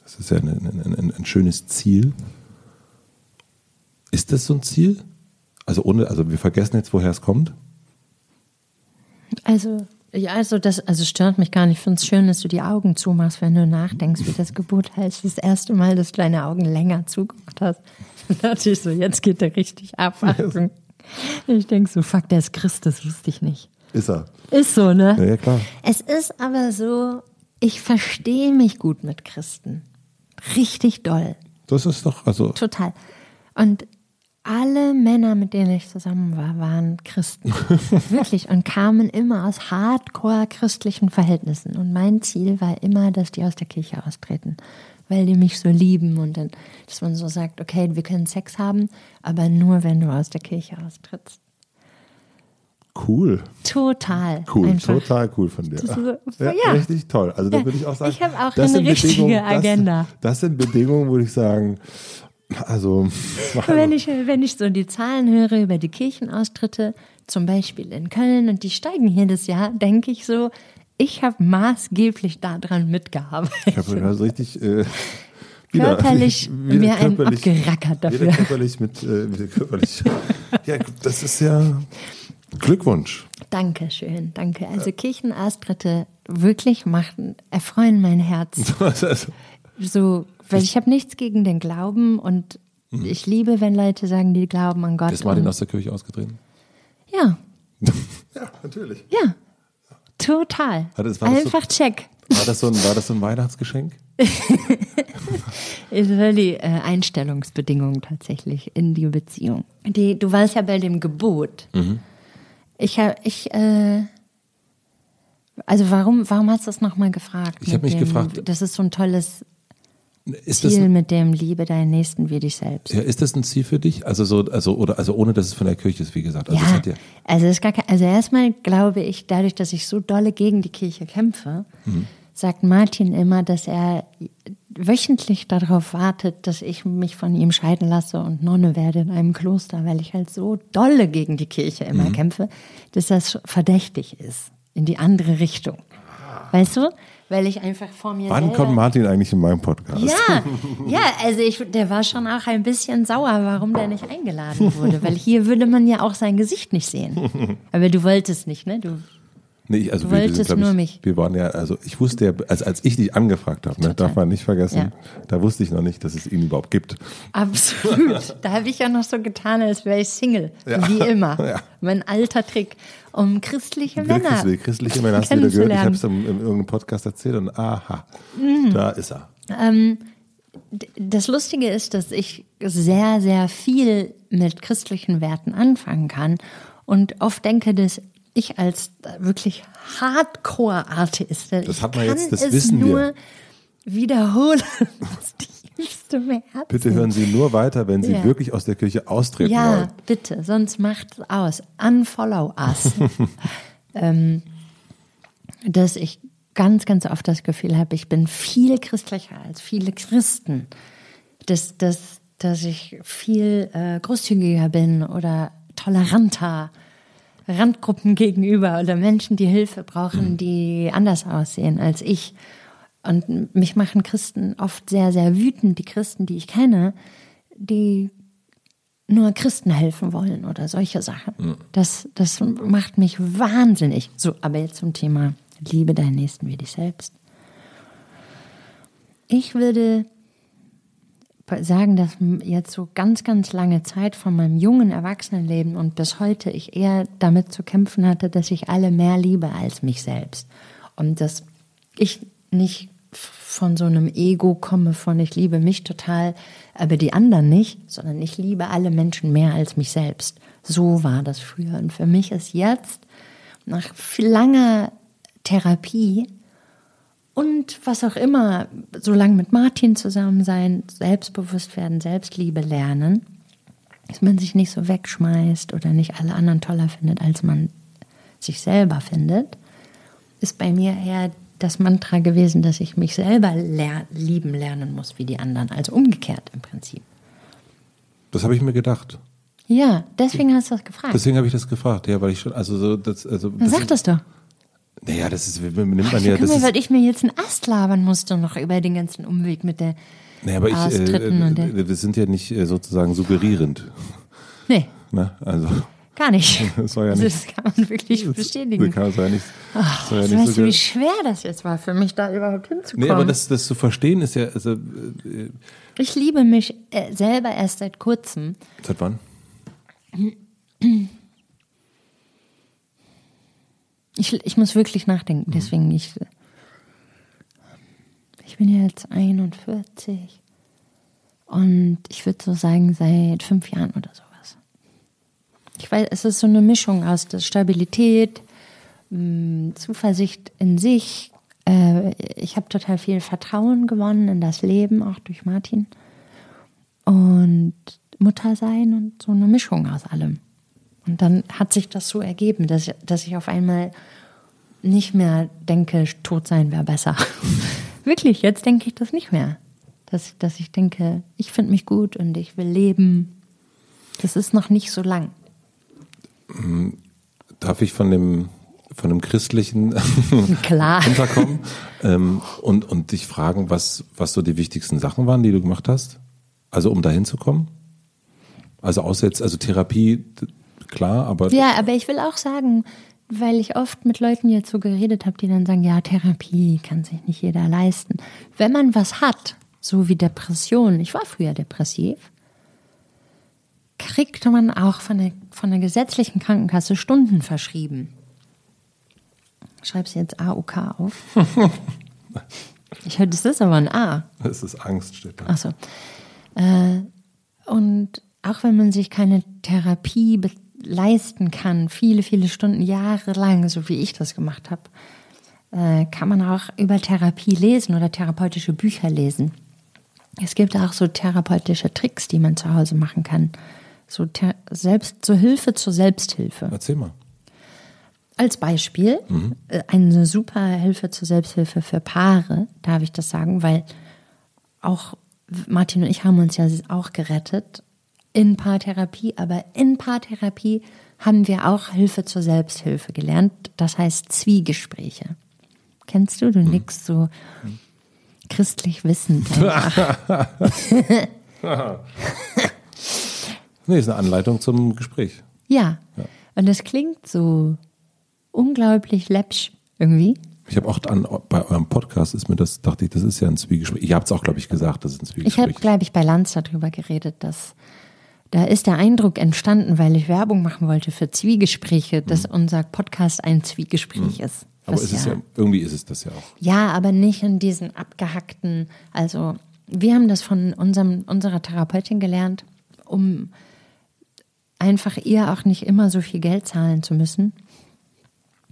Speaker 2: es ist ja ein, ein, ein, ein schönes Ziel. Ist das so ein Ziel? Also ohne, also wir vergessen jetzt, woher es kommt.
Speaker 1: Also ja, also das also stört mich gar nicht. Ich finde es schön, dass du die Augen zumachst, wenn du nachdenkst, wie das Gebot heißt. Das erste Mal, dass du deine Augen länger zugemacht hast. Da dachte ich so, jetzt geht er richtig ab. Achtung. Ich denke so, fuck, der ist Christ, das wusste ich nicht.
Speaker 2: Ist er.
Speaker 1: Ist so, ne?
Speaker 2: Ja, ja klar.
Speaker 1: Es ist aber so, ich verstehe mich gut mit Christen. Richtig doll.
Speaker 2: Das ist doch, also.
Speaker 1: Total. Und alle Männer, mit denen ich zusammen war, waren Christen. Wirklich. Und kamen immer aus hardcore christlichen Verhältnissen. Und mein Ziel war immer, dass die aus der Kirche austreten. Weil die mich so lieben und dann, dass man so sagt, okay, wir können Sex haben, aber nur, wenn du aus der Kirche austrittst.
Speaker 2: Cool.
Speaker 1: Total.
Speaker 2: Cool, einfach. total cool von dir.
Speaker 1: So,
Speaker 2: ja, ja, Richtig toll. Also da würde ich auch sagen,
Speaker 1: ich habe auch eine richtige Agenda.
Speaker 2: Das, das sind Bedingungen, würde ich sagen, also,
Speaker 1: wenn ich, wenn ich so die Zahlen höre über die Kirchenaustritte, zum Beispiel in Köln, und die steigen jedes Jahr, denke ich so, ich habe maßgeblich daran mitgearbeitet.
Speaker 2: Ich habe also richtig äh,
Speaker 1: wieder, körperlich wieder mir körperlich, einen abgerackert dafür.
Speaker 2: Wieder körperlich mit, äh, wieder körperlich. ja, das ist ja Glückwunsch.
Speaker 1: Dankeschön, danke. Also Kirchenaustritte wirklich machen, erfreuen mein Herz. so weil ich habe nichts gegen den Glauben und mhm. ich liebe, wenn Leute sagen, die glauben an Gott.
Speaker 2: Ist Martin aus der Kirche ausgetreten?
Speaker 1: Ja.
Speaker 2: ja, natürlich.
Speaker 1: Ja. Total. Das, Einfach so, check.
Speaker 2: War das, so ein, war das so ein Weihnachtsgeschenk?
Speaker 1: ist war die äh, Einstellungsbedingung tatsächlich in die Beziehung. Die, du warst ja bei dem Gebot. Mhm. Ich habe, ich, äh, Also warum, warum hast du das nochmal gefragt?
Speaker 2: Ich habe mich
Speaker 1: dem,
Speaker 2: gefragt.
Speaker 1: Das ist so ein tolles
Speaker 2: ist
Speaker 1: Ziel
Speaker 2: das,
Speaker 1: mit dem Liebe deinen Nächsten wie dich selbst.
Speaker 2: Ja, ist das ein Ziel für dich? Also so, also oder also ohne, dass es von der Kirche ist, wie gesagt. Also,
Speaker 1: ja, ja also ist gar kein, also erstmal glaube ich, dadurch, dass ich so dolle gegen die Kirche kämpfe, mhm. sagt Martin immer, dass er wöchentlich darauf wartet, dass ich mich von ihm scheiden lasse und Nonne werde in einem Kloster, weil ich halt so dolle gegen die Kirche immer mhm. kämpfe, dass das verdächtig ist in die andere Richtung. Weißt du? Weil ich einfach vor mir
Speaker 2: Wann kommt Martin eigentlich in meinem Podcast?
Speaker 1: Ja, ja, also ich, der war schon auch ein bisschen sauer, warum der nicht eingeladen wurde, weil hier würde man ja auch sein Gesicht nicht sehen. Aber du wolltest nicht, ne? Du
Speaker 2: Nee, also
Speaker 1: du wir, wolltest wir, nur
Speaker 2: ich,
Speaker 1: mich.
Speaker 2: Wir waren ja, also ich wusste ja, als, als ich dich angefragt habe, ne, darf man nicht vergessen, ja. da wusste ich noch nicht, dass es ihn überhaupt gibt.
Speaker 1: Absolut. da habe ich ja noch so getan, als wäre ich Single, ja. wie immer. Ja. Mein alter Trick, um christliche Männer
Speaker 2: Christliche, christliche Männer hast du wieder gehört. Ich habe es in, in, irgendeinem Podcast erzählt und aha, mhm. da ist er.
Speaker 1: Ähm, das Lustige ist, dass ich sehr, sehr viel mit christlichen Werten anfangen kann und oft denke, dass ich als wirklich Hardcore-Atheistin,
Speaker 2: das hat man jetzt, das wissen nur wir.
Speaker 1: wiederholen.
Speaker 2: Bitte hören Sie nur weiter, wenn Sie ja. wirklich aus der Kirche austreten ja, wollen. Ja,
Speaker 1: bitte, sonst macht es aus. Unfollow us. ähm, dass ich ganz, ganz oft das Gefühl habe, ich bin viel christlicher als viele Christen. Dass, dass, dass ich viel äh, großzügiger bin oder toleranter Randgruppen gegenüber oder Menschen, die Hilfe brauchen, mhm. die anders aussehen als ich. Und mich machen Christen oft sehr, sehr wütend, die Christen, die ich kenne, die nur Christen helfen wollen oder solche Sachen. Mhm. Das, das macht mich wahnsinnig. So, aber jetzt zum Thema Liebe deinen Nächsten wie dich selbst. Ich würde sagen, dass jetzt so ganz, ganz lange Zeit von meinem jungen Erwachsenenleben und bis heute ich eher damit zu kämpfen hatte, dass ich alle mehr liebe als mich selbst. Und dass ich nicht von so einem Ego komme von ich liebe mich total, aber die anderen nicht, sondern ich liebe alle Menschen mehr als mich selbst. So war das früher. Und für mich ist jetzt, nach langer Therapie, und was auch immer, so lange mit Martin zusammen sein, selbstbewusst werden, Selbstliebe lernen, dass man sich nicht so wegschmeißt oder nicht alle anderen toller findet, als man sich selber findet, ist bei mir eher das Mantra gewesen, dass ich mich selber ler lieben lernen muss wie die anderen. Also umgekehrt im Prinzip.
Speaker 2: Das habe ich mir gedacht.
Speaker 1: Ja, deswegen hast du das gefragt.
Speaker 2: Deswegen habe ich das gefragt, ja, weil ich schon, also so, das, also.
Speaker 1: Dann sag das doch.
Speaker 2: Naja, das ist, nimmt man ja.
Speaker 1: Das mir, weil ich mir jetzt einen Ast labern musste noch über den ganzen Umweg mit der.
Speaker 2: Naja, aber ich, äh, wir sind ja nicht äh, sozusagen suggerierend.
Speaker 1: Nee.
Speaker 2: Na, also.
Speaker 1: Gar nicht.
Speaker 2: Das, war ja nicht,
Speaker 1: das kann man wirklich bestätigen.
Speaker 2: Das, kann ja nicht,
Speaker 1: Ach, ja nicht weißt so du, wie schwer das jetzt war für mich, da überhaupt hinzukommen?
Speaker 2: Nee, aber das, das zu verstehen ist ja. Also, äh,
Speaker 1: ich liebe mich äh, selber erst seit kurzem.
Speaker 2: Seit wann?
Speaker 1: Ich, ich muss wirklich nachdenken, mhm. deswegen ich. Ich bin jetzt 41 und ich würde so sagen, seit fünf Jahren oder sowas. Ich weiß, es ist so eine Mischung aus der Stabilität, mm, Zuversicht in sich. Äh, ich habe total viel Vertrauen gewonnen in das Leben, auch durch Martin. Und Mutter sein und so eine Mischung aus allem. Und dann hat sich das so ergeben, dass, dass ich auf einmal nicht mehr denke, tot sein wäre besser. Wirklich, jetzt denke ich das nicht mehr. Dass, dass ich denke, ich finde mich gut und ich will leben. Das ist noch nicht so lang.
Speaker 2: Darf ich von dem, von dem christlichen
Speaker 1: Klar.
Speaker 2: unterkommen ähm, und, und dich fragen, was, was so die wichtigsten Sachen waren, die du gemacht hast? Also um dahin zu kommen? Also außer jetzt, also Therapie, klar, aber.
Speaker 1: Ja, aber ich will auch sagen, weil ich oft mit Leuten jetzt so geredet habe, die dann sagen, ja, Therapie kann sich nicht jeder leisten. Wenn man was hat, so wie Depression, ich war früher depressiv, kriegt man auch von der, von der gesetzlichen Krankenkasse Stunden verschrieben. Schreib sie jetzt AOK auf. ich höre, das ist aber ein A.
Speaker 2: Das ist Angst, steht da.
Speaker 1: Achso. Äh, und auch wenn man sich keine Therapie leisten kann, viele, viele Stunden, jahrelang, so wie ich das gemacht habe, äh, kann man auch über Therapie lesen oder therapeutische Bücher lesen. Es gibt auch so therapeutische Tricks, die man zu Hause machen kann. So selbst zur Hilfe zur Selbsthilfe.
Speaker 2: Erzähl mal.
Speaker 1: Als Beispiel mhm. Äh, eine super Hilfe zur Selbsthilfe für Paare, darf ich das sagen, weil auch Martin und ich haben uns ja auch gerettet in Paartherapie, aber in Paartherapie haben wir auch Hilfe zur Selbsthilfe gelernt. Das heißt Zwiegespräche. Kennst du? Du mhm. nix so christlich wissend.
Speaker 2: nee, ist eine Anleitung zum Gespräch.
Speaker 1: Ja. ja. Und das klingt so unglaublich läppsch irgendwie.
Speaker 2: Ich habe auch an, bei eurem Podcast ist mir das, dachte ich, das ist ja ein Zwiegespräch. Ihr habt es auch, glaube ich, gesagt, das ist ein Zwiegespräch.
Speaker 1: Ich habe, glaube ich, bei Lanz darüber geredet, dass da ist der Eindruck entstanden, weil ich Werbung machen wollte für Zwiegespräche, dass hm. unser Podcast ein Zwiegespräch hm. ist.
Speaker 2: Aber ist es ja, ja, irgendwie ist es das ja auch.
Speaker 1: Ja, aber nicht in diesen abgehackten, also wir haben das von unserem, unserer Therapeutin gelernt, um einfach ihr auch nicht immer so viel Geld zahlen zu müssen.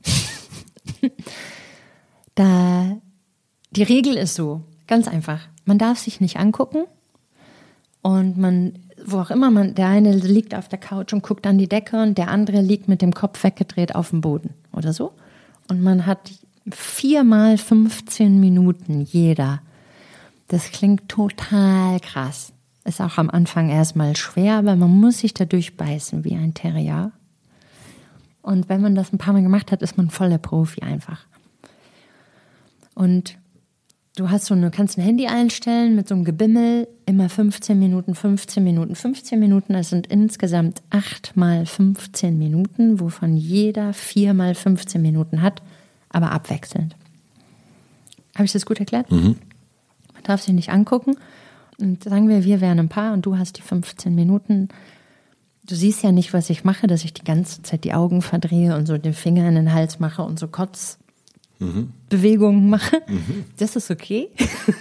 Speaker 1: da, die Regel ist so, ganz einfach. Man darf sich nicht angucken und man, wo auch immer man, der eine liegt auf der Couch und guckt an die Decke und der andere liegt mit dem Kopf weggedreht auf dem Boden oder so. Und man hat viermal 15 Minuten jeder. Das klingt total krass. Ist auch am Anfang erstmal schwer, aber man muss sich da durchbeißen wie ein Terrier. Und wenn man das ein paar Mal gemacht hat, ist man voll der Profi einfach. Und du hast so eine, kannst ein Handy einstellen mit so einem Gebimmel, immer 15 Minuten, 15 Minuten, 15 Minuten. Das sind insgesamt 8 mal 15 Minuten, wovon jeder 4 mal 15 Minuten hat, aber abwechselnd. Habe ich das gut erklärt? Mhm. Man darf sich nicht angucken. Und sagen wir, wir wären ein Paar und du hast die 15 Minuten du siehst ja nicht, was ich mache, dass ich die ganze Zeit die Augen verdrehe und so den Finger in den Hals mache und so Kotzbewegungen mhm. mache. Mhm. Das ist okay.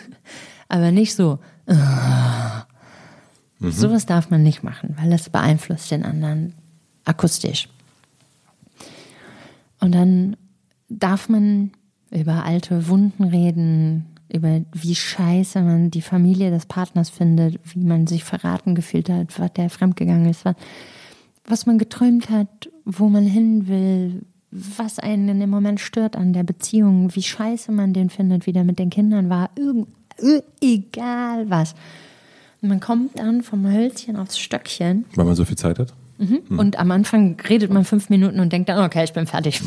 Speaker 1: Aber nicht so. Mhm. Sowas darf man nicht machen, weil das beeinflusst den anderen akustisch. Und dann darf man über alte Wunden reden, über wie scheiße man die Familie des Partners findet, wie man sich verraten gefühlt hat, was der fremdgegangen ist, was man geträumt hat, wo man hin will, was einen in dem Moment stört an der Beziehung, wie scheiße man den findet, wie der mit den Kindern war, irgend, egal was. Man kommt dann vom Hölzchen aufs Stöckchen.
Speaker 2: Weil man so viel Zeit hat?
Speaker 1: Mhm. Mhm. Und am Anfang redet man fünf Minuten und denkt dann, okay, ich bin fertig.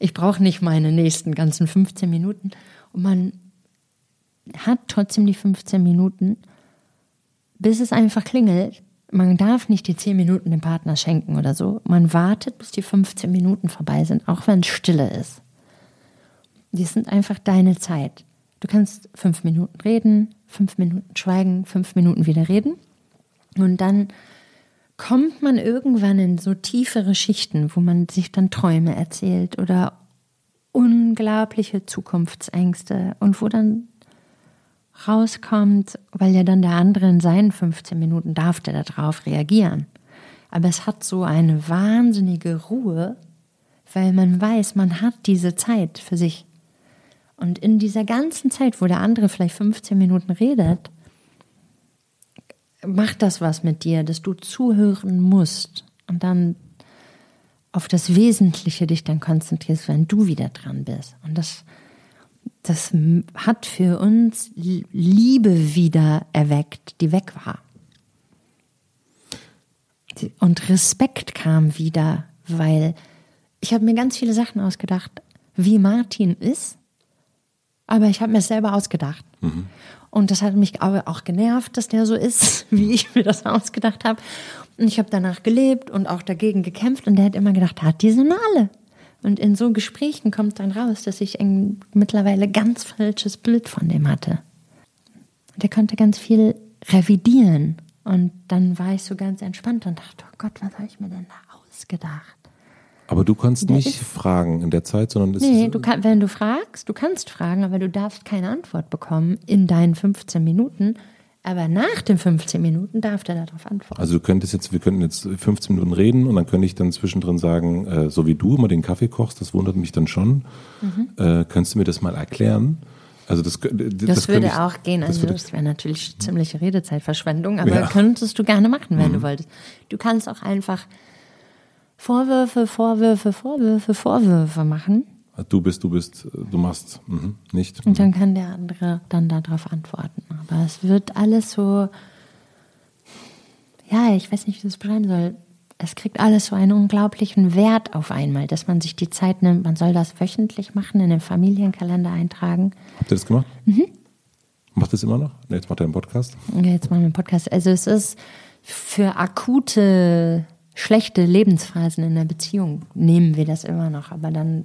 Speaker 1: Ich brauche nicht meine nächsten ganzen 15 Minuten. Und man hat trotzdem die 15 Minuten, bis es einfach klingelt. Man darf nicht die 10 Minuten dem Partner schenken oder so. Man wartet, bis die 15 Minuten vorbei sind, auch wenn es stille ist. Die sind einfach deine Zeit. Du kannst fünf Minuten reden, fünf Minuten schweigen, fünf Minuten wieder reden. Und dann kommt man irgendwann in so tiefere Schichten, wo man sich dann Träume erzählt oder unglaubliche Zukunftsängste und wo dann rauskommt, weil ja dann der andere in seinen 15 Minuten darf der darauf reagieren. Aber es hat so eine wahnsinnige Ruhe, weil man weiß, man hat diese Zeit für sich. Und in dieser ganzen Zeit, wo der andere vielleicht 15 Minuten redet, macht das was mit dir, dass du zuhören musst und dann auf das Wesentliche dich dann konzentrierst, wenn du wieder dran bist. Und das das hat für uns Liebe wieder erweckt, die weg war. Und Respekt kam wieder, weil ich habe mir ganz viele Sachen ausgedacht, wie Martin ist, aber ich habe mir es selber ausgedacht. Mhm. Und das hat mich aber auch genervt, dass der so ist, wie ich mir das ausgedacht habe. Und ich habe danach gelebt und auch dagegen gekämpft und der hat immer gedacht, hat die sind alle. Und in so Gesprächen kommt dann raus, dass ich ein mittlerweile ganz falsches Bild von dem hatte. Und er konnte ganz viel revidieren. Und dann war ich so ganz entspannt und dachte, oh Gott, was habe ich mir denn da ausgedacht?
Speaker 2: Aber du kannst der nicht fragen in der Zeit, sondern
Speaker 1: es Nee, du kann, wenn du fragst, du kannst fragen, aber du darfst keine Antwort bekommen in deinen 15 Minuten. Aber nach den 15 Minuten darf der darauf antworten.
Speaker 2: Also du könntest jetzt, wir könnten jetzt 15 Minuten reden und dann könnte ich dann zwischendrin sagen, äh, so wie du immer den Kaffee kochst, das wundert mich dann schon. Mhm. Äh, könntest du mir das mal erklären? Also das, das,
Speaker 1: das würde ich, auch gehen. Also das, das wäre natürlich ziemliche Redezeitverschwendung, aber ja. könntest du gerne machen, wenn mhm. du wolltest. Du kannst auch einfach Vorwürfe, Vorwürfe, Vorwürfe, Vorwürfe machen.
Speaker 2: Du bist, du bist, du machst, mhm. nicht.
Speaker 1: Und dann kann der andere dann darauf antworten. Aber es wird alles so, ja, ich weiß nicht, wie ich das beschreiben soll. Es kriegt alles so einen unglaublichen Wert auf einmal, dass man sich die Zeit nimmt. Man soll das wöchentlich machen, in den Familienkalender eintragen.
Speaker 2: Habt ihr das gemacht? Mhm. Macht das immer noch? Nee, jetzt macht er einen Podcast.
Speaker 1: Ja, jetzt machen wir einen Podcast. Also es ist für akute schlechte Lebensphasen in der Beziehung nehmen wir das immer noch, aber dann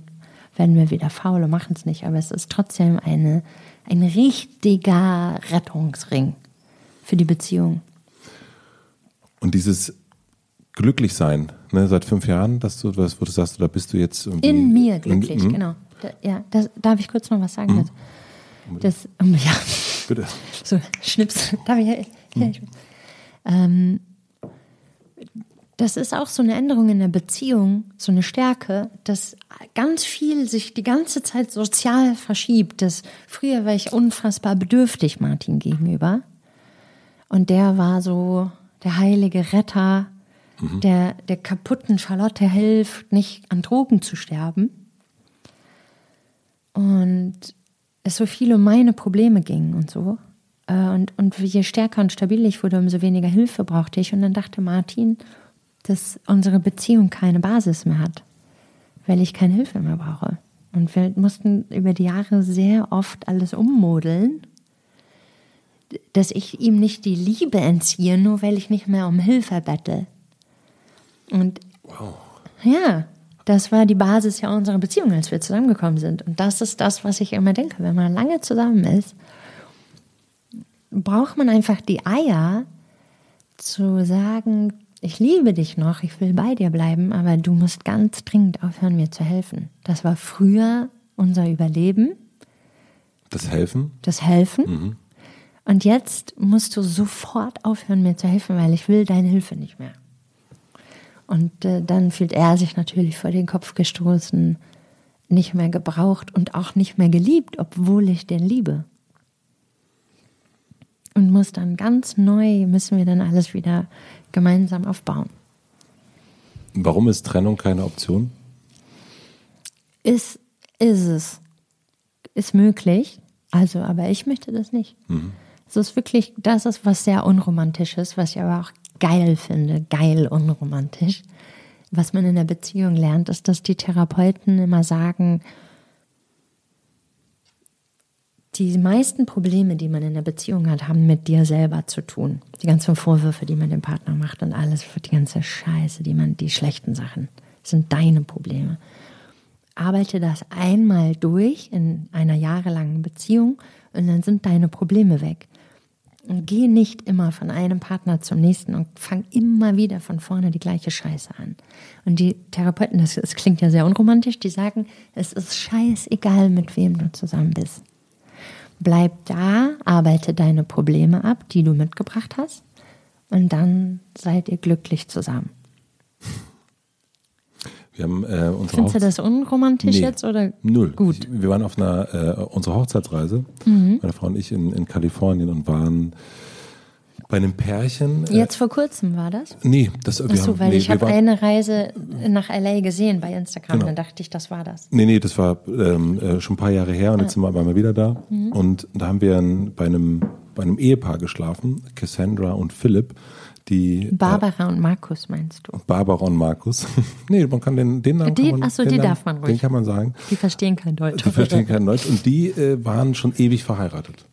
Speaker 1: werden wir wieder faul und machen es nicht. Aber es ist trotzdem eine, ein richtiger Rettungsring für die Beziehung.
Speaker 2: Und dieses Glücklichsein, ne, seit fünf Jahren, dass du, was wo du sagst, da bist du jetzt irgendwie.
Speaker 1: In mir glücklich, in, genau. Da, ja, das, darf ich kurz noch was sagen? Mhm. Das, ja. Bitte. So, Schnips. Darf ich? Ja, mhm. ich ähm, das ist auch so eine Änderung in der Beziehung, so eine Stärke, dass ganz viel sich die ganze Zeit sozial verschiebt. Das, früher war ich unfassbar bedürftig Martin gegenüber. Und der war so der heilige Retter, mhm. der der kaputten Charlotte hilft, nicht an Drogen zu sterben. Und es so viel um meine Probleme ging und so. Äh, und, und je stärker und stabiler ich wurde, umso weniger Hilfe brauchte ich. Und dann dachte Martin, dass unsere Beziehung keine Basis mehr hat, weil ich keine Hilfe mehr brauche. Und wir mussten über die Jahre sehr oft alles ummodeln, dass ich ihm nicht die Liebe entziehe, nur weil ich nicht mehr um Hilfe bette. Und wow. ja, das war die Basis ja unserer Beziehung, als wir zusammengekommen sind. Und das ist das, was ich immer denke. Wenn man lange zusammen ist, braucht man einfach die Eier zu sagen, ich liebe dich noch, ich will bei dir bleiben, aber du musst ganz dringend aufhören, mir zu helfen. Das war früher unser Überleben.
Speaker 2: Das Helfen?
Speaker 1: Das Helfen. Mhm. Und jetzt musst du sofort aufhören, mir zu helfen, weil ich will deine Hilfe nicht mehr. Und äh, dann fühlt er sich natürlich vor den Kopf gestoßen, nicht mehr gebraucht und auch nicht mehr geliebt, obwohl ich den liebe. Und muss dann ganz neu, müssen wir dann alles wieder gemeinsam aufbauen.
Speaker 2: Warum ist Trennung keine Option?
Speaker 1: Ist, ist es. Ist möglich. Also, aber ich möchte das nicht. Mhm. Es ist wirklich, das ist was sehr Unromantisches, was ich aber auch geil finde. Geil unromantisch. Was man in der Beziehung lernt, ist, dass die Therapeuten immer sagen, die meisten Probleme, die man in der Beziehung hat, haben mit dir selber zu tun. Die ganzen Vorwürfe, die man dem Partner macht und alles, die ganze Scheiße, die man, die schlechten Sachen, sind deine Probleme. Arbeite das einmal durch in einer jahrelangen Beziehung und dann sind deine Probleme weg. Und geh nicht immer von einem Partner zum nächsten und fang immer wieder von vorne die gleiche Scheiße an. Und die Therapeuten, das, das klingt ja sehr unromantisch, die sagen, es ist scheißegal, mit wem du zusammen bist. Bleib da, arbeite deine Probleme ab, die du mitgebracht hast, und dann seid ihr glücklich zusammen.
Speaker 2: Wir haben äh, unsere
Speaker 1: Findest du das unromantisch nee, jetzt oder
Speaker 2: null? Gut. Wir waren auf einer äh, unserer Hochzeitsreise, mhm. meine Frau und ich in, in Kalifornien und waren bei einem Pärchen.
Speaker 1: Äh, Jetzt vor kurzem war das?
Speaker 2: Nee, das
Speaker 1: Ach so, weil nee, ich habe eine Reise nach LA gesehen bei Instagram, genau. dann dachte ich, das war das.
Speaker 2: Nee, nee, das war ähm, äh, schon ein paar Jahre her und ah. jetzt sind wir einmal wieder da. Mhm. Und da haben wir ein, bei, einem, bei einem Ehepaar geschlafen, Cassandra und Philipp. Die,
Speaker 1: Barbara äh, und Markus meinst du?
Speaker 2: Barbara und Markus. nee, man kann den, den Namen.
Speaker 1: Den, achso, die Namen, darf man ruhig.
Speaker 2: Den kann man sagen.
Speaker 1: Die verstehen kein Deutsch.
Speaker 2: Die verstehen kein Deutsch. Und die äh, waren schon ewig verheiratet.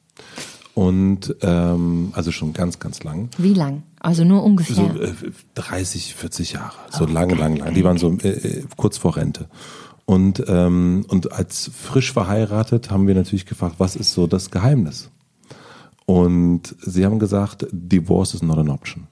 Speaker 2: Und ähm, also schon ganz, ganz lang.
Speaker 1: Wie lang? Also nur ungefähr? So
Speaker 2: äh, 30, 40 Jahre. So oh, lange, lange, lange. Die waren so äh, äh, kurz vor Rente. Und, ähm, und als frisch verheiratet haben wir natürlich gefragt, was ist so das Geheimnis? Und sie haben gesagt, Divorce is not an option.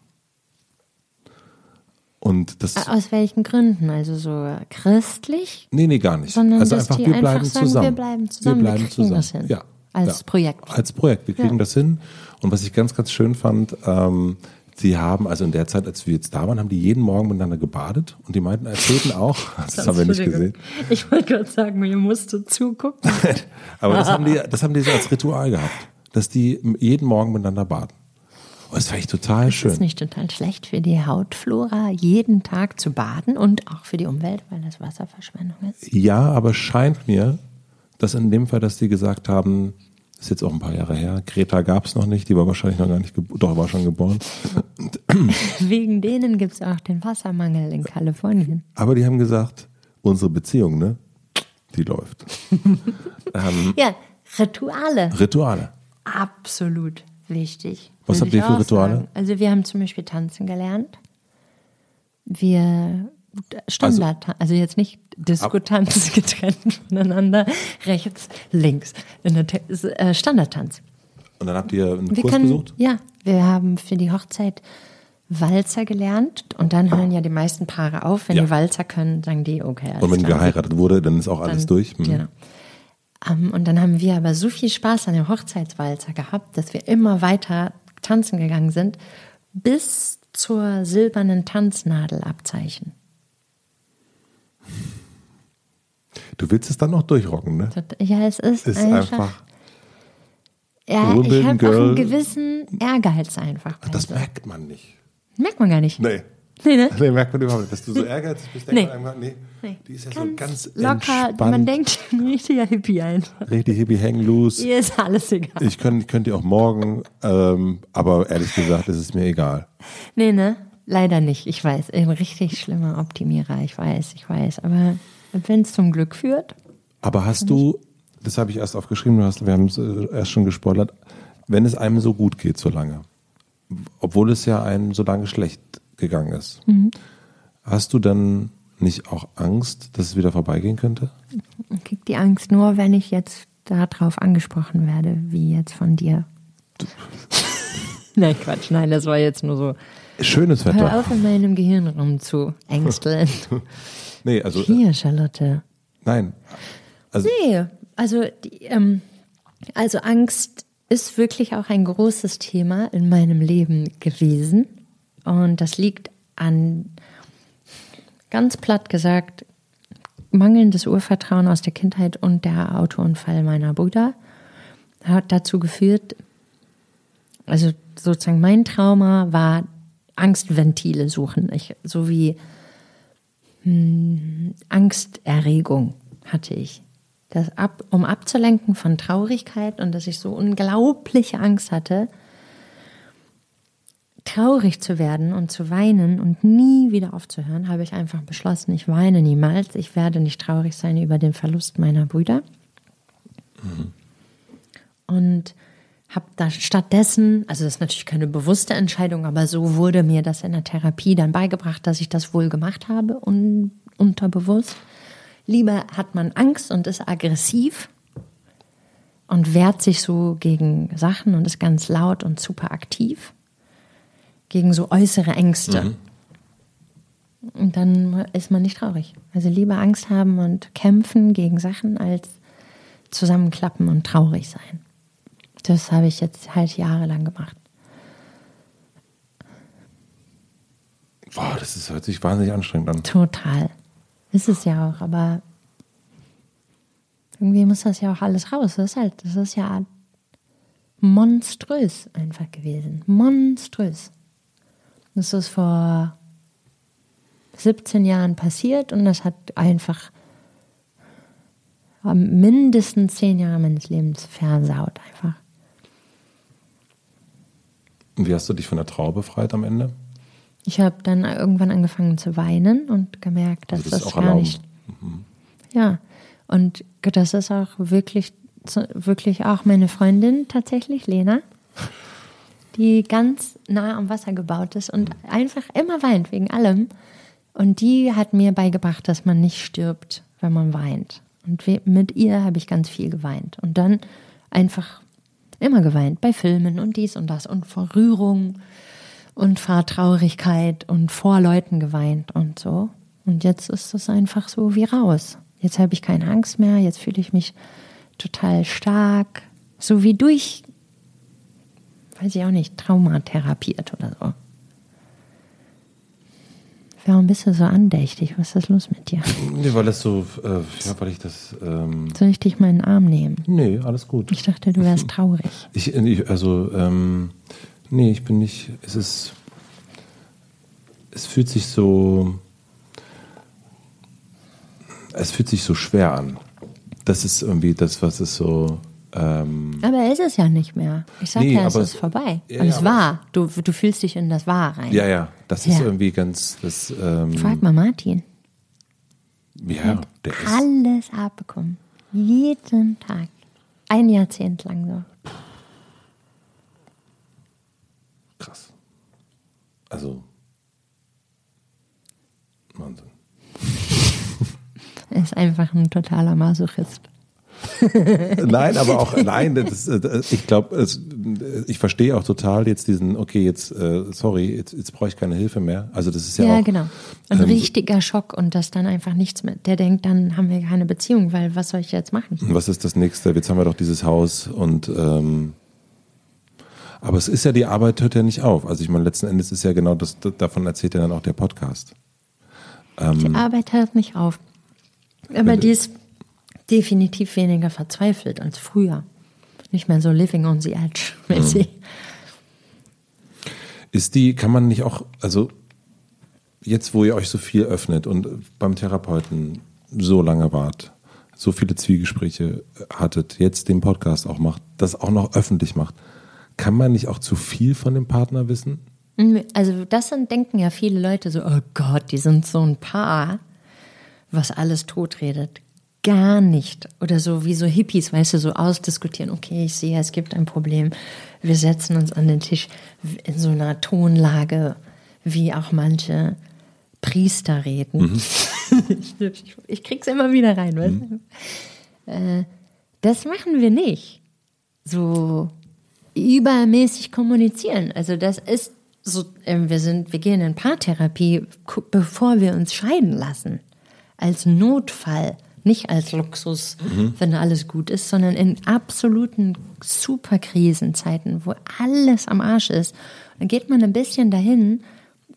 Speaker 2: Und das
Speaker 1: Aus welchen Gründen? Also so christlich?
Speaker 2: Nee, nee, gar nicht.
Speaker 1: Sondern also einfach, wir bleiben, einfach sagen, zusammen. wir bleiben zusammen. Wir bleiben wir zusammen.
Speaker 2: Ja,
Speaker 1: als ja, Projekt.
Speaker 2: Als Projekt. Wir kriegen ja. das hin. Und was ich ganz, ganz schön fand, ähm, Sie haben, also in der Zeit, als wir jetzt da waren, haben die jeden Morgen miteinander gebadet und die meinten, erzählten auch, das, das haben wir nicht gesehen.
Speaker 1: Ich wollte gerade sagen, mir musste zugucken.
Speaker 2: Aber das haben die, das haben die so als Ritual gehabt, dass die jeden Morgen miteinander baden. Oh, das fand ich total
Speaker 1: das
Speaker 2: schön.
Speaker 1: Das ist nicht total schlecht für die Hautflora, jeden Tag zu baden und auch für die Umwelt, weil das Wasserverschwendung ist.
Speaker 2: Ja, aber scheint mir, dass in dem Fall, dass die gesagt haben, ist jetzt auch ein paar Jahre her. Greta gab es noch nicht, die war wahrscheinlich noch gar nicht geboren, doch war schon geboren.
Speaker 1: Wegen denen gibt es auch den Wassermangel in Kalifornien.
Speaker 2: Aber die haben gesagt, unsere Beziehung, ne, die läuft.
Speaker 1: ähm, ja, Rituale.
Speaker 2: Rituale.
Speaker 1: Absolut wichtig.
Speaker 2: Was habt ihr für Rituale? Sagen.
Speaker 1: Also wir haben zum Beispiel tanzen gelernt. Wir Standard, also, also jetzt nicht Diskotanz getrennt voneinander, rechts, links. Äh, Standardtanz.
Speaker 2: Und dann habt ihr einen wir Kurs können, besucht?
Speaker 1: Ja, wir haben für die Hochzeit Walzer gelernt und dann hören ja die meisten Paare auf. Wenn ja. die Walzer können, sagen die, okay.
Speaker 2: und wenn geheiratet wurde, dann ist auch alles dann, durch.
Speaker 1: Mhm. Genau. Um, ähm, und dann haben wir aber so viel Spaß an dem Hochzeitswalzer gehabt, dass wir immer weiter tanzen gegangen sind, bis zur silbernen Tanznadel-Abzeichen.
Speaker 2: Du willst es dann noch durchrocken, ne?
Speaker 1: Ja, es ist,
Speaker 2: ist einfach. einfach
Speaker 1: ja, ich habe auch einen gewissen Ehrgeiz einfach.
Speaker 2: Ach, das merkt man nicht.
Speaker 1: Merkt man gar nicht.
Speaker 2: Nee. Nee, ne? nee, merkt man überhaupt nicht. Dass du so ehrgeizig bist, denkt nee. man einfach, nee, nee. Die ist ja ganz so ganz locker. Entspannt.
Speaker 1: Man denkt, ein richtiger Hippie einfach.
Speaker 2: Richtig Hippie, hängen loose.
Speaker 1: Ihr ist alles egal.
Speaker 2: Ich könnte könnt ihr auch morgen, ähm, aber ehrlich gesagt, ist es mir egal.
Speaker 1: Nee, ne? Leider nicht. Ich weiß. Ein richtig schlimmer Optimierer. Ich weiß, ich weiß. Aber wenn es zum Glück führt.
Speaker 2: Aber hast du, das habe ich erst aufgeschrieben, du hast, wir haben es äh, erst schon gespoilert, wenn es einem so gut geht, so lange, obwohl es ja einem so lange schlecht gegangen ist, mhm. hast du dann nicht auch Angst, dass es wieder vorbeigehen könnte?
Speaker 1: Ich kriege die Angst nur, wenn ich jetzt darauf angesprochen werde, wie jetzt von dir. nein, Quatsch, nein, das war jetzt nur so.
Speaker 2: Schönes Wetter.
Speaker 1: Hör auf, in meinem Gehirnraum zu ängsteln.
Speaker 2: Nee, also.
Speaker 1: Hier, Charlotte.
Speaker 2: Nein.
Speaker 1: Also, nee, also, die, ähm, also Angst ist wirklich auch ein großes Thema in meinem Leben gewesen. Und das liegt an, ganz platt gesagt, mangelndes Urvertrauen aus der Kindheit und der Autounfall meiner Brüder hat dazu geführt, also sozusagen mein Trauma war Angstventile suchen. Ich, so wie hm, Angsterregung hatte ich. Das ab, um abzulenken von Traurigkeit und dass ich so unglaubliche Angst hatte, traurig zu werden und zu weinen und nie wieder aufzuhören, habe ich einfach beschlossen, ich weine niemals. Ich werde nicht traurig sein über den Verlust meiner Brüder. Mhm. Und habe da stattdessen, also das ist natürlich keine bewusste Entscheidung, aber so wurde mir das in der Therapie dann beigebracht, dass ich das wohl gemacht habe, un unterbewusst. Lieber hat man Angst und ist aggressiv und wehrt sich so gegen Sachen und ist ganz laut und super aktiv, gegen so äußere Ängste. Mhm. Und dann ist man nicht traurig. Also lieber Angst haben und kämpfen gegen Sachen, als zusammenklappen und traurig sein. Das habe ich jetzt halt jahrelang gemacht.
Speaker 2: Boah, das ist, hört sich wahnsinnig anstrengend an.
Speaker 1: Total. Ist es ja auch, aber irgendwie muss das ja auch alles raus. Das ist halt, das ist ja monströs einfach gewesen. Monströs. Das ist vor 17 Jahren passiert und das hat einfach mindestens 10 Jahre meines Lebens versaut einfach.
Speaker 2: Und wie hast du dich von der Trauer befreit am Ende?
Speaker 1: Ich habe dann irgendwann angefangen zu weinen und gemerkt, dass also das, das gar erlauben. nicht. Mhm. Ja, und das ist auch wirklich, wirklich auch meine Freundin tatsächlich, Lena, die ganz nah am Wasser gebaut ist und mhm. einfach immer weint wegen allem. Und die hat mir beigebracht, dass man nicht stirbt, wenn man weint. Und mit ihr habe ich ganz viel geweint. Und dann einfach immer geweint bei Filmen und dies und das und vor Rührung und vor Traurigkeit und vor Leuten geweint und so. Und jetzt ist es einfach so wie raus. Jetzt habe ich keine Angst mehr, jetzt fühle ich mich total stark So wie durch, weiß ich auch nicht, Trauma therapiert oder so. Warum bist du so andächtig? Was ist los mit dir?
Speaker 2: Nee, weil das so, äh, ja, weil ich das. Ähm
Speaker 1: Soll ich dich mal in den Arm nehmen?
Speaker 2: Nee, alles gut.
Speaker 1: Ich dachte, du wärst traurig.
Speaker 2: Ich, ich also, ähm, nee, ich bin nicht. Es ist. Es fühlt sich so. Es fühlt sich so schwer an. Das ist irgendwie das, was es so. Ähm
Speaker 1: aber es ist ja nicht mehr. Ich sag nee, ja, es ist vorbei. Ja, Und es war. Du, du fühlst dich in das War rein.
Speaker 2: Ja, ja. Das ja. ist irgendwie ganz. Das, ähm
Speaker 1: Frag mal Martin.
Speaker 2: Ja, der
Speaker 1: ist. Alles abbekommen. Jeden Tag. Ein Jahrzehnt lang so.
Speaker 2: Krass. Also. Wahnsinn.
Speaker 1: er ist einfach ein totaler Masochist.
Speaker 2: Nein, aber auch, nein, das, ich glaube, ich verstehe auch total jetzt diesen, okay, jetzt, äh, sorry, jetzt, jetzt brauche ich keine Hilfe mehr. Also das ist ja,
Speaker 1: ja
Speaker 2: auch.
Speaker 1: genau. Ein ähm, richtiger Schock und das dann einfach nichts mehr. Der denkt, dann haben wir keine Beziehung, weil was soll ich jetzt machen?
Speaker 2: Was ist das nächste? Jetzt haben wir doch dieses Haus und, ähm, aber es ist ja, die Arbeit hört ja nicht auf. Also ich meine, letzten Endes ist ja genau das, davon erzählt ja dann auch der Podcast.
Speaker 1: Ähm, die Arbeit hört nicht auf. Aber die ist definitiv weniger verzweifelt als früher. Nicht mehr so living on the edge mäßig. Mhm.
Speaker 2: Ist die, kann man nicht auch, also jetzt, wo ihr euch so viel öffnet und beim Therapeuten so lange wart, so viele Zwiegespräche hattet, jetzt den Podcast auch macht, das auch noch öffentlich macht, kann man nicht auch zu viel von dem Partner wissen?
Speaker 1: Also das sind, denken ja viele Leute so, oh Gott, die sind so ein Paar, was alles totredet gar nicht. Oder so wie so Hippies, weißt du, so ausdiskutieren. Okay, ich sehe, es gibt ein Problem. Wir setzen uns an den Tisch in so einer Tonlage, wie auch manche Priester reden. Mhm. ich, ich krieg's immer wieder rein, weißt mhm. du? Äh, das machen wir nicht. So übermäßig kommunizieren. Also das ist so, äh, wir sind, wir gehen in Paartherapie, bevor wir uns scheiden lassen. Als Notfall nicht als Luxus, mhm. wenn alles gut ist, sondern in absoluten Superkrisenzeiten, wo alles am Arsch ist. Dann geht man ein bisschen dahin,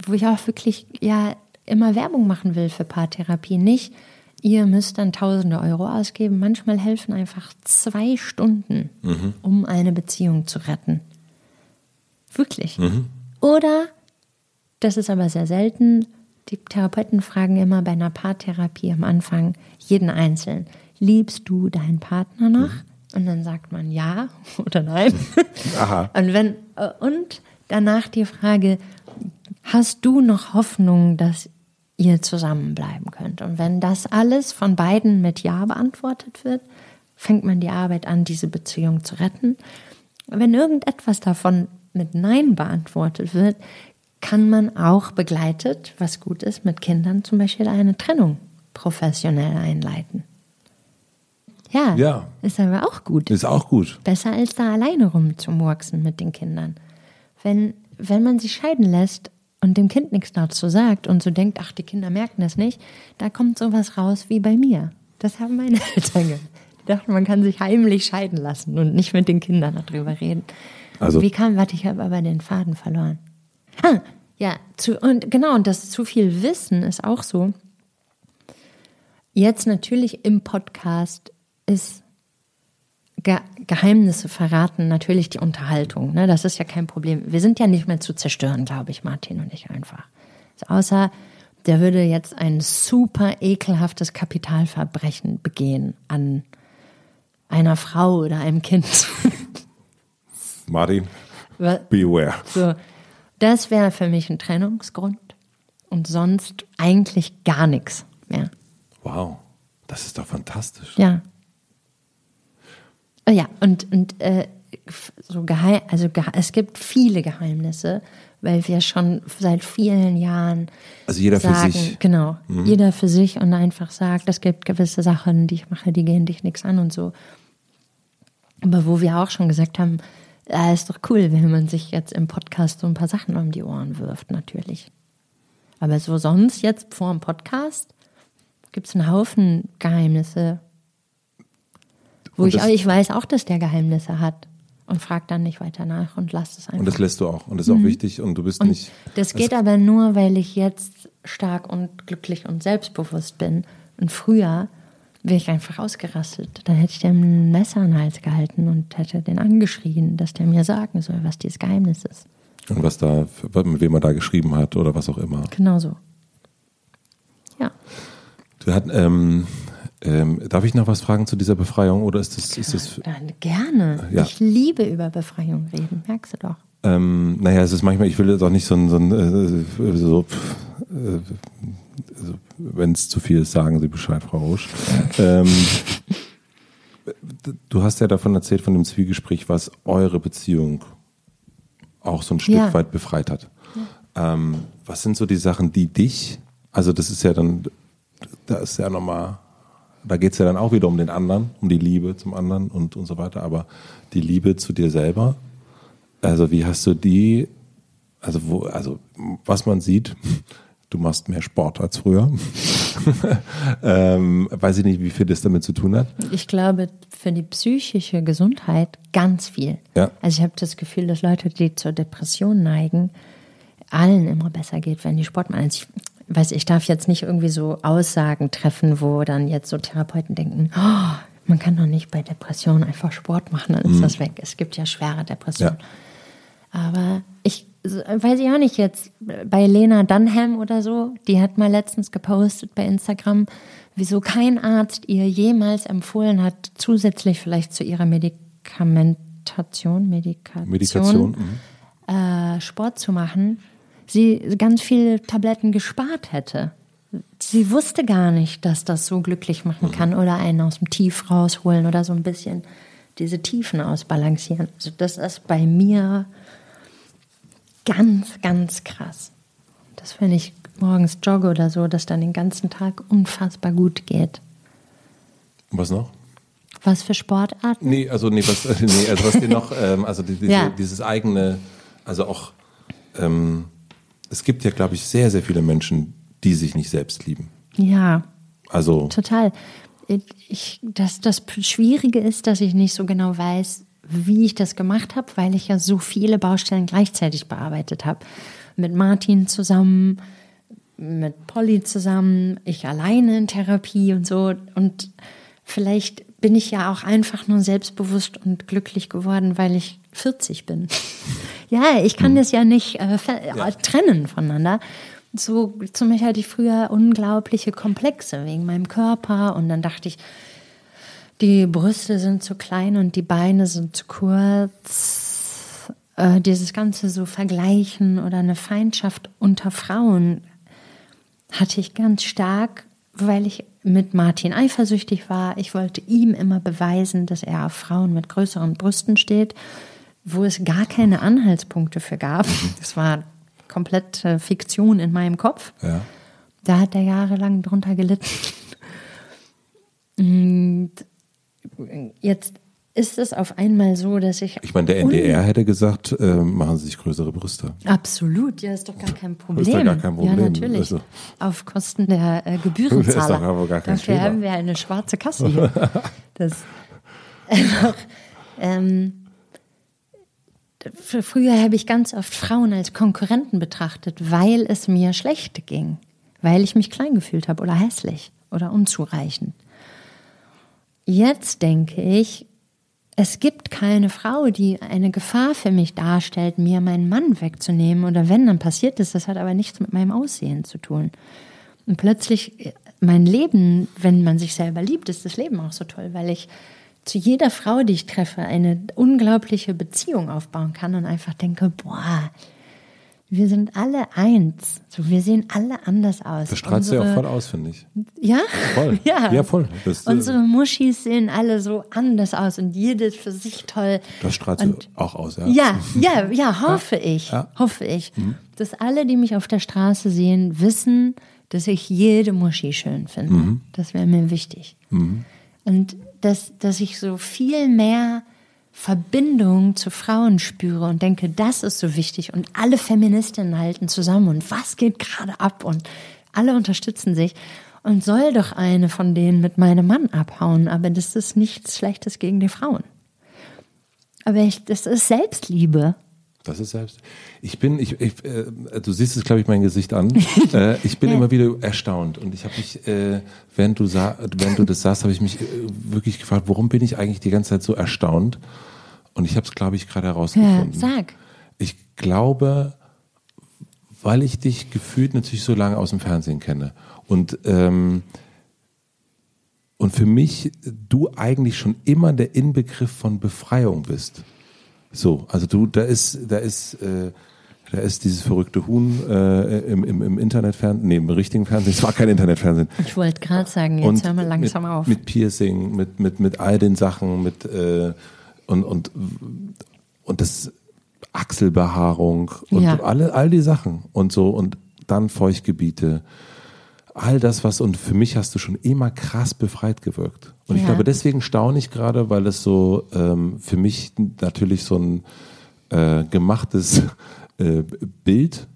Speaker 1: wo ich auch wirklich ja immer Werbung machen will für Paartherapie. Nicht, ihr müsst dann tausende Euro ausgeben. Manchmal helfen einfach zwei Stunden, mhm. um eine Beziehung zu retten. Wirklich. Mhm. Oder, das ist aber sehr selten, die Therapeuten fragen immer bei einer Paartherapie am Anfang jeden Einzelnen, liebst du deinen Partner noch? Mhm. Und dann sagt man ja oder nein. Aha. Und, wenn, äh, und danach die Frage, hast du noch Hoffnung, dass ihr zusammenbleiben könnt? Und wenn das alles von beiden mit Ja beantwortet wird, fängt man die Arbeit an, diese Beziehung zu retten. Wenn irgendetwas davon mit Nein beantwortet wird, kann man auch begleitet, was gut ist, mit Kindern zum Beispiel eine Trennung professionell einleiten. Ja, ja, ist aber auch gut.
Speaker 2: Ist auch gut.
Speaker 1: Besser als da alleine rumzumurksen mit den Kindern. Wenn, wenn man sich scheiden lässt und dem Kind nichts dazu sagt und so denkt, ach, die Kinder merken das nicht, da kommt sowas raus wie bei mir. Das haben meine Eltern gemacht. Die dachten, man kann sich heimlich scheiden lassen und nicht mit den Kindern darüber reden. Also, wie kam, warte, ich habe aber den Faden verloren. Ah, ja, zu, und genau, und das zu viel Wissen ist auch so. Jetzt natürlich im Podcast ist Ge Geheimnisse verraten natürlich die Unterhaltung. Ne? Das ist ja kein Problem. Wir sind ja nicht mehr zu zerstören, glaube ich, Martin und ich einfach. Also außer der würde jetzt ein super ekelhaftes Kapitalverbrechen begehen an einer Frau oder einem Kind.
Speaker 2: Martin, beware.
Speaker 1: So, das wäre für mich ein Trennungsgrund und sonst eigentlich gar nichts mehr.
Speaker 2: Wow, das ist doch fantastisch.
Speaker 1: Ja. Oh ja, und, und äh, so geheim, also ge es gibt viele Geheimnisse, weil wir schon seit vielen Jahren
Speaker 2: also jeder
Speaker 1: sagen,
Speaker 2: für sich.
Speaker 1: Genau, mhm. jeder für sich und einfach sagt, es gibt gewisse Sachen, die ich mache, die gehen dich nichts an und so. Aber wo wir auch schon gesagt haben, ja, ist doch cool, wenn man sich jetzt im Podcast so ein paar Sachen um die Ohren wirft, natürlich. Aber so sonst jetzt vor dem Podcast gibt es einen Haufen Geheimnisse. Wo ich, ich weiß auch, dass der Geheimnisse hat und frag dann nicht weiter nach und lass es einfach.
Speaker 2: Und das lässt du auch und das ist auch mhm. wichtig und du bist und nicht.
Speaker 1: Das geht aber nur, weil ich jetzt stark und glücklich und selbstbewusst bin. Und früher wäre ich einfach ausgerastet. Dann hätte ich dem ein Messer an den Hals gehalten und hätte den angeschrien, dass der mir sagen soll, was dieses Geheimnis ist.
Speaker 2: Und was da, mit wem er da geschrieben hat oder was auch immer.
Speaker 1: Genau so. Ja.
Speaker 2: Du hat, ähm, ähm, darf ich noch was fragen zu dieser Befreiung oder ist das, ist das
Speaker 1: Gerne. Ja. Ich liebe über Befreiung reden, merkst du doch.
Speaker 2: Ähm, naja, es ist manchmal, ich will jetzt auch nicht so ein, so, ein, äh, so äh, also, wenn es zu viel ist, sagen Sie Bescheid, Frau Roche. ähm, du hast ja davon erzählt, von dem Zwiegespräch, was eure Beziehung auch so ein Stück ja. weit befreit hat. Ja. Ähm, was sind so die Sachen, die dich, also das ist ja dann, da ist ja nochmal, da geht es ja dann auch wieder um den anderen, um die Liebe zum anderen und, und so weiter, aber die Liebe zu dir selber, also wie hast du die, also wo, also was man sieht, du machst mehr Sport als früher. ähm, weiß ich nicht, wie viel das damit zu tun hat.
Speaker 1: Ich glaube, für die psychische Gesundheit ganz viel. Ja. Also ich habe das Gefühl, dass Leute, die zur Depression neigen, allen immer besser geht, wenn die Sport machen. Also ich weiß, ich darf jetzt nicht irgendwie so Aussagen treffen, wo dann jetzt so Therapeuten denken, oh, man kann doch nicht bei Depressionen einfach Sport machen, dann ist mhm. das weg. Es gibt ja schwere Depressionen. Ja. Aber ich weiß ich auch nicht jetzt, bei Lena Dunham oder so, die hat mal letztens gepostet bei Instagram, wieso kein Arzt ihr jemals empfohlen hat, zusätzlich vielleicht zu ihrer Medikamentation, Medikation, Medikation äh, Sport zu machen, sie ganz viele Tabletten gespart hätte. Sie wusste gar nicht, dass das so glücklich machen kann oder einen aus dem Tief rausholen oder so ein bisschen diese Tiefen ausbalancieren. Also das ist bei mir ganz, ganz krass. Das, wenn ich morgens jogge oder so, dass dann den ganzen Tag unfassbar gut geht.
Speaker 2: Was noch?
Speaker 1: Was für Sportarten?
Speaker 2: Nee, also nee, was, nee, also was dir noch, ähm, also die, diese, ja. dieses eigene, also auch, ähm, es gibt ja, glaube ich, sehr, sehr viele Menschen, die sich nicht selbst lieben.
Speaker 1: Ja.
Speaker 2: Also.
Speaker 1: Total. Ich, das, das Schwierige ist, dass ich nicht so genau weiß, wie ich das gemacht habe, weil ich ja so viele Baustellen gleichzeitig bearbeitet habe. Mit Martin zusammen, mit Polly zusammen, ich alleine in Therapie und so. Und vielleicht bin ich ja auch einfach nur selbstbewusst und glücklich geworden, weil ich 40 bin. ja, ich kann hm. das ja nicht äh, ja. trennen voneinander. So zum Beispiel hatte ich früher unglaubliche Komplexe wegen meinem Körper und dann dachte ich, die Brüste sind zu klein und die Beine sind zu kurz. Äh, dieses ganze so Vergleichen oder eine Feindschaft unter Frauen hatte ich ganz stark, weil ich mit Martin eifersüchtig war. Ich wollte ihm immer beweisen, dass er auf Frauen mit größeren Brüsten steht, wo es gar keine Anhaltspunkte für gab. Das war komplett Fiktion in meinem Kopf. Ja. Da hat er jahrelang drunter gelitten. Und jetzt ist es auf einmal so, dass ich.
Speaker 2: Ich meine, der NDR hätte gesagt, äh, machen Sie sich größere Brüste.
Speaker 1: Absolut, ja, ist doch gar kein Problem. Ist
Speaker 2: doch gar kein Problem.
Speaker 1: Ja, natürlich. Also. Auf Kosten der äh, Gebührenzahler. Ist doch gar kein Dafür Thema. haben wir eine schwarze Kasse hier. das, einfach, ähm, früher habe ich ganz oft Frauen als Konkurrenten betrachtet, weil es mir schlecht ging. Weil ich mich klein gefühlt habe oder hässlich oder unzureichend. Jetzt denke ich, es gibt keine Frau, die eine Gefahr für mich darstellt, mir meinen Mann wegzunehmen. Oder wenn, dann passiert es. Das hat aber nichts mit meinem Aussehen zu tun. Und plötzlich, mein Leben, wenn man sich selber liebt, ist das Leben auch so toll, weil ich zu jeder Frau, die ich treffe, eine unglaubliche Beziehung aufbauen kann und einfach denke, boah, wir sind alle eins. So, wir sehen alle anders aus.
Speaker 2: Das strahlt ja auch voll aus, finde ich.
Speaker 1: Ja?
Speaker 2: Voll. Ja, ja voll.
Speaker 1: Das, äh, Unsere Muschis sehen alle so anders aus und jedes für sich toll.
Speaker 2: Das strahlt und, auch aus, ja.
Speaker 1: Ja, ja, ja, hoffe ja. ich. Ja. Hoffe ich. Mhm. Dass alle, die mich auf der Straße sehen, wissen, dass ich jede Muschi schön finde. Mhm. Das wäre mir wichtig. Mhm. Und dass, dass ich so viel mehr Verbindung zu Frauen spüre und denke, das ist so wichtig und alle Feministinnen halten zusammen und was geht gerade ab und alle unterstützen sich und soll doch eine von denen mit meinem Mann abhauen, aber das ist nichts Schlechtes gegen die Frauen. Aber ich, das ist Selbstliebe.
Speaker 2: Das ist selbst. Ich bin, ich, ich äh, du siehst es, glaube ich, mein Gesicht an. äh, ich bin immer wieder erstaunt und ich habe mich, äh, während du sah, während du das sagst, habe ich mich äh, wirklich gefragt, warum bin ich eigentlich die ganze Zeit so erstaunt? Und ich habe es, glaube ich, gerade herausgefunden.
Speaker 1: Ja, sag.
Speaker 2: Ich glaube, weil ich dich gefühlt natürlich so lange aus dem Fernsehen kenne und ähm, und für mich du eigentlich schon immer der Inbegriff von Befreiung bist. So, also du, da ist, da ist, äh, da ist dieses verrückte Huhn äh, im, im, im Internetfernsehen, nee, im richtigen Fernsehen, es war kein Internetfernsehen.
Speaker 1: Ich wollte gerade sagen, jetzt und hören wir langsam
Speaker 2: mit,
Speaker 1: auf.
Speaker 2: Mit Piercing, mit, mit, mit all den Sachen, mit äh, und, und, und das Achselbehaarung und ja. alle, all die Sachen und so und dann Feuchtgebiete all das, was, und für mich hast du schon immer krass befreit gewirkt. Und ja. ich glaube, deswegen staune ich gerade, weil es so ähm, für mich natürlich so ein äh, gemachtes äh, Bild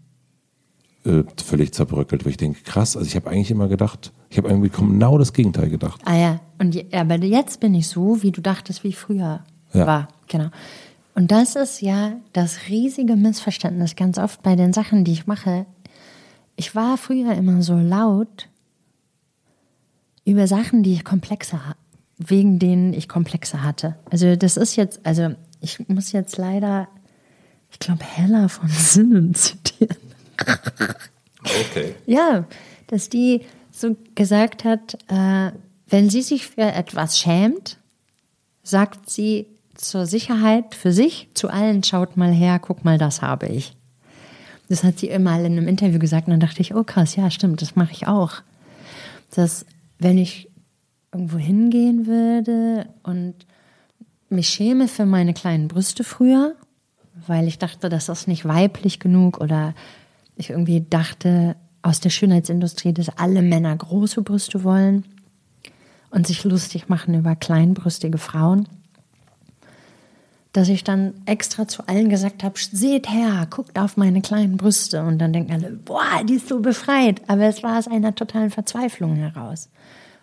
Speaker 2: äh, völlig zerbröckelt, wo ich denke, krass, also ich habe eigentlich immer gedacht, ich habe irgendwie genau das Gegenteil gedacht.
Speaker 1: Ah ja, und je, aber jetzt bin ich so, wie du dachtest, wie ich früher ja. war. Genau. Und das ist ja das riesige Missverständnis ganz oft bei den Sachen, die ich mache, ich war früher immer so laut über Sachen, die ich komplexer, wegen denen ich komplexer hatte. Also das ist jetzt, also ich muss jetzt leider, ich glaube, Hella von Sinnen zitieren.
Speaker 2: Okay.
Speaker 1: Ja, dass die so gesagt hat, äh, wenn sie sich für etwas schämt, sagt sie zur Sicherheit für sich zu allen, schaut mal her, guck mal, das habe ich. Das hat sie immer in einem Interview gesagt und dann dachte ich, oh krass, ja, stimmt, das mache ich auch. Dass wenn ich irgendwo hingehen würde und mich schäme für meine kleinen Brüste früher, weil ich dachte, das ist nicht weiblich genug oder ich irgendwie dachte aus der Schönheitsindustrie, dass alle Männer große Brüste wollen und sich lustig machen über kleinbrüstige Frauen dass ich dann extra zu allen gesagt habe, seht her, guckt auf meine kleinen Brüste. Und dann denken alle, boah, die ist so befreit. Aber es war aus einer totalen Verzweiflung heraus.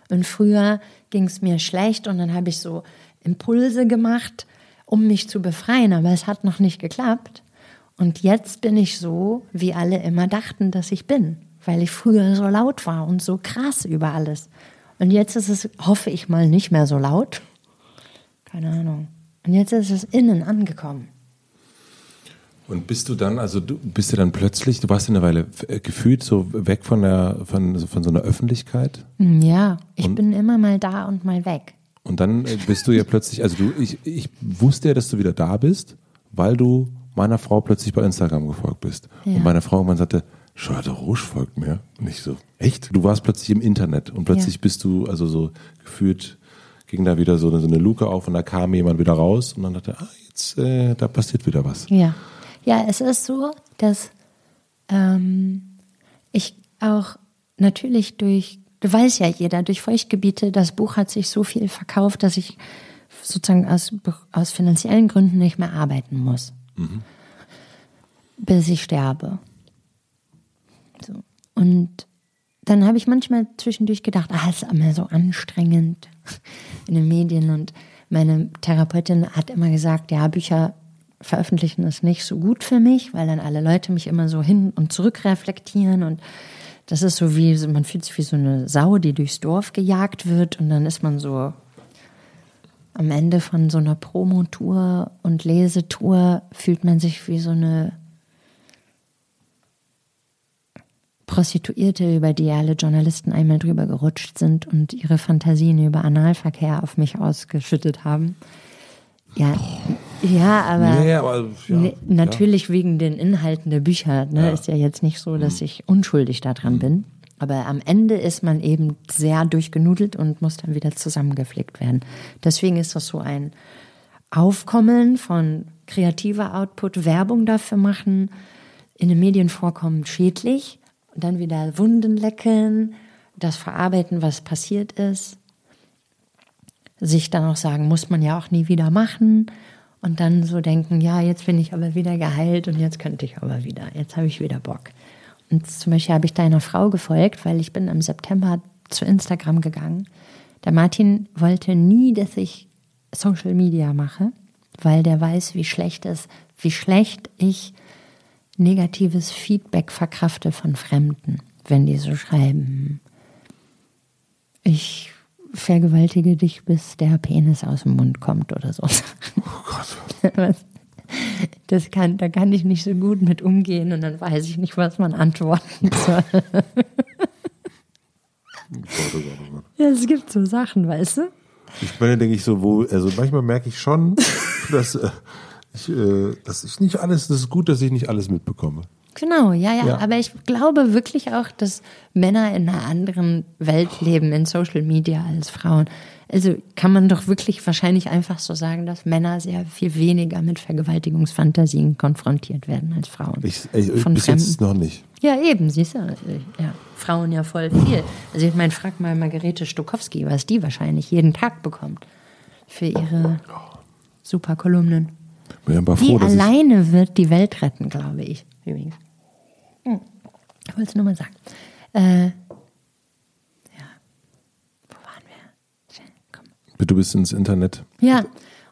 Speaker 1: Und früher ging es mir schlecht und dann habe ich so Impulse gemacht, um mich zu befreien. Aber es hat noch nicht geklappt. Und jetzt bin ich so, wie alle immer dachten, dass ich bin. Weil ich früher so laut war und so krass über alles. Und jetzt ist es, hoffe ich mal, nicht mehr so laut. Keine Ahnung. Und jetzt ist es innen angekommen.
Speaker 2: Und bist du dann, also du bist du dann plötzlich, du warst eine Weile äh, gefühlt so weg von der, von, von so einer Öffentlichkeit?
Speaker 1: Hm, ja, ich und, bin immer mal da und mal weg.
Speaker 2: Und dann äh, bist du ja plötzlich, also du, ich, ich wusste ja, dass du wieder da bist, weil du meiner Frau plötzlich bei Instagram gefolgt bist. Ja. Und meine Frau irgendwann sagte, Charlotte Rouge folgt mir. Und ich so, echt? Du warst plötzlich im Internet und plötzlich ja. bist du also so gefühlt ging da wieder so eine, so eine Luke auf und da kam jemand wieder raus und dann dachte, ah, jetzt, äh, da passiert wieder was.
Speaker 1: Ja. Ja, es ist so, dass ähm, ich auch natürlich durch, du weißt ja jeder, durch Feuchtgebiete, das Buch hat sich so viel verkauft, dass ich sozusagen aus, aus finanziellen Gründen nicht mehr arbeiten muss. Mhm. Bis ich sterbe. So. Und dann habe ich manchmal zwischendurch gedacht, ah, ist immer so anstrengend in den Medien. Und meine Therapeutin hat immer gesagt, ja, Bücher veröffentlichen ist nicht so gut für mich, weil dann alle Leute mich immer so hin und zurück reflektieren und das ist so wie, man fühlt sich wie so eine Sau, die durchs Dorf gejagt wird und dann ist man so am Ende von so einer Promotour und Lesetour fühlt man sich wie so eine Prostituierte, über die alle Journalisten einmal drüber gerutscht sind und ihre Fantasien über Analverkehr auf mich ausgeschüttet haben. Ja, ja, aber, nee, aber ja, ne, natürlich ja. wegen den Inhalten der Bücher. Ne, ja. Ist ja jetzt nicht so, dass mhm. ich unschuldig daran mhm. bin. Aber am Ende ist man eben sehr durchgenudelt und muss dann wieder zusammengeflickt werden. Deswegen ist das so ein Aufkommen von kreativer Output, Werbung dafür machen, in den Medien vorkommen, schädlich und dann wieder Wunden lecken, das verarbeiten, was passiert ist. Sich dann auch sagen, muss man ja auch nie wieder machen. Und dann so denken, ja, jetzt bin ich aber wieder geheilt und jetzt könnte ich aber wieder, jetzt habe ich wieder Bock. Und zum Beispiel habe ich deiner Frau gefolgt, weil ich bin im September zu Instagram gegangen. Der Martin wollte nie, dass ich Social Media mache, weil der weiß, wie schlecht es, wie schlecht ich negatives Feedback verkrafte von Fremden, wenn die so schreiben. Ich vergewaltige dich, bis der Penis aus dem Mund kommt oder so. Oh Gott. Das kann, da kann ich nicht so gut mit umgehen und dann weiß ich nicht, was man antworten soll. Ja, es gibt so Sachen, weißt du?
Speaker 2: Ich meine, denke ich so, wo, also manchmal merke ich schon, dass, äh, ich, äh, dass ich nicht alles, das ist gut, dass ich nicht alles mitbekomme.
Speaker 1: Genau, ja, ja, ja, Aber ich glaube wirklich auch, dass Männer in einer anderen Welt leben, in Social Media als Frauen. Also kann man doch wirklich wahrscheinlich einfach so sagen, dass Männer sehr viel weniger mit Vergewaltigungsfantasien konfrontiert werden als Frauen.
Speaker 2: Ich, ich, Von bis Fremden. jetzt noch nicht.
Speaker 1: Ja, eben, siehst du. Ja, Frauen ja voll viel. Also ich meine, frag mal Margarete Stokowski, was die wahrscheinlich jeden Tag bekommt für ihre super Kolumnen. Die alleine wird die Welt retten, glaube ich, übrigens. Hm. Ich wollte es nur mal sagen. Äh,
Speaker 2: Du bist ins Internet.
Speaker 1: Ja.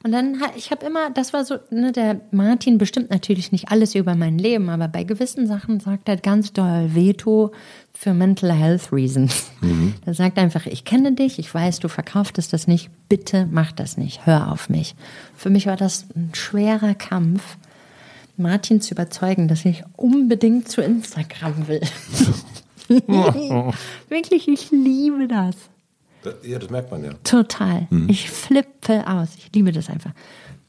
Speaker 1: Und dann, ich habe immer, das war so, ne, der Martin bestimmt natürlich nicht alles über mein Leben, aber bei gewissen Sachen sagt er ganz doll Veto für Mental Health Reasons. Mhm. Er sagt einfach, ich kenne dich, ich weiß, du verkauftest das nicht, bitte mach das nicht, hör auf mich. Für mich war das ein schwerer Kampf, Martin zu überzeugen, dass ich unbedingt zu Instagram will. Wirklich, ich liebe das.
Speaker 2: Ja, das merkt man ja.
Speaker 1: Total. Mhm. Ich flippe aus. Ich liebe das einfach.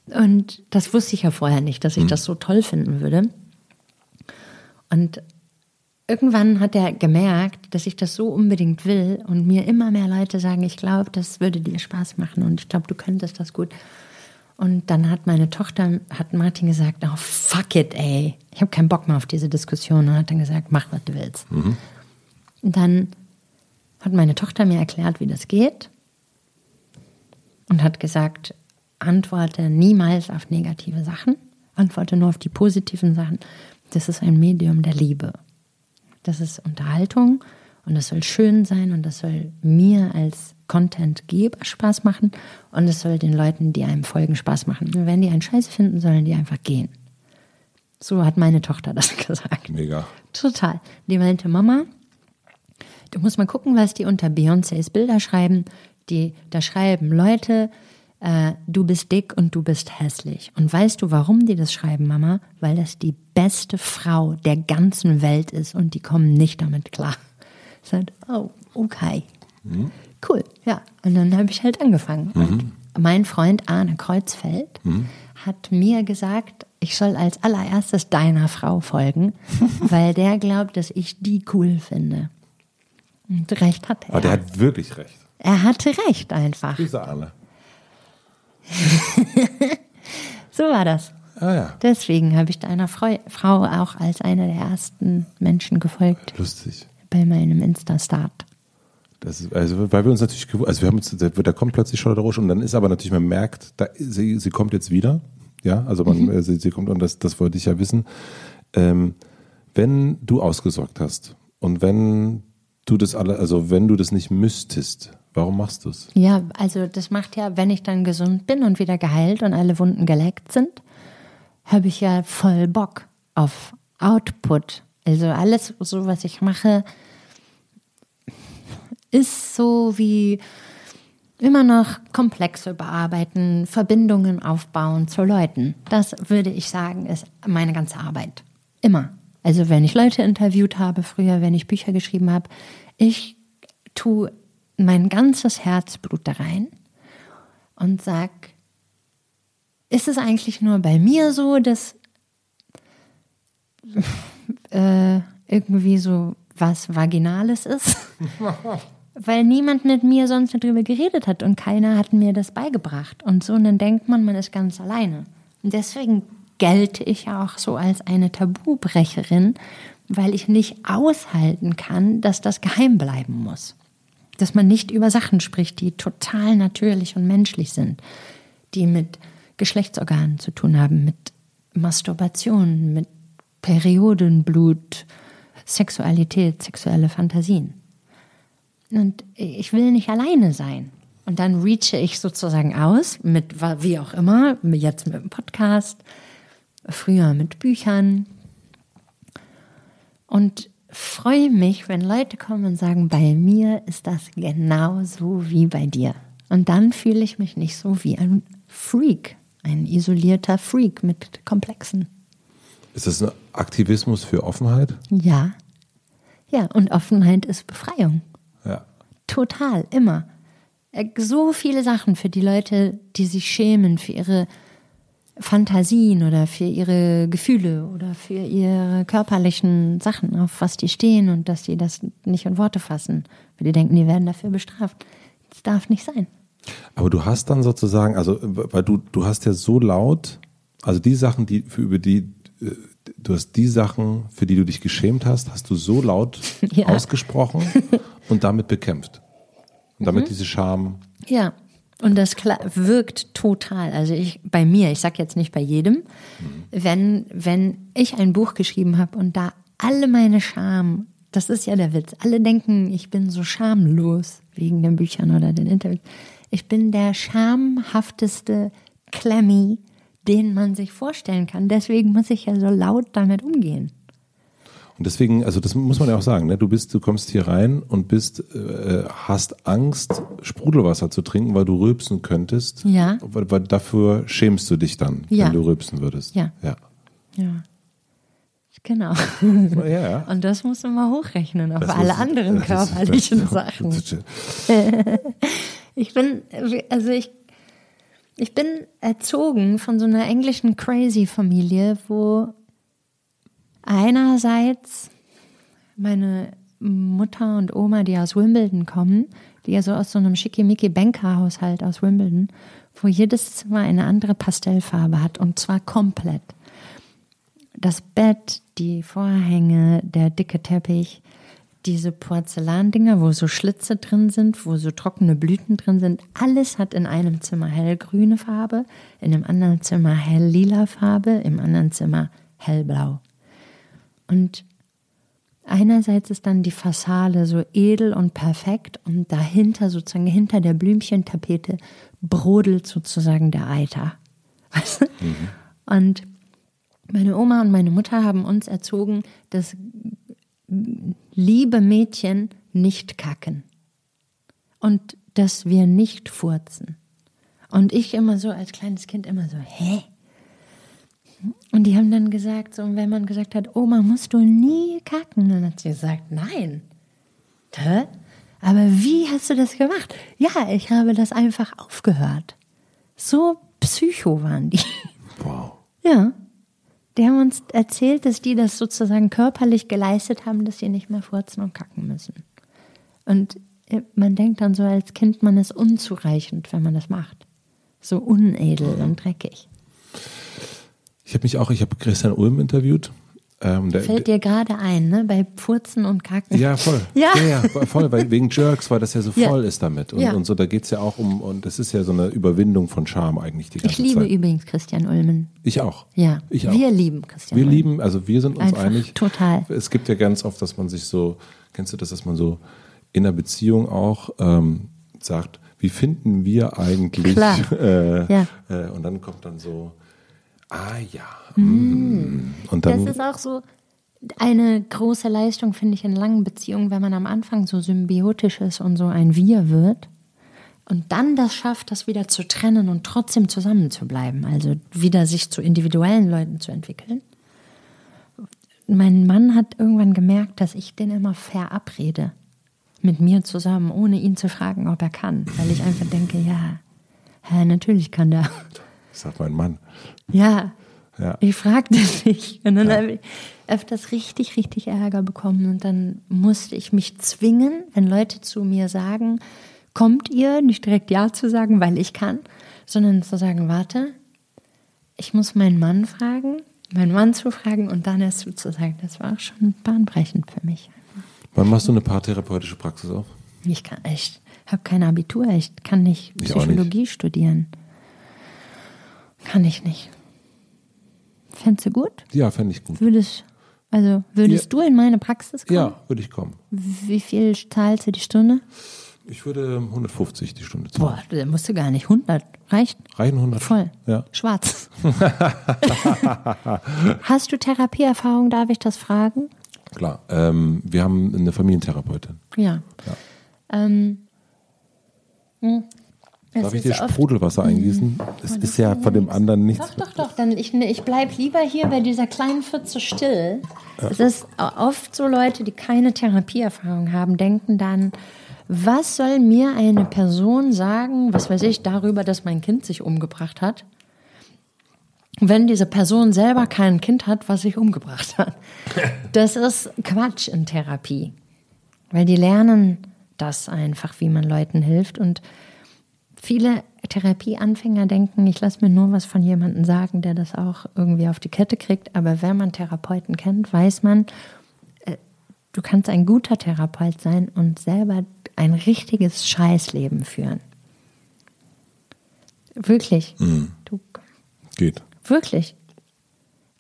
Speaker 1: Und das wusste ich ja vorher nicht, dass ich mhm. das so toll finden würde. Und irgendwann hat er gemerkt, dass ich das so unbedingt will und mir immer mehr Leute sagen, ich glaube, das würde dir Spaß machen und ich glaube, du könntest das gut. Und dann hat meine Tochter, hat Martin gesagt, oh fuck it, ey, ich habe keinen Bock mehr auf diese Diskussion und hat dann gesagt, mach, was du willst. Mhm. Und dann hat meine Tochter mir erklärt, wie das geht und hat gesagt, antworte niemals auf negative Sachen, antworte nur auf die positiven Sachen. Das ist ein Medium der Liebe. Das ist Unterhaltung und das soll schön sein und das soll mir als Contentgeber Spaß machen und es soll den Leuten, die einem folgen, Spaß machen. Und wenn die einen Scheiße finden, sollen die einfach gehen. So hat meine Tochter das gesagt.
Speaker 2: Mega.
Speaker 1: Total. Die meinte, Mama, Du musst mal gucken, was die unter Beyoncés Bilder schreiben. Die da schreiben Leute, äh, du bist dick und du bist hässlich. Und weißt du, warum die das schreiben, Mama? Weil das die beste Frau der ganzen Welt ist und die kommen nicht damit klar. Ich sage, oh, okay. Mhm. Cool, ja. Und dann habe ich halt angefangen. Mhm. Mein Freund Arne Kreuzfeld mhm. hat mir gesagt, ich soll als allererstes deiner Frau folgen, weil der glaubt, dass ich die cool finde. Und recht hat er.
Speaker 2: Aber der hat wirklich recht.
Speaker 1: Er hatte recht einfach.
Speaker 2: Grüße Arne.
Speaker 1: so war das.
Speaker 2: Ah, ja.
Speaker 1: Deswegen habe ich deiner Frau, auch als einer der ersten Menschen gefolgt.
Speaker 2: Lustig.
Speaker 1: Bei meinem Insta-Start.
Speaker 2: Das ist, also, weil wir uns natürlich, also wir haben uns, da kommt plötzlich Charlotte Roche und dann ist aber natürlich, man merkt, da, sie, sie kommt jetzt wieder. Ja, also man, mhm. sie, sie kommt und das, das wollte ich ja wissen. Ähm, wenn du ausgesorgt hast und wenn du das alle, also wenn du das nicht müsstest, warum machst du es?
Speaker 1: Ja, also das macht ja, wenn ich dann gesund bin und wieder geheilt und alle Wunden geleckt sind, habe ich ja voll Bock auf Output. Also alles so, was ich mache, ist so wie immer noch Komplexe bearbeiten, Verbindungen aufbauen zu Leuten. Das würde ich sagen, ist meine ganze Arbeit. Immer. Also wenn ich Leute interviewt habe früher, wenn ich Bücher geschrieben habe, ich tue mein ganzes Herzblut da rein und sag, ist es eigentlich nur bei mir so, dass äh, irgendwie so was Vaginales ist? Weil niemand mit mir sonst darüber geredet hat und keiner hat mir das beigebracht. Und so, und dann denkt man, man ist ganz alleine. Und deswegen gelte ich ja auch so als eine Tabubrecherin, weil ich nicht aushalten kann, dass das geheim bleiben muss. Dass man nicht über Sachen spricht, die total natürlich und menschlich sind, die mit Geschlechtsorganen zu tun haben, mit Masturbation, mit Periodenblut, Sexualität, sexuelle Fantasien. und ich will nicht alleine sein. Und dann reache ich sozusagen aus mit wie auch immer, jetzt mit dem Podcast, früher mit Büchern. Und freue mich, wenn Leute kommen und sagen, bei mir ist das genauso wie bei dir. Und dann fühle ich mich nicht so wie ein Freak, ein isolierter Freak mit Komplexen.
Speaker 2: Ist das ein Aktivismus für Offenheit?
Speaker 1: Ja. Ja, und Offenheit ist Befreiung.
Speaker 2: Ja.
Speaker 1: Total, immer. Äh, so viele Sachen für die Leute, die sich schämen für ihre Fantasien oder für ihre Gefühle oder für ihre körperlichen Sachen, auf was die stehen und dass sie das nicht in Worte fassen, weil die denken, die werden dafür bestraft. Das darf nicht sein.
Speaker 2: Aber du hast dann sozusagen, also weil du du hast ja so laut, also die Sachen, die für über die äh, du hast die Sachen, für die du dich geschämt hast, hast du so laut ja. ausgesprochen und damit bekämpft. Und damit mhm. diese Scham.
Speaker 1: Ja. Und das wirkt total. Also ich bei mir, ich sag jetzt nicht bei jedem, mhm. wenn wenn ich ein Buch geschrieben habe und da alle meine Scham, das ist ja der Witz. Alle denken, ich bin so schamlos wegen den Büchern oder den Interviews. Ich bin der schamhafteste Klemmi, den man sich vorstellen kann. Deswegen muss ich ja so laut damit umgehen.
Speaker 2: Und deswegen, also das muss man ja auch sagen, ne? du bist, du kommst hier rein und bist, äh, hast Angst, Sprudelwasser zu trinken, weil du rülpsen könntest.
Speaker 1: Ja.
Speaker 2: Weil, weil dafür schämst du dich dann, ja. wenn du rülpsen würdest.
Speaker 1: Ja.
Speaker 2: Ja.
Speaker 1: ja. Genau.
Speaker 2: Ja.
Speaker 1: Und das musst du mal hochrechnen auf das alle muss, anderen körperlichen Sachen. ich bin, also ich, ich bin erzogen von so einer englischen Crazy Familie, wo einerseits meine Mutter und Oma, die aus Wimbledon kommen, die ja so aus so einem schickimicki Bankerhaushalt aus Wimbledon, wo jedes Zimmer eine andere Pastellfarbe hat und zwar komplett. Das Bett, die Vorhänge, der dicke Teppich, diese Porzellandinger, wo so Schlitze drin sind, wo so trockene Blüten drin sind, alles hat in einem Zimmer hellgrüne Farbe, in dem anderen Zimmer helllila Farbe, im anderen Zimmer hellblau. Und einerseits ist dann die Fassade so edel und perfekt und dahinter, sozusagen hinter der Blümchentapete, brodelt sozusagen der Eiter. Mhm. Und meine Oma und meine Mutter haben uns erzogen, dass liebe Mädchen nicht kacken und dass wir nicht furzen. Und ich immer so als kleines Kind immer so, hä? Und die haben dann gesagt, so, wenn man gesagt hat, Oma, musst du nie kacken? Dann hat sie gesagt, nein. Hä? Aber wie hast du das gemacht? Ja, ich habe das einfach aufgehört. So psycho waren die.
Speaker 2: Wow.
Speaker 1: Ja. Die haben uns erzählt, dass die das sozusagen körperlich geleistet haben, dass sie nicht mehr furzen und kacken müssen. Und äh, man denkt dann so als Kind, man ist unzureichend, wenn man das macht. So unedel und dreckig.
Speaker 2: Ich habe mich auch, ich habe Christian Ulm interviewt.
Speaker 1: Ähm, der, Fällt dir gerade ein, ne? Bei Furzen und Kacken.
Speaker 2: Ja, voll. Ja, ja, ja voll, weil wegen Jerks, weil das ja so voll ja. ist damit. Und, ja. und so, da geht es ja auch um, und das ist ja so eine Überwindung von Charme eigentlich die ganze
Speaker 1: Ich liebe
Speaker 2: Zeit.
Speaker 1: übrigens Christian Ulmen.
Speaker 2: Ich auch.
Speaker 1: Ja.
Speaker 2: Ich auch.
Speaker 1: Wir lieben Christian
Speaker 2: Wir Ulmen. lieben, also wir sind uns Einfach einig.
Speaker 1: Total.
Speaker 2: Es gibt ja ganz oft, dass man sich so, kennst du das, dass man so in einer Beziehung auch ähm, sagt, wie finden wir eigentlich?
Speaker 1: Klar.
Speaker 2: Äh,
Speaker 1: ja.
Speaker 2: Äh, und dann kommt dann so, ah ja.
Speaker 1: Mhm. Und dann, das ist auch so eine große Leistung, finde ich, in langen Beziehungen, wenn man am Anfang so symbiotisch ist und so ein Wir wird und dann das schafft, das wieder zu trennen und trotzdem zusammen zu bleiben, also wieder sich zu individuellen Leuten zu entwickeln. Mein Mann hat irgendwann gemerkt, dass ich den immer verabrede mit mir zusammen, ohne ihn zu fragen, ob er kann, weil ich einfach denke, ja, ja natürlich kann der.
Speaker 2: Sagt mein Mann.
Speaker 1: Ja, ja. Ich fragte dich. Und dann ja. habe ich öfters richtig, richtig Ärger bekommen. Und dann musste ich mich zwingen, wenn Leute zu mir sagen, kommt ihr, nicht direkt Ja zu sagen, weil ich kann, sondern zu sagen, warte, ich muss meinen Mann fragen, meinen Mann zu fragen und dann erst zu sagen. Das war auch schon bahnbrechend für mich.
Speaker 2: Wann machst du eine paartherapeutische Praxis auf?
Speaker 1: Ich kann, ich habe kein Abitur, ich kann nicht ich Psychologie nicht. studieren. Kann ich nicht. Fändest du gut?
Speaker 2: Ja, fände ich gut.
Speaker 1: Würdest, Also würdest ja. du in meine Praxis kommen?
Speaker 2: Ja, würde ich kommen.
Speaker 1: Wie viel zahlst du die Stunde?
Speaker 2: Ich würde 150 die Stunde zahlen.
Speaker 1: Boah, da musst du gar nicht. 100 reicht?
Speaker 2: Reichen 100?
Speaker 1: Voll.
Speaker 2: Ja.
Speaker 1: Schwarz. Hast du Therapieerfahrung, darf ich das fragen?
Speaker 2: Klar. Ähm, wir haben eine Familientherapeutin.
Speaker 1: Ja. ja. Ähm,
Speaker 2: hm. Darf ich dir Sprudelwasser eingießen? Es oh, ist ja von dem anderen nichts.
Speaker 1: Doch, doch, doch. Dann ich, ich bleib lieber hier bei dieser kleinen Pfütze still. Ja. Es ist oft so Leute, die keine Therapieerfahrung haben, denken dann, was soll mir eine Person sagen, was weiß ich, darüber, dass mein Kind sich umgebracht hat? Wenn diese Person selber kein Kind hat, was sich umgebracht hat. Das ist Quatsch in Therapie. Weil die lernen das einfach, wie man Leuten hilft und Viele Therapieanfänger denken, ich lasse mir nur was von jemandem sagen, der das auch irgendwie auf die Kette kriegt. Aber wenn man Therapeuten kennt, weiß man, äh, du kannst ein guter Therapeut sein und selber ein richtiges Scheißleben führen. Wirklich.
Speaker 2: Mhm.
Speaker 1: Du,
Speaker 2: Geht.
Speaker 1: Wirklich.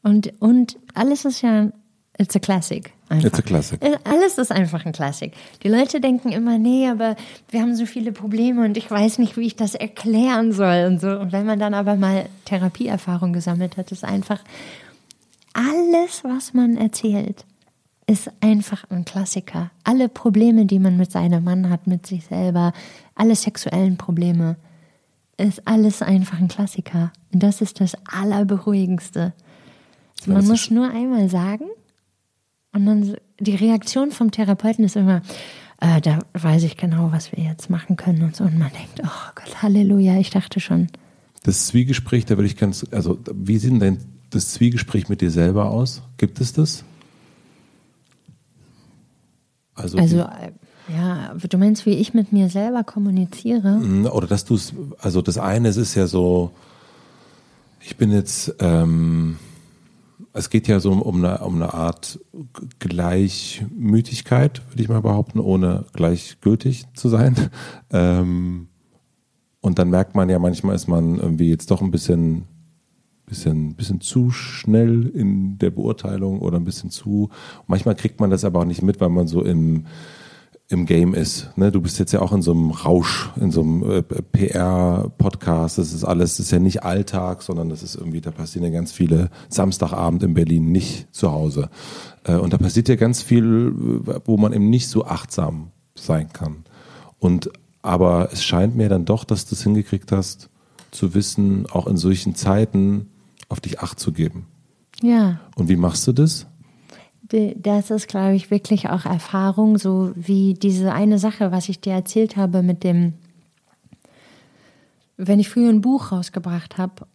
Speaker 1: Und, und alles ist ja, it's a classic.
Speaker 2: Einfach. It's a classic. Äh,
Speaker 1: alles ist einfach ein Classic. Die Leute denken immer, nee, aber wir haben so viele Probleme und ich weiß nicht, wie ich das erklären soll und so. Und wenn man dann aber mal Therapieerfahrung gesammelt hat, ist einfach alles, was man erzählt, ist einfach ein Klassiker. Alle Probleme, die man mit seinem Mann hat, mit sich selber, alle sexuellen Probleme, ist alles einfach ein Klassiker. Und das ist das Allerberuhigendste. Man muss nur einmal sagen, und dann die Reaktion vom Therapeuten ist immer, äh, da weiß ich genau, was wir jetzt machen können und so. Und man denkt, oh Gott, Halleluja, ich dachte schon.
Speaker 2: Das Zwiegespräch, da würde ich ganz, also wie sieht denn das Zwiegespräch mit dir selber aus? Gibt es das?
Speaker 1: Also, also äh, ja, du meinst, wie ich mit mir selber kommuniziere?
Speaker 2: Mhm, oder dass du es, also das eine es ist ja so, ich bin jetzt, ähm, es geht ja so um eine, um eine Art Gleichmütigkeit, würde ich mal behaupten, ohne gleichgültig zu sein. Ähm, und dann merkt man ja, manchmal ist man irgendwie jetzt doch ein bisschen, bisschen, bisschen zu schnell in der Beurteilung oder ein bisschen zu. Manchmal kriegt man das aber auch nicht mit, weil man so im im Game ist. Ne? Du bist jetzt ja auch in so einem Rausch, in so einem äh, PR-Podcast. Das ist alles, das ist ja nicht Alltag, sondern das ist irgendwie, da passieren ja ganz viele Samstagabend in Berlin nicht zu Hause. Äh, und da passiert ja ganz viel, wo man eben nicht so achtsam sein kann. Und aber es scheint mir dann doch, dass du es hingekriegt hast, zu wissen, auch in solchen Zeiten auf dich Acht zu geben.
Speaker 1: Ja.
Speaker 2: Und wie machst du das?
Speaker 1: Das ist, glaube ich, wirklich auch Erfahrung, so wie diese eine Sache, was ich dir erzählt habe mit dem, wenn ich früher ein Buch rausgebracht habe,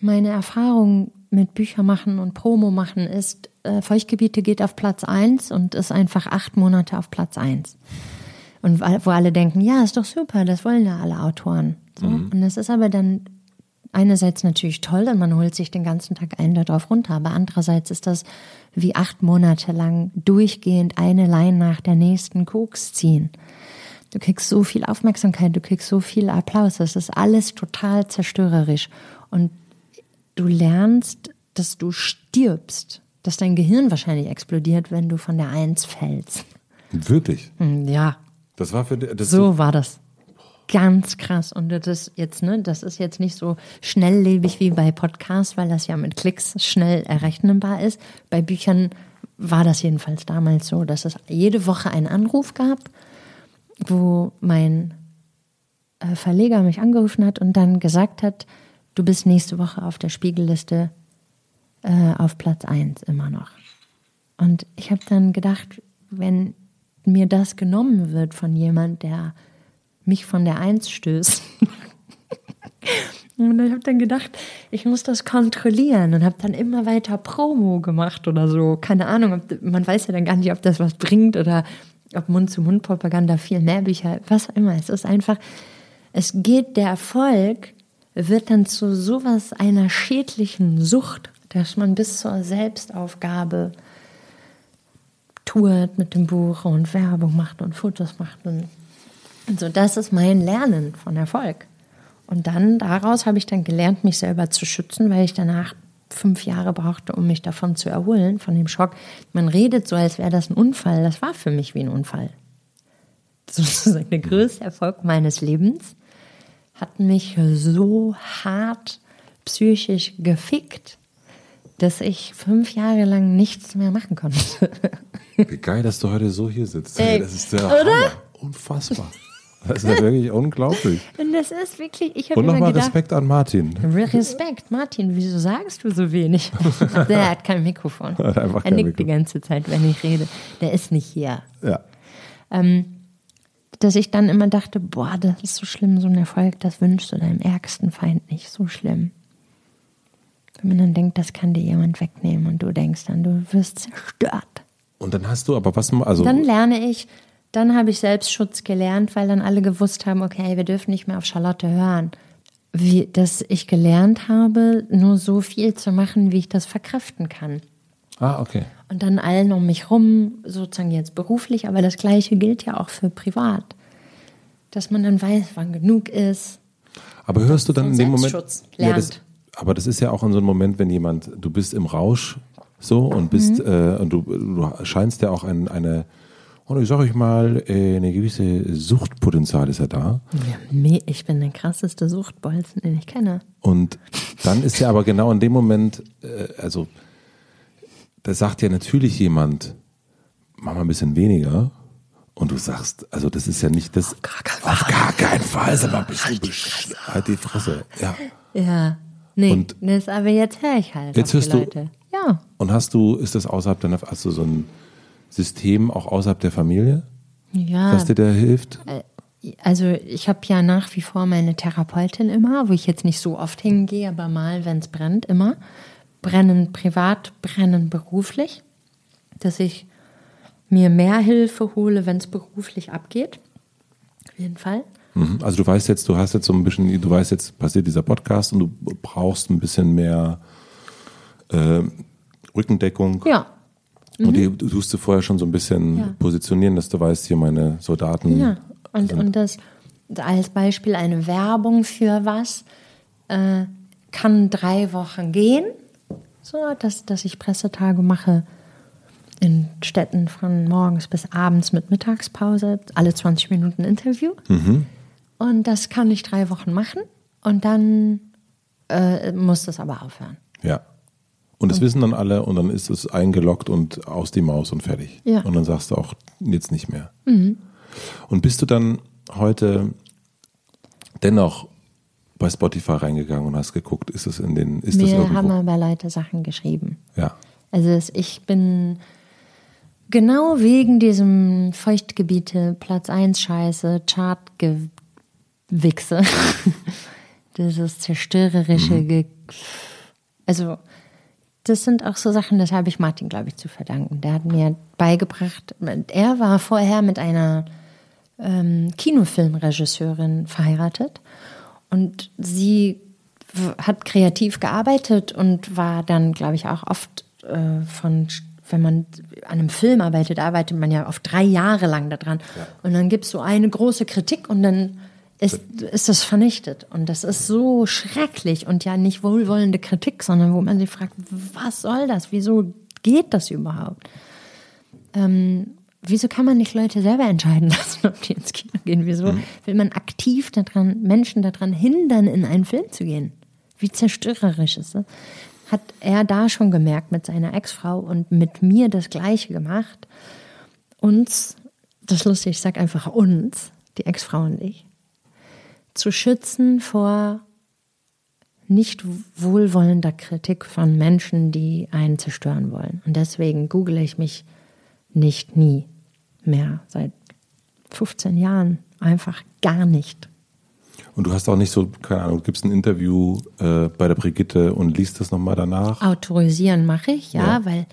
Speaker 1: meine Erfahrung mit Bücher machen und Promo machen ist, äh, Feuchtgebiete geht auf Platz 1 und ist einfach acht Monate auf Platz 1. Und wo alle denken, ja, ist doch super, das wollen ja alle Autoren. So. Mhm. Und das ist aber dann einerseits natürlich toll und man holt sich den ganzen Tag einen darauf runter, aber andererseits ist das wie acht Monate lang durchgehend eine Line nach der nächsten Koks ziehen. Du kriegst so viel Aufmerksamkeit, du kriegst so viel Applaus, das ist alles total zerstörerisch. Und du lernst, dass du stirbst, dass dein Gehirn wahrscheinlich explodiert, wenn du von der Eins fällst.
Speaker 2: Wirklich?
Speaker 1: Hm, ja.
Speaker 2: Das war für das
Speaker 1: so war das ganz krass. Und das ist jetzt, ne, das ist jetzt nicht so schnelllebig wie bei Podcasts, weil das ja mit Klicks schnell errechnbar ist. Bei Büchern war das jedenfalls damals so, dass es jede Woche einen Anruf gab, wo mein äh, Verleger mich angerufen hat und dann gesagt hat, du bist nächste Woche auf der Spiegelliste äh, auf Platz 1 immer noch. Und ich habe dann gedacht, wenn mir das genommen wird von jemand, der mich von der Eins stößt. Und ich habe dann gedacht, ich muss das kontrollieren und habe dann immer weiter Promo gemacht oder so. Keine Ahnung, ob, man weiß ja dann gar nicht, ob das was bringt oder ob Mund-zu-Mund-Propaganda viel mehr Bücher, was auch immer. Es ist einfach, es geht, der Erfolg wird dann zu sowas einer schädlichen Sucht, dass man bis zur Selbstaufgabe tourt mit dem Buch und Werbung macht und Fotos macht und also das ist mein Lernen von Erfolg. Und dann daraus habe ich dann gelernt, mich selber zu schützen, weil ich danach fünf Jahre brauchte, um mich davon zu erholen, von dem Schock. Man redet so, als wäre das ein Unfall. Das war für mich wie ein Unfall. Sozusagen der größte Erfolg meines Lebens hat mich so hart psychisch gefickt, dass ich fünf Jahre lang nichts mehr machen konnte.
Speaker 2: Wie geil, dass du heute so hier sitzt. Ey, das ist der? Hammer. Unfassbar. Das ist ja wirklich unglaublich.
Speaker 1: Und das ist wirklich, ich
Speaker 2: habe Und nochmal Respekt an Martin.
Speaker 1: Respekt, Martin, wieso sagst du so wenig? Der hat kein Mikrofon. Hat er nickt Mikrofon. die ganze Zeit, wenn ich rede. Der ist nicht hier.
Speaker 2: Ja.
Speaker 1: Ähm, dass ich dann immer dachte, boah, das ist so schlimm, so ein Erfolg, das wünschst du deinem ärgsten Feind nicht, so schlimm. Wenn man dann denkt, das kann dir jemand wegnehmen und du denkst dann, du wirst zerstört.
Speaker 2: Und dann hast du aber was, also.
Speaker 1: Dann lerne ich, dann habe ich Selbstschutz gelernt, weil dann alle gewusst haben, okay, wir dürfen nicht mehr auf Charlotte hören. Wie, dass ich gelernt habe, nur so viel zu machen, wie ich das verkraften kann.
Speaker 2: Ah, okay.
Speaker 1: Und dann allen um mich rum, sozusagen jetzt beruflich, aber das Gleiche gilt ja auch für privat. Dass man dann weiß, wann genug ist.
Speaker 2: Aber hörst du dann in dem Moment.
Speaker 1: Lernt.
Speaker 2: Ja, das, aber das ist ja auch in so einem Moment, wenn jemand, du bist im Rausch so und bist, mhm. äh, und du, du scheinst ja auch ein, eine und ich sage euch mal, äh, eine gewisse Suchtpotenzial ist ja da.
Speaker 1: Ja, ich bin der krasseste Suchtbolzen, den ich kenne.
Speaker 2: Und dann ist ja aber genau in dem Moment, äh, also da sagt ja natürlich jemand, mach mal ein bisschen weniger. Und du sagst, also das ist ja nicht das.
Speaker 1: Auf gar keinen Fall.
Speaker 2: Auf gar keinen Fall. Sag mal, bist halt, die halt die Fresse. Ja.
Speaker 1: Ja. Nee, und das, aber jetzt höre ich halt.
Speaker 2: Jetzt hörst
Speaker 1: du. Ja.
Speaker 2: Und hast du, ist das außerhalb deiner, hast du so ein System auch außerhalb der Familie?
Speaker 1: Ja.
Speaker 2: Was dir da hilft? Äh,
Speaker 1: also ich habe ja nach wie vor meine Therapeutin immer, wo ich jetzt nicht so oft hingehe, aber mal, wenn es brennt, immer. Brennen privat, brennen beruflich. Dass ich mir mehr Hilfe hole, wenn es beruflich abgeht. Auf jeden Fall.
Speaker 2: Mhm. Also du weißt jetzt, du hast jetzt so ein bisschen, du weißt jetzt, passiert dieser Podcast und du brauchst ein bisschen mehr äh, Rückendeckung.
Speaker 1: Ja.
Speaker 2: Mhm. Und die, du tust du vorher schon so ein bisschen ja. positionieren, dass du weißt, hier meine Soldaten.
Speaker 1: Ja, und, und das als Beispiel eine Werbung für was äh, kann drei Wochen gehen. So, dass, dass ich Pressetage mache in Städten von morgens bis abends mit Mittagspause, alle 20 Minuten Interview.
Speaker 2: Mhm.
Speaker 1: Und das kann ich drei Wochen machen und dann äh, muss das aber aufhören.
Speaker 2: Ja. Und das wissen dann alle und dann ist es eingeloggt und aus die Maus und fertig.
Speaker 1: Ja.
Speaker 2: Und dann sagst du auch jetzt nicht mehr.
Speaker 1: Mhm.
Speaker 2: Und bist du dann heute dennoch bei Spotify reingegangen und hast geguckt, ist es in den, ist das irgendwo?
Speaker 1: haben aber Leute Sachen geschrieben.
Speaker 2: Ja.
Speaker 1: Also ich bin genau wegen diesem Feuchtgebiete Platz 1 Scheiße, Chartgewichse, dieses zerstörerische, mhm. Also das sind auch so Sachen, das habe ich Martin, glaube ich, zu verdanken. Der hat mir beigebracht, er war vorher mit einer ähm, Kinofilmregisseurin verheiratet und sie hat kreativ gearbeitet und war dann, glaube ich, auch oft äh, von, wenn man an einem Film arbeitet, arbeitet man ja oft drei Jahre lang daran. Ja. Und dann gibt es so eine große Kritik und dann ist, ist das vernichtet. Und das ist so schrecklich und ja nicht wohlwollende Kritik, sondern wo man sich fragt, was soll das? Wieso geht das überhaupt? Ähm, wieso kann man nicht Leute selber entscheiden lassen, ob die ins Kino gehen? Wieso mhm. will man aktiv daran, Menschen daran hindern, in einen Film zu gehen? Wie zerstörerisch ist das? Hat er da schon gemerkt mit seiner Ex-Frau und mit mir das Gleiche gemacht? Uns, das ist lustig, ich sag einfach uns, die Ex-Frau und ich, zu schützen vor nicht wohlwollender Kritik von Menschen, die einen zerstören wollen. Und deswegen google ich mich nicht nie mehr seit 15 Jahren. Einfach gar nicht.
Speaker 2: Und du hast auch nicht so, keine Ahnung, gibt es ein Interview äh, bei der Brigitte und liest das nochmal danach?
Speaker 1: Autorisieren mache ich, ja, ja, Weil,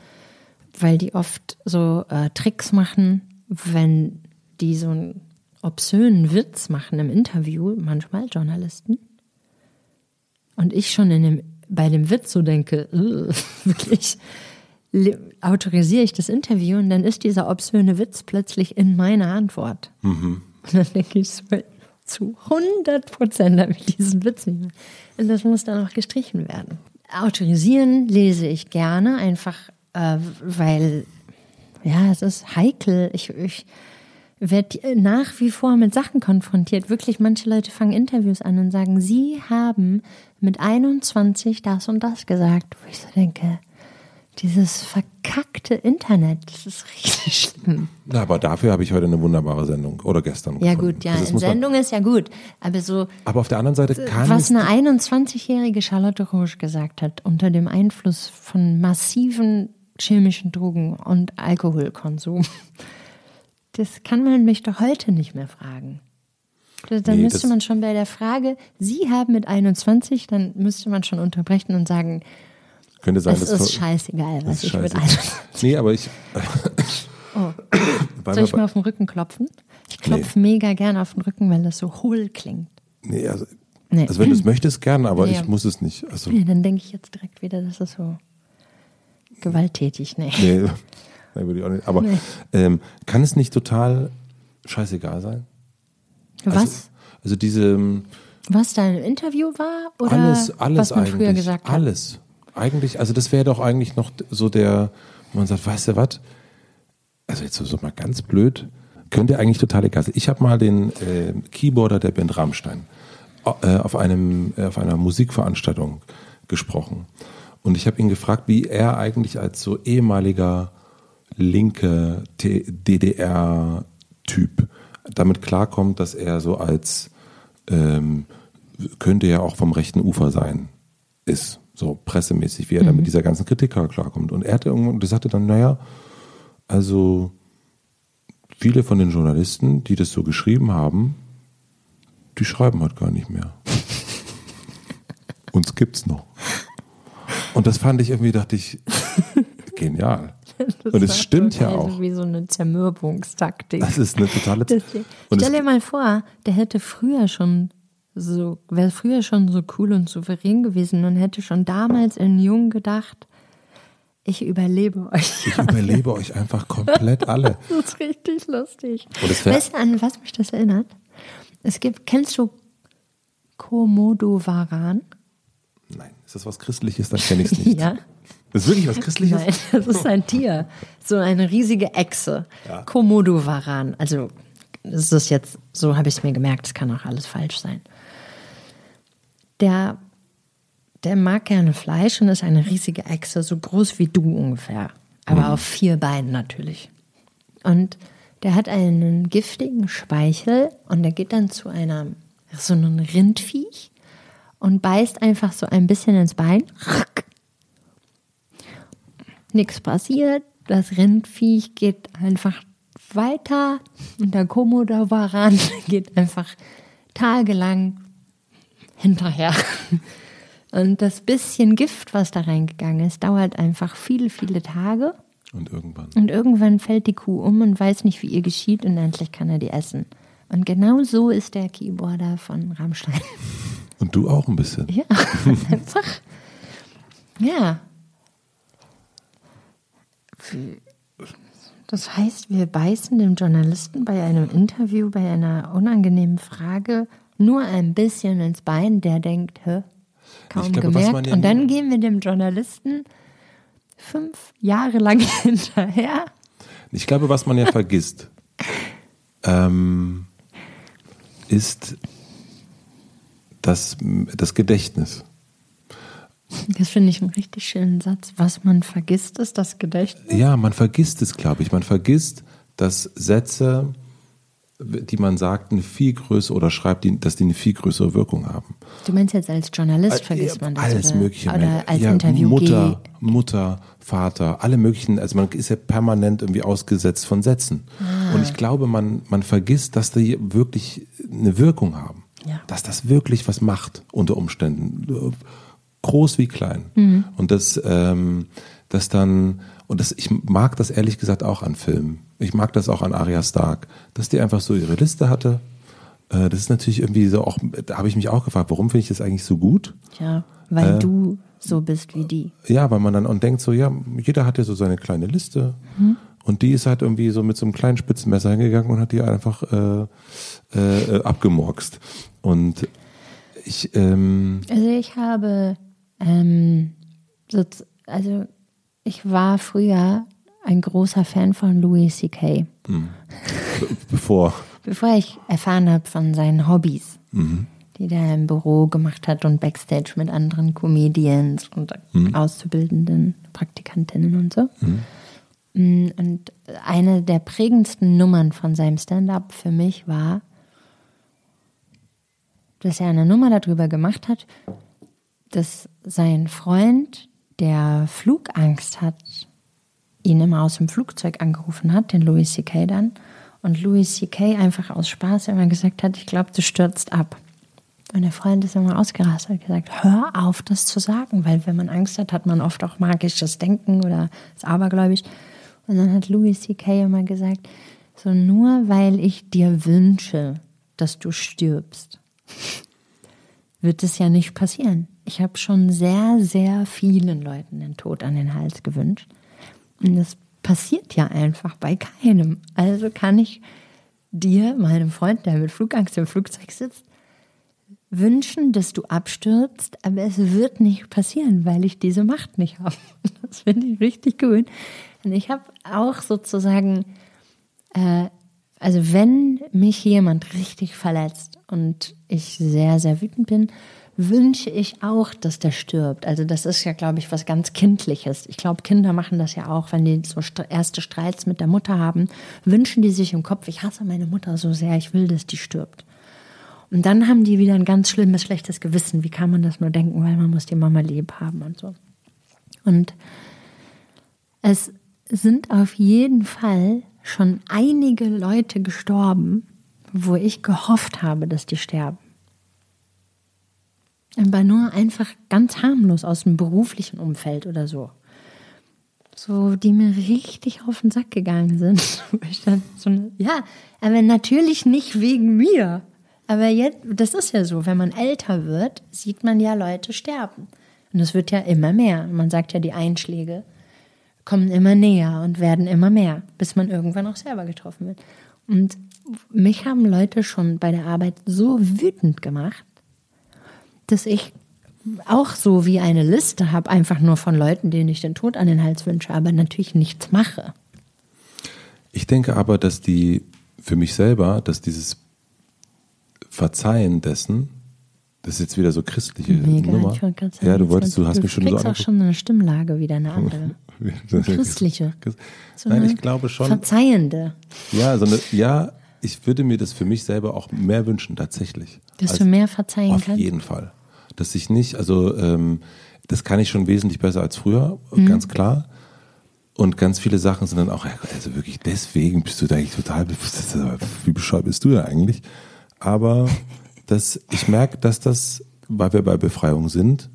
Speaker 1: weil die oft so äh, Tricks machen, wenn die so ein obszönen Witz machen im Interview, manchmal Journalisten. Und ich schon in dem, bei dem Witz so denke, wirklich, autorisiere ich das Interview und dann ist dieser obszöne Witz plötzlich in meiner Antwort.
Speaker 2: Mhm.
Speaker 1: Und dann denke ich zu 100 Prozent habe ich diesen Witz nicht mehr. Und das muss dann auch gestrichen werden. autorisieren lese ich gerne, einfach äh, weil, ja, es ist heikel. Ich, ich werde nach wie vor mit Sachen konfrontiert. Wirklich, manche Leute fangen Interviews an und sagen, sie haben mit 21 das und das gesagt. Wo ich so denke, dieses verkackte Internet, das ist richtig schlimm.
Speaker 2: Na, aber dafür habe ich heute eine wunderbare Sendung oder gestern.
Speaker 1: Ja gefunden. gut, ja, also Sendung ist ja gut, aber so.
Speaker 2: Aber auf der anderen Seite kann
Speaker 1: was eine 21-jährige Charlotte Roche gesagt hat unter dem Einfluss von massiven chemischen Drogen und Alkoholkonsum, das kann man mich doch heute nicht mehr fragen. Dann nee, müsste man schon bei der Frage, Sie haben mit 21, dann müsste man schon unterbrechen und sagen,
Speaker 2: könnte sein,
Speaker 1: es ist scheißegal, was ich mit
Speaker 2: 21. Nee, aber ich.
Speaker 1: oh. Soll ich mal auf den Rücken klopfen? Ich klopfe nee. mega gerne auf den Rücken, weil das so hohl klingt.
Speaker 2: Nee, also, nee. also wenn du es möchtest, gerne, aber nee. ich muss es nicht. Also.
Speaker 1: Nee, dann denke ich jetzt direkt wieder, das ist so gewalttätig. Nee.
Speaker 2: Nee, nee würde ich auch nicht. Aber nee. ähm, kann es nicht total scheißegal sein?
Speaker 1: Was?
Speaker 2: Also, also diese. Ähm,
Speaker 1: was da im Interview war? Oder
Speaker 2: alles, alles
Speaker 1: was man
Speaker 2: eigentlich.
Speaker 1: früher gesagt hat?
Speaker 2: Alles eigentlich, also das wäre doch eigentlich noch so der, wo man sagt, weißt du was? Also jetzt so mal ganz blöd, könnte eigentlich total egal sein. Ich habe mal den äh, Keyboarder der Band Rammstein äh, auf, einem, äh, auf einer Musikveranstaltung gesprochen. Und ich habe ihn gefragt, wie er eigentlich als so ehemaliger linke DDR-Typ damit klarkommt, dass er so als ähm, könnte ja auch vom rechten Ufer sein ist so pressemäßig, wie er mhm. da mit dieser ganzen Kritik klarkommt. Und er hatte irgendwann, der sagte dann, naja, also viele von den Journalisten, die das so geschrieben haben, die schreiben halt gar nicht mehr. Uns gibt's noch. Und das fand ich irgendwie, dachte ich, genial. Das und es stimmt ja auch.
Speaker 1: Wie so eine Zermürbungstaktik.
Speaker 2: Das ist eine totale.
Speaker 1: Das, stell dir mal vor, der hätte früher schon so, wäre früher schon so cool und souverän gewesen und hätte schon damals in Jung gedacht, ich überlebe euch.
Speaker 2: Ich überlebe euch einfach komplett alle.
Speaker 1: das ist richtig lustig. weißt du, an was mich das erinnert? Es gibt, kennst du Komodo Varan?
Speaker 2: Nein, ist das was Christliches? Dann kenne ich es nicht.
Speaker 1: ja.
Speaker 2: Das ist wirklich was Christliches?
Speaker 1: Nein, das ist ein Tier. So eine riesige Echse. Ja. Komodo Varan. Also, das ist jetzt, so habe ich es mir gemerkt, es kann auch alles falsch sein der, der mag gerne Fleisch und ist eine riesige Echse, so groß wie du ungefähr. Aber mhm. auf vier Beinen natürlich. Und der hat einen giftigen Speichel und der geht dann zu einer, so einem Rindviech und beißt einfach so ein bisschen ins Bein. Nichts passiert. Das Rindviech geht einfach weiter und der Komodo-Varan geht einfach tagelang hinterher. Und das bisschen Gift, was da reingegangen ist, dauert einfach viele, viele Tage.
Speaker 2: Und irgendwann.
Speaker 1: Und irgendwann fällt die Kuh um und weiß nicht, wie ihr geschieht und endlich kann er die essen. Und genau so ist der Keyboarder von Rammstein.
Speaker 2: Und du auch ein bisschen.
Speaker 1: Ja, einfach. Ja. Das heißt, wir beißen dem Journalisten bei einem Interview, bei einer unangenehmen Frage nur ein bisschen ins Bein, der denkt, hä, kaum glaube, gemerkt. Und dann gehen wir dem Journalisten fünf Jahre lang hinterher.
Speaker 2: Ich glaube, was man ja vergisst, ähm, ist das, das Gedächtnis.
Speaker 1: Das finde ich einen richtig schönen Satz. Was man vergisst, ist das Gedächtnis.
Speaker 2: Ja, man vergisst es, glaube ich. Man vergisst, dass Sätze die man sagt, eine viel größere oder schreibt, die, dass die eine viel größere Wirkung haben.
Speaker 1: Du meinst jetzt als Journalist vergisst man das?
Speaker 2: Alles
Speaker 1: oder,
Speaker 2: Mögliche.
Speaker 1: Oder als ja,
Speaker 2: Interview Mutter, Mutter, Vater, alle möglichen, also man ist ja permanent irgendwie ausgesetzt von Sätzen. Ah. Und ich glaube, man, man vergisst, dass die wirklich eine Wirkung haben. Ja. Dass das wirklich was macht unter Umständen. Groß wie klein. Mhm. Und das, ähm, das dann, und das, ich mag das ehrlich gesagt auch an Filmen ich mag das auch an Arya Stark, dass die einfach so ihre Liste hatte. Äh, das ist natürlich irgendwie so auch, da habe ich mich auch gefragt, warum finde ich das eigentlich so gut?
Speaker 1: Ja, weil äh, du so bist wie die.
Speaker 2: Ja, weil man dann und denkt so, ja, jeder hat ja so seine kleine Liste. Hm. Und die ist halt irgendwie so mit so einem kleinen Spitzenmesser hingegangen und hat die einfach äh, äh, abgemorkst. Und ich. Ähm
Speaker 1: also ich habe ähm, also ich war früher ein großer Fan von Louis C.K. Mhm.
Speaker 2: Bevor.
Speaker 1: Bevor ich erfahren habe von seinen Hobbys, mhm. die der im Büro gemacht hat und Backstage mit anderen Comedians und mhm. Auszubildenden, Praktikantinnen und so. Mhm. Mm, und eine der prägendsten Nummern von seinem Stand-up für mich war, dass er eine Nummer darüber gemacht hat, dass sein Freund, der Flugangst hat, ihn immer aus dem Flugzeug angerufen hat, den Louis C.K. dann. Und Louis C.K. einfach aus Spaß immer gesagt hat, ich glaube, du stürzt ab. Und der Freund ist immer ausgerastet und gesagt, hör auf, das zu sagen, weil wenn man Angst hat, hat man oft auch magisches Denken oder ist abergläubig. Und dann hat Louis C.K. immer gesagt, so nur weil ich dir wünsche, dass du stirbst, wird es ja nicht passieren. Ich habe schon sehr, sehr vielen Leuten den Tod an den Hals gewünscht. Und das passiert ja einfach bei keinem. Also kann ich dir, meinem Freund, der mit Flugangst im Flugzeug sitzt, wünschen, dass du abstürzt, aber es wird nicht passieren, weil ich diese Macht nicht habe. Das finde ich richtig cool. Und ich habe auch sozusagen, äh, also wenn mich jemand richtig verletzt und ich sehr, sehr wütend bin, wünsche ich auch, dass der stirbt. Also das ist ja, glaube ich, was ganz Kindliches. Ich glaube, Kinder machen das ja auch, wenn die so erste Streits mit der Mutter haben, wünschen die sich im Kopf, ich hasse meine Mutter so sehr, ich will, dass die stirbt. Und dann haben die wieder ein ganz schlimmes, schlechtes Gewissen. Wie kann man das nur denken, weil man muss die Mama lieb haben und so. Und es sind auf jeden Fall schon einige Leute gestorben, wo ich gehofft habe, dass die sterben. Aber nur einfach ganz harmlos aus dem beruflichen Umfeld oder so. So, die mir richtig auf den Sack gegangen sind. ja, aber natürlich nicht wegen mir. Aber jetzt, das ist ja so, wenn man älter wird, sieht man ja Leute sterben. Und es wird ja immer mehr. Man sagt ja, die Einschläge kommen immer näher und werden immer mehr, bis man irgendwann auch selber getroffen wird. Und mich haben Leute schon bei der Arbeit so wütend gemacht, dass ich auch so wie eine Liste habe, einfach nur von Leuten, denen ich den Tod an den Hals wünsche, aber natürlich nichts mache.
Speaker 2: Ich denke aber, dass die für mich selber, dass dieses Verzeihen dessen, das ist jetzt wieder so christliche Mega, Nummer. Ich sagen, ja, du wolltest, du hast mich schon so
Speaker 1: Du auch schon eine Stimmlage wieder, eine andere. Christliche.
Speaker 2: So Nein, ich glaube schon.
Speaker 1: Verzeihende.
Speaker 2: Ja, so eine, ja, ich würde mir das für mich selber auch mehr wünschen, tatsächlich.
Speaker 1: Dass du mehr verzeihen
Speaker 2: auf
Speaker 1: kannst?
Speaker 2: Auf jeden Fall. Dass ich nicht, also ähm, das kann ich schon wesentlich besser als früher, mhm. ganz klar. Und ganz viele Sachen sind dann auch, ja also wirklich deswegen bist du da eigentlich total, wie bescheuert bist du da eigentlich? Aber das, ich merke, dass das, weil wir bei Befreiung sind,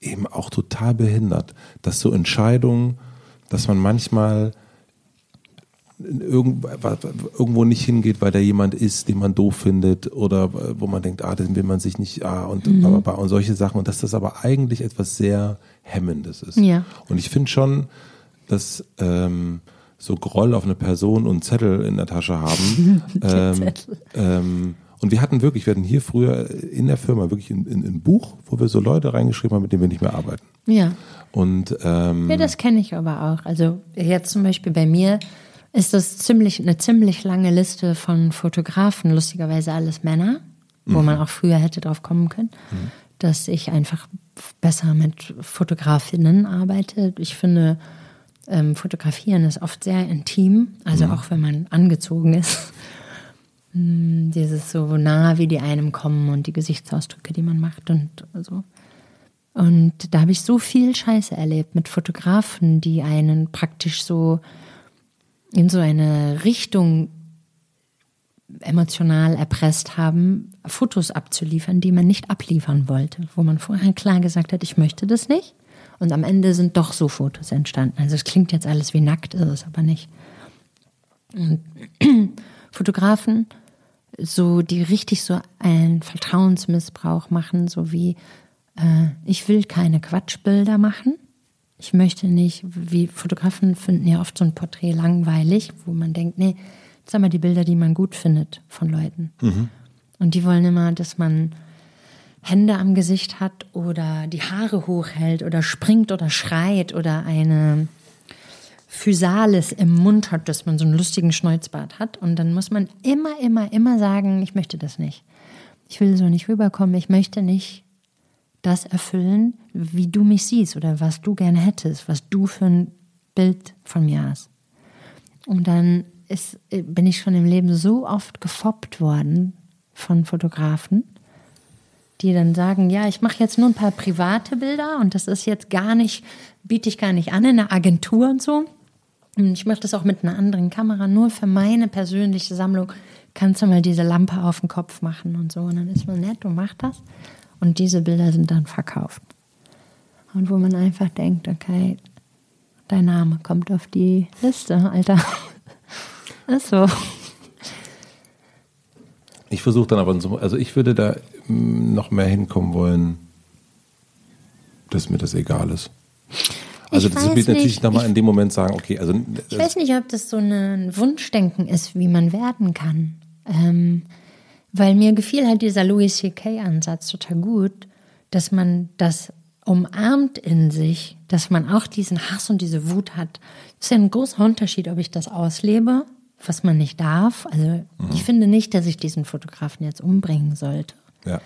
Speaker 2: eben auch total behindert. Dass so Entscheidungen, dass man manchmal irgendwo nicht hingeht, weil da jemand ist, den man doof findet oder wo man denkt, ah, den will man sich nicht, ah, und, mhm. und solche Sachen. Und dass das aber eigentlich etwas sehr Hemmendes ist.
Speaker 1: Ja.
Speaker 2: Und ich finde schon, dass ähm, so Groll auf eine Person und Zettel in der Tasche haben, ähm, ähm, und wir hatten wirklich, wir hatten hier früher in der Firma wirklich ein, ein, ein Buch, wo wir so Leute reingeschrieben haben, mit denen wir nicht mehr arbeiten.
Speaker 1: Ja.
Speaker 2: Und ähm,
Speaker 1: ja, das kenne ich aber auch. Also jetzt zum Beispiel bei mir ist das ziemlich eine ziemlich lange Liste von Fotografen, lustigerweise alles Männer, wo mhm. man auch früher hätte drauf kommen können, mhm. dass ich einfach besser mit Fotografinnen arbeite. Ich finde, ähm, Fotografieren ist oft sehr intim, also mhm. auch wenn man angezogen ist. Hm, dieses so nah, wie die einem kommen und die Gesichtsausdrücke, die man macht und so. Und da habe ich so viel Scheiße erlebt mit Fotografen, die einen praktisch so in so eine Richtung emotional erpresst haben, Fotos abzuliefern, die man nicht abliefern wollte, wo man vorher klar gesagt hat, ich möchte das nicht. Und am Ende sind doch so Fotos entstanden. Also es klingt jetzt alles wie nackt, ist es aber nicht. Und Fotografen so, die richtig so einen Vertrauensmissbrauch machen, so wie äh, ich will keine Quatschbilder machen. Ich möchte nicht, wie Fotografen finden ja oft so ein Porträt langweilig, wo man denkt, nee, sag mal die Bilder, die man gut findet von Leuten. Mhm. Und die wollen immer, dass man Hände am Gesicht hat oder die Haare hochhält oder springt oder schreit oder eine Physalis im Mund hat, dass man so einen lustigen Schnäuzbart hat. Und dann muss man immer, immer, immer sagen, ich möchte das nicht. Ich will so nicht rüberkommen. Ich möchte nicht das erfüllen, wie du mich siehst oder was du gerne hättest, was du für ein Bild von mir hast. Und dann ist, bin ich schon im Leben so oft gefoppt worden von Fotografen, die dann sagen, ja, ich mache jetzt nur ein paar private Bilder und das ist jetzt gar nicht, biete ich gar nicht an in einer Agentur und so. Und ich mache das auch mit einer anderen Kamera, nur für meine persönliche Sammlung kannst du mal diese Lampe auf den Kopf machen und so. Und dann ist man nett und macht das. Und diese Bilder sind dann verkauft. Und wo man einfach denkt, okay, dein Name kommt auf die Liste, Alter. Ist so.
Speaker 2: Ich versuche dann aber, also ich würde da mm, noch mehr hinkommen wollen, dass mir das egal ist. Also ich das wird natürlich nochmal in dem Moment sagen, okay, also.
Speaker 1: Ich weiß nicht, ob das so ein Wunschdenken ist, wie man werden kann. Ähm, weil mir gefiel halt dieser Louis C.K.-Ansatz total gut, dass man das umarmt in sich, dass man auch diesen Hass und diese Wut hat. Das ist ja ein großer Unterschied, ob ich das auslebe, was man nicht darf. Also mhm. ich finde nicht, dass ich diesen Fotografen jetzt umbringen sollte.
Speaker 2: Ja.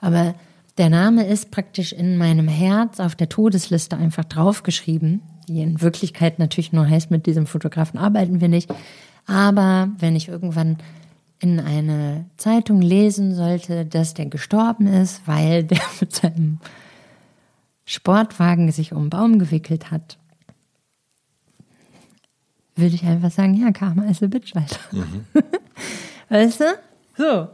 Speaker 1: Aber der Name ist praktisch in meinem Herz auf der Todesliste einfach draufgeschrieben, die in Wirklichkeit natürlich nur heißt, mit diesem Fotografen arbeiten wir nicht. Aber wenn ich irgendwann in eine Zeitung lesen sollte, dass der gestorben ist, weil der mit seinem Sportwagen sich um einen Baum gewickelt hat, würde ich einfach sagen, ja, Karma ist a bitch, Alter. Mhm. Weißt du? So.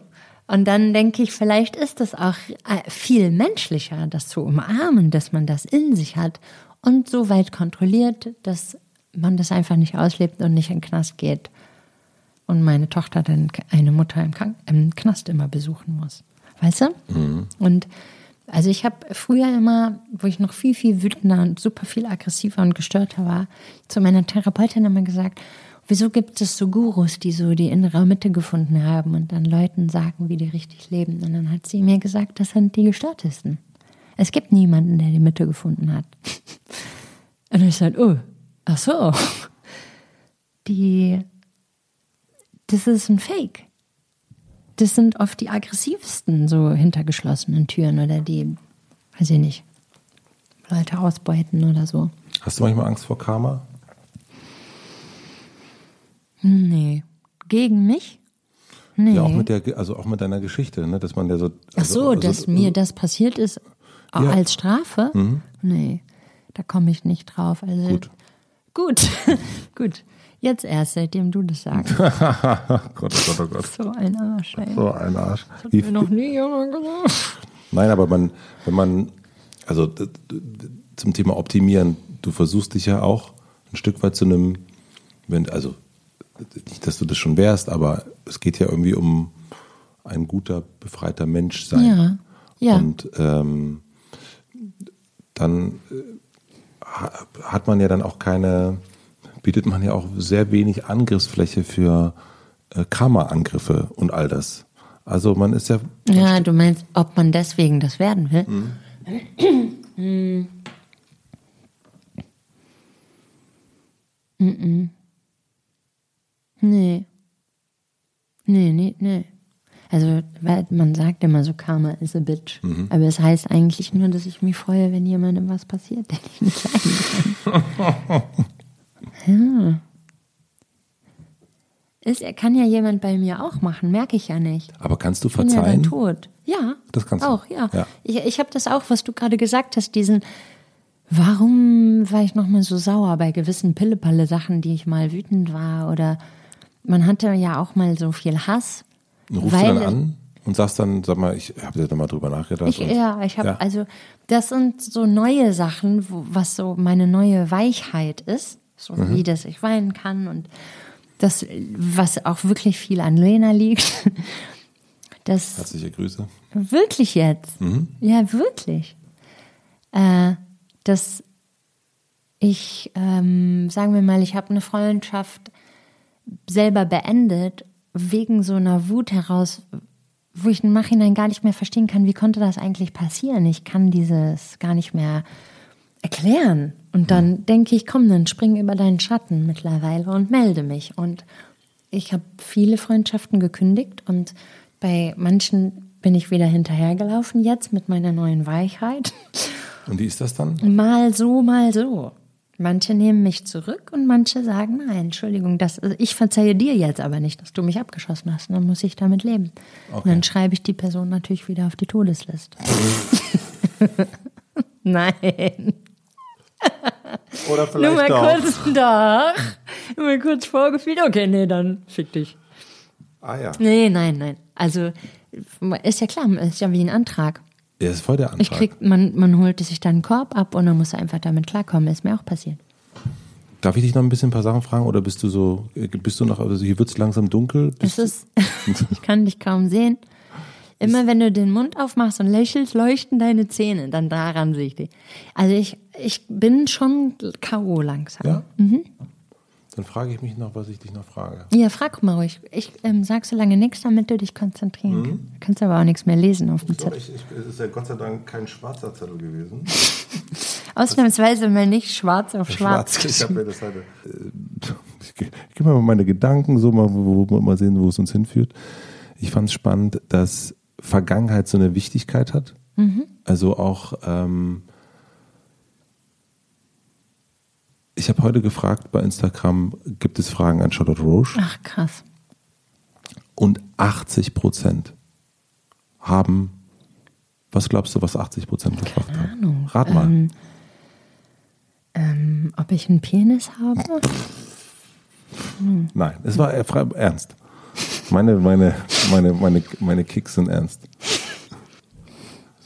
Speaker 1: Und dann denke ich, vielleicht ist es auch äh, viel menschlicher, das zu umarmen, dass man das in sich hat und so weit kontrolliert, dass man das einfach nicht auslebt und nicht in den Knast geht und meine Tochter dann eine Mutter im, Krank im Knast immer besuchen muss. Weißt du? Mhm. Und also ich habe früher immer, wo ich noch viel, viel wütender und super viel aggressiver und gestörter war, zu meiner Therapeutin immer gesagt, wieso gibt es so Gurus, die so die innere Mitte gefunden haben und dann Leuten sagen, wie die richtig leben? Und dann hat sie mir gesagt, das sind die Gestörtesten. Es gibt niemanden, der die Mitte gefunden hat. Und ich sagte, oh, ach so. Die das ist ein Fake. Das sind oft die aggressivsten, so hinter geschlossenen Türen oder die, weiß ich nicht, Leute ausbeuten oder so.
Speaker 2: Hast du manchmal Angst vor Karma?
Speaker 1: Nee. Gegen mich?
Speaker 2: Nee. Ja, auch mit der, also auch mit deiner Geschichte, ne? dass man ja so. Also,
Speaker 1: Ach so, also, dass also, mir das passiert ist ja. als Strafe? Mhm. Nee, da komme ich nicht drauf. Also,
Speaker 2: gut.
Speaker 1: Gut, gut. Jetzt erst, seitdem du das sagst.
Speaker 2: Gott, oh Gott, oh Gott.
Speaker 1: So ein Arsch, ey.
Speaker 2: So ein Arsch.
Speaker 1: Das hat mir noch nie jemand gesagt.
Speaker 2: Nein, aber man, wenn man, also zum Thema Optimieren, du versuchst dich ja auch ein Stück weit zu einem, wenn, also nicht, dass du das schon wärst, aber es geht ja irgendwie um ein guter, befreiter Mensch sein.
Speaker 1: Ja. ja.
Speaker 2: Und ähm, dann äh, hat man ja dann auch keine, bietet man ja auch sehr wenig Angriffsfläche für äh, Karma-Angriffe und all das. Also man ist ja.
Speaker 1: Ja, du meinst, ob man deswegen das werden will? Mhm. mhm. Nee. Nee, nee, nee. Also, weil man sagt immer so, Karma is a bitch. Mhm. Aber es heißt eigentlich nur, dass ich mich freue, wenn jemandem was passiert, der ich nicht leiden kann. Ja. Ist, kann ja jemand bei mir auch machen, merke ich ja nicht.
Speaker 2: Aber kannst du verzeihen? Ich bin
Speaker 1: ja tot. Ja.
Speaker 2: Das kannst
Speaker 1: du. Auch, ja. ja. Ich, ich habe das auch, was du gerade gesagt hast, diesen, warum war ich nochmal so sauer bei gewissen Pillepalle-Sachen, die ich mal wütend war oder man hatte ja auch mal so viel Hass.
Speaker 2: Rufst weil, du dann an und sagst dann, sag mal, ich habe da mal drüber nachgedacht.
Speaker 1: Ich, ja, ich habe, ja. also das sind so neue Sachen, wo, was so meine neue Weichheit ist so mhm. wie dass ich weinen kann und das, was auch wirklich viel an Lena liegt. Das
Speaker 2: Herzliche Grüße.
Speaker 1: Wirklich jetzt. Mhm. Ja, wirklich. Äh, dass ich, ähm, sagen wir mal, ich habe eine Freundschaft selber beendet, wegen so einer Wut heraus, wo ich im Nachhinein gar nicht mehr verstehen kann, wie konnte das eigentlich passieren? Ich kann dieses gar nicht mehr erklären. Und dann mhm. denke ich, komm, dann spring über deinen Schatten mittlerweile und melde mich. Und ich habe viele Freundschaften gekündigt und bei manchen bin ich wieder hinterhergelaufen jetzt mit meiner neuen Weichheit.
Speaker 2: Und wie ist das dann?
Speaker 1: Mal so, mal so. Manche nehmen mich zurück und manche sagen, nein, Entschuldigung, das, ich verzeihe dir jetzt aber nicht, dass du mich abgeschossen hast. Dann muss ich damit leben. Okay. Und dann schreibe ich die Person natürlich wieder auf die Todesliste. nein.
Speaker 2: Oder vielleicht
Speaker 1: Nur mal
Speaker 2: doch.
Speaker 1: kurz da. Nur mal kurz vorgefühlt. Okay, nee, dann fick dich.
Speaker 2: Ah ja.
Speaker 1: Nee, nein, nein. Also ist ja klar, ist ja wie ein Antrag.
Speaker 2: Ja, ist voll der Antrag.
Speaker 1: Ich krieg, man, man holt sich dann einen Korb ab und dann muss er einfach damit klarkommen. Ist mir auch passiert.
Speaker 2: Darf ich dich noch ein bisschen ein paar Sachen fragen oder bist du so, bist du noch, also hier wird es langsam dunkel?
Speaker 1: es ist, ich kann dich kaum sehen. Immer wenn du den Mund aufmachst und lächelst, leuchten deine Zähne. Dann daran sehe ich dich. Also ich, ich bin schon K.O. langsam.
Speaker 2: Ja?
Speaker 1: Mhm.
Speaker 2: Dann frage ich mich noch, was ich dich noch frage.
Speaker 1: Ja, frag mal ruhig. Ich ähm, sag so lange nichts, damit du dich konzentrieren mhm. kannst. Du kannst aber auch nichts mehr lesen auf dem
Speaker 2: so,
Speaker 1: Zettel.
Speaker 2: Ich, ich, es ist ja Gott sei Dank kein schwarzer Zettel gewesen.
Speaker 1: Ausnahmsweise mal nicht schwarz auf schwarz.
Speaker 2: schwarz. Ich habe mir das halt. Äh, ich gebe mal meine Gedanken so mal, wo, wo, mal sehen, wo es uns hinführt. Ich fand es spannend, dass Vergangenheit so eine Wichtigkeit hat. Mhm. Also auch ähm, Ich habe heute gefragt bei Instagram, gibt es Fragen an Charlotte Roche?
Speaker 1: Ach, krass.
Speaker 2: Und 80 Prozent haben, was glaubst du, was 80 Prozent gefragt haben? Rat mal.
Speaker 1: Ähm, ähm, ob ich einen Penis habe?
Speaker 2: Hm. Nein, es war ernst. Meine, meine, meine, meine, meine Kicks sind ernst.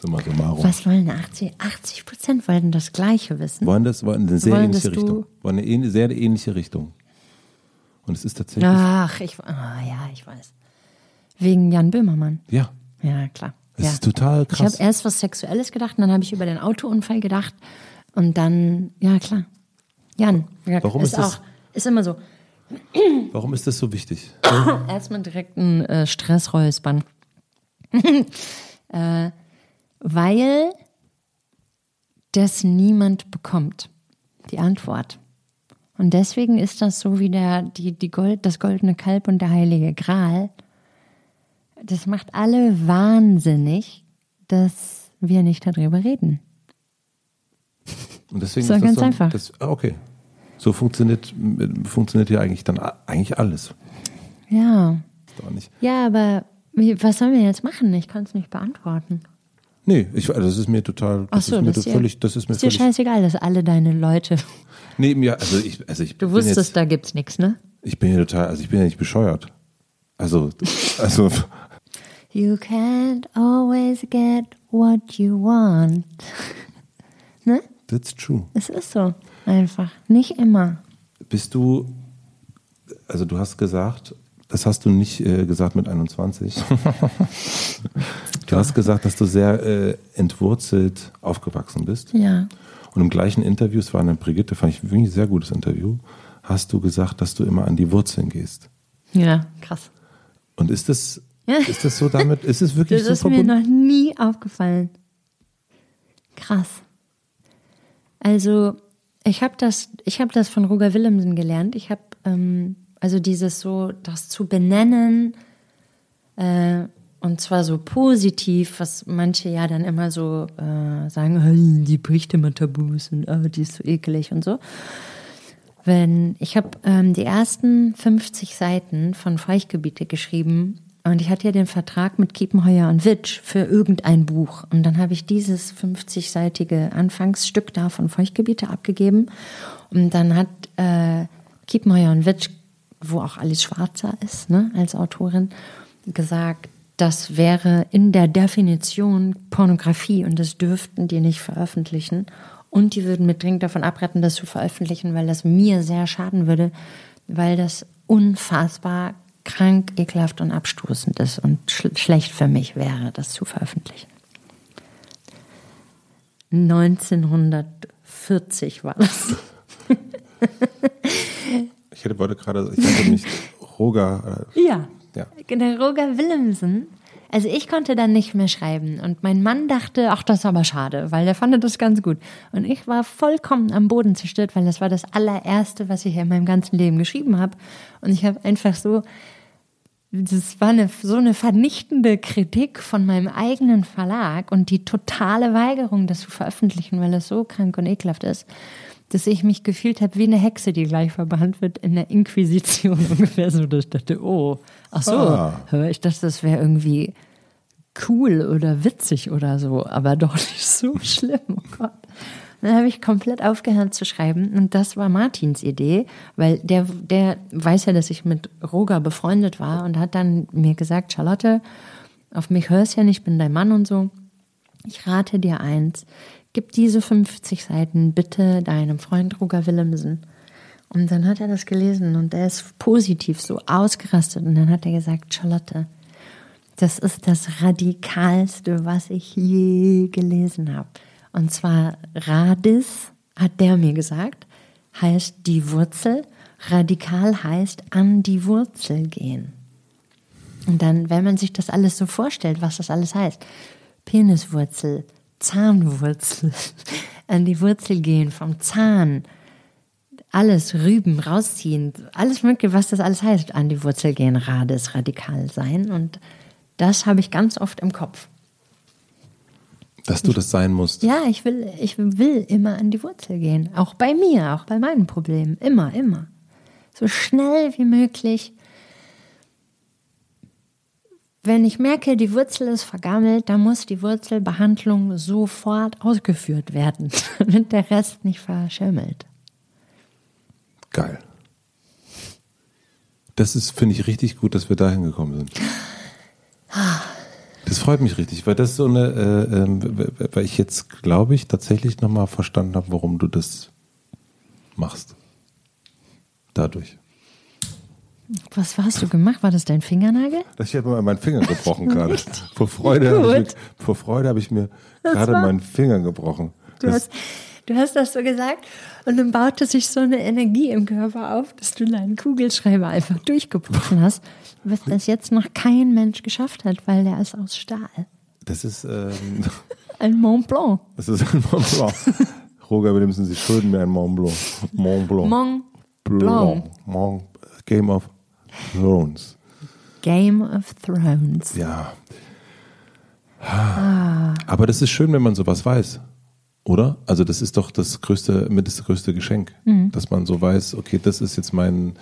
Speaker 2: Summa summarum.
Speaker 1: Was wollen 80? 80 Prozent wollen das Gleiche wissen.
Speaker 2: Wollen das, wollen eine sehr wollen, ähnliche Richtung. Wollen eine sehr ähnliche Richtung. Und es ist tatsächlich.
Speaker 1: Ach, ich, oh, ja, ich weiß. Wegen Jan Böhmermann.
Speaker 2: Ja.
Speaker 1: Ja, klar.
Speaker 2: Es
Speaker 1: ja.
Speaker 2: ist total krass.
Speaker 1: Ich habe erst was Sexuelles gedacht und dann habe ich über den Autounfall gedacht. Und dann, ja, klar. Jan.
Speaker 2: Warum ist, ist das?
Speaker 1: Auch, ist immer so.
Speaker 2: Warum ist das so wichtig?
Speaker 1: Erstmal direkt ein äh, Stressräuspern. äh, weil das niemand bekommt, die Antwort. Und deswegen ist das so wie der, die, die Gold, das goldene Kalb und der heilige Gral. Das macht alle wahnsinnig, dass wir nicht darüber reden.
Speaker 2: Und deswegen
Speaker 1: so
Speaker 2: ist
Speaker 1: ganz
Speaker 2: das so,
Speaker 1: einfach.
Speaker 2: Das, ah, okay. So funktioniert, funktioniert ja eigentlich dann eigentlich alles.
Speaker 1: Ja. Ja, aber wie, was sollen wir jetzt machen? Ich kann es nicht beantworten.
Speaker 2: Nee, ich, also das ist mir total, das
Speaker 1: so,
Speaker 2: ist mir
Speaker 1: das
Speaker 2: völlig, das ist mir
Speaker 1: ist dir scheißegal, dass alle deine Leute.
Speaker 2: Nee, mir, also ich, also ich.
Speaker 1: Du wusstest, jetzt, da gibt's nichts, ne?
Speaker 2: Ich bin ja total, also ich bin ja nicht bescheuert. Also, also.
Speaker 1: You can't always get what you want. ne?
Speaker 2: That's true.
Speaker 1: Es ist so. Einfach. Nicht immer.
Speaker 2: Bist du, also du hast gesagt, das hast du nicht äh, gesagt mit 21. du hast gesagt, dass du sehr äh, entwurzelt aufgewachsen bist.
Speaker 1: Ja.
Speaker 2: Und im gleichen Interview, es war eine Brigitte, fand ich wirklich ein sehr gutes Interview, hast du gesagt, dass du immer an die Wurzeln gehst.
Speaker 1: Ja, krass.
Speaker 2: Und ist das, ist das so damit, ist es wirklich
Speaker 1: das
Speaker 2: so
Speaker 1: ist verbunden? mir noch nie aufgefallen. Krass. Also, ich habe das, ich habe das von Roger Willemsen gelernt. Ich habe ähm, also dieses so, das zu benennen, äh, und zwar so positiv, was manche ja dann immer so äh, sagen, die bricht immer Tabus und oh, die ist so eklig und so. Wenn ich habe ähm, die ersten 50 Seiten von Feuchtgebiete geschrieben und ich hatte ja den Vertrag mit Kiepenheuer und Witsch für irgendein Buch und dann habe ich dieses 50-seitige Anfangsstück da von Feuchtgebiete abgegeben und dann hat äh, Kiepenheuer und Witsch wo auch Alice Schwarzer ist, ne, als Autorin, gesagt, das wäre in der Definition Pornografie und das dürften die nicht veröffentlichen. Und die würden mir dringend davon abraten, das zu veröffentlichen, weil das mir sehr schaden würde, weil das unfassbar krank, ekelhaft und abstoßend ist und sch schlecht für mich wäre, das zu veröffentlichen. 1940 war das.
Speaker 2: Ich hätte wollte gerade, ich hatte mich Roger.
Speaker 1: Äh, ja. ja. Der Roger Willemsen Also ich konnte dann nicht mehr schreiben und mein Mann dachte, ach, das ist aber schade, weil der fand das ganz gut. Und ich war vollkommen am Boden zerstört, weil das war das allererste, was ich in meinem ganzen Leben geschrieben habe. Und ich habe einfach so, das war eine, so eine vernichtende Kritik von meinem eigenen Verlag und die totale Weigerung, das zu veröffentlichen, weil das so krank und ekelhaft ist dass ich mich gefühlt habe wie eine Hexe, die gleich verbannt wird in der Inquisition ungefähr so. Dass ich dachte, oh, ach so, ah. ich dachte, das wäre irgendwie cool oder witzig oder so, aber doch nicht so schlimm. Oh Gott. Dann habe ich komplett aufgehört zu schreiben und das war Martins Idee, weil der, der weiß ja, dass ich mit Roger befreundet war und hat dann mir gesagt, Charlotte, auf mich hörst ja nicht, ich bin dein Mann und so. Ich rate dir eins, gib diese 50 Seiten bitte deinem Freund Roger Willemsen. Und dann hat er das gelesen und er ist positiv so ausgerastet. Und dann hat er gesagt, Charlotte, das ist das Radikalste, was ich je gelesen habe. Und zwar Radis, hat der mir gesagt, heißt die Wurzel. Radikal heißt an die Wurzel gehen. Und dann, wenn man sich das alles so vorstellt, was das alles heißt, Peniswurzel, Zahnwurzel, an die Wurzel gehen, vom Zahn, alles Rüben rausziehen, alles mögliche, was das alles heißt, an die Wurzel gehen, Rades, radikal sein. Und das habe ich ganz oft im Kopf.
Speaker 2: Dass du das sein musst.
Speaker 1: Ja, ich will, ich will immer an die Wurzel gehen. Auch bei mir, auch bei meinen Problemen. Immer, immer. So schnell wie möglich wenn ich merke, die Wurzel ist vergammelt, dann muss die Wurzelbehandlung sofort ausgeführt werden, damit der Rest nicht verschimmelt.
Speaker 2: Geil. Das ist, finde ich, richtig gut, dass wir dahin gekommen sind. Das freut mich richtig, weil das so eine, äh, äh, weil ich jetzt, glaube ich, tatsächlich nochmal verstanden habe, warum du das machst. Dadurch.
Speaker 1: Was hast du gemacht? War das dein Fingernagel?
Speaker 2: Ich habe mal meinen Finger gebrochen gerade. Vor Freude habe ich, vor Freude habe ich mir gerade meinen Finger gebrochen.
Speaker 1: Du hast, du hast das so gesagt und dann baute sich so eine Energie im Körper auf, dass du deinen Kugelschreiber einfach durchgebrochen hast, was das jetzt noch kein Mensch geschafft hat, weil der ist aus Stahl.
Speaker 2: Das ist ähm,
Speaker 1: ein Mont Blanc.
Speaker 2: Das ist ein Mont Blanc. Roger Williamson, Sie schulden mir ein Mont Blanc. Mont Blanc.
Speaker 1: Mont Blanc.
Speaker 2: Mont Game of Thrones.
Speaker 1: Game of Thrones.
Speaker 2: Ja. Ah. Aber das ist schön, wenn man sowas weiß. Oder? Also das ist doch das größte, mit das größte Geschenk, mhm. dass man so weiß, okay, das ist jetzt mein,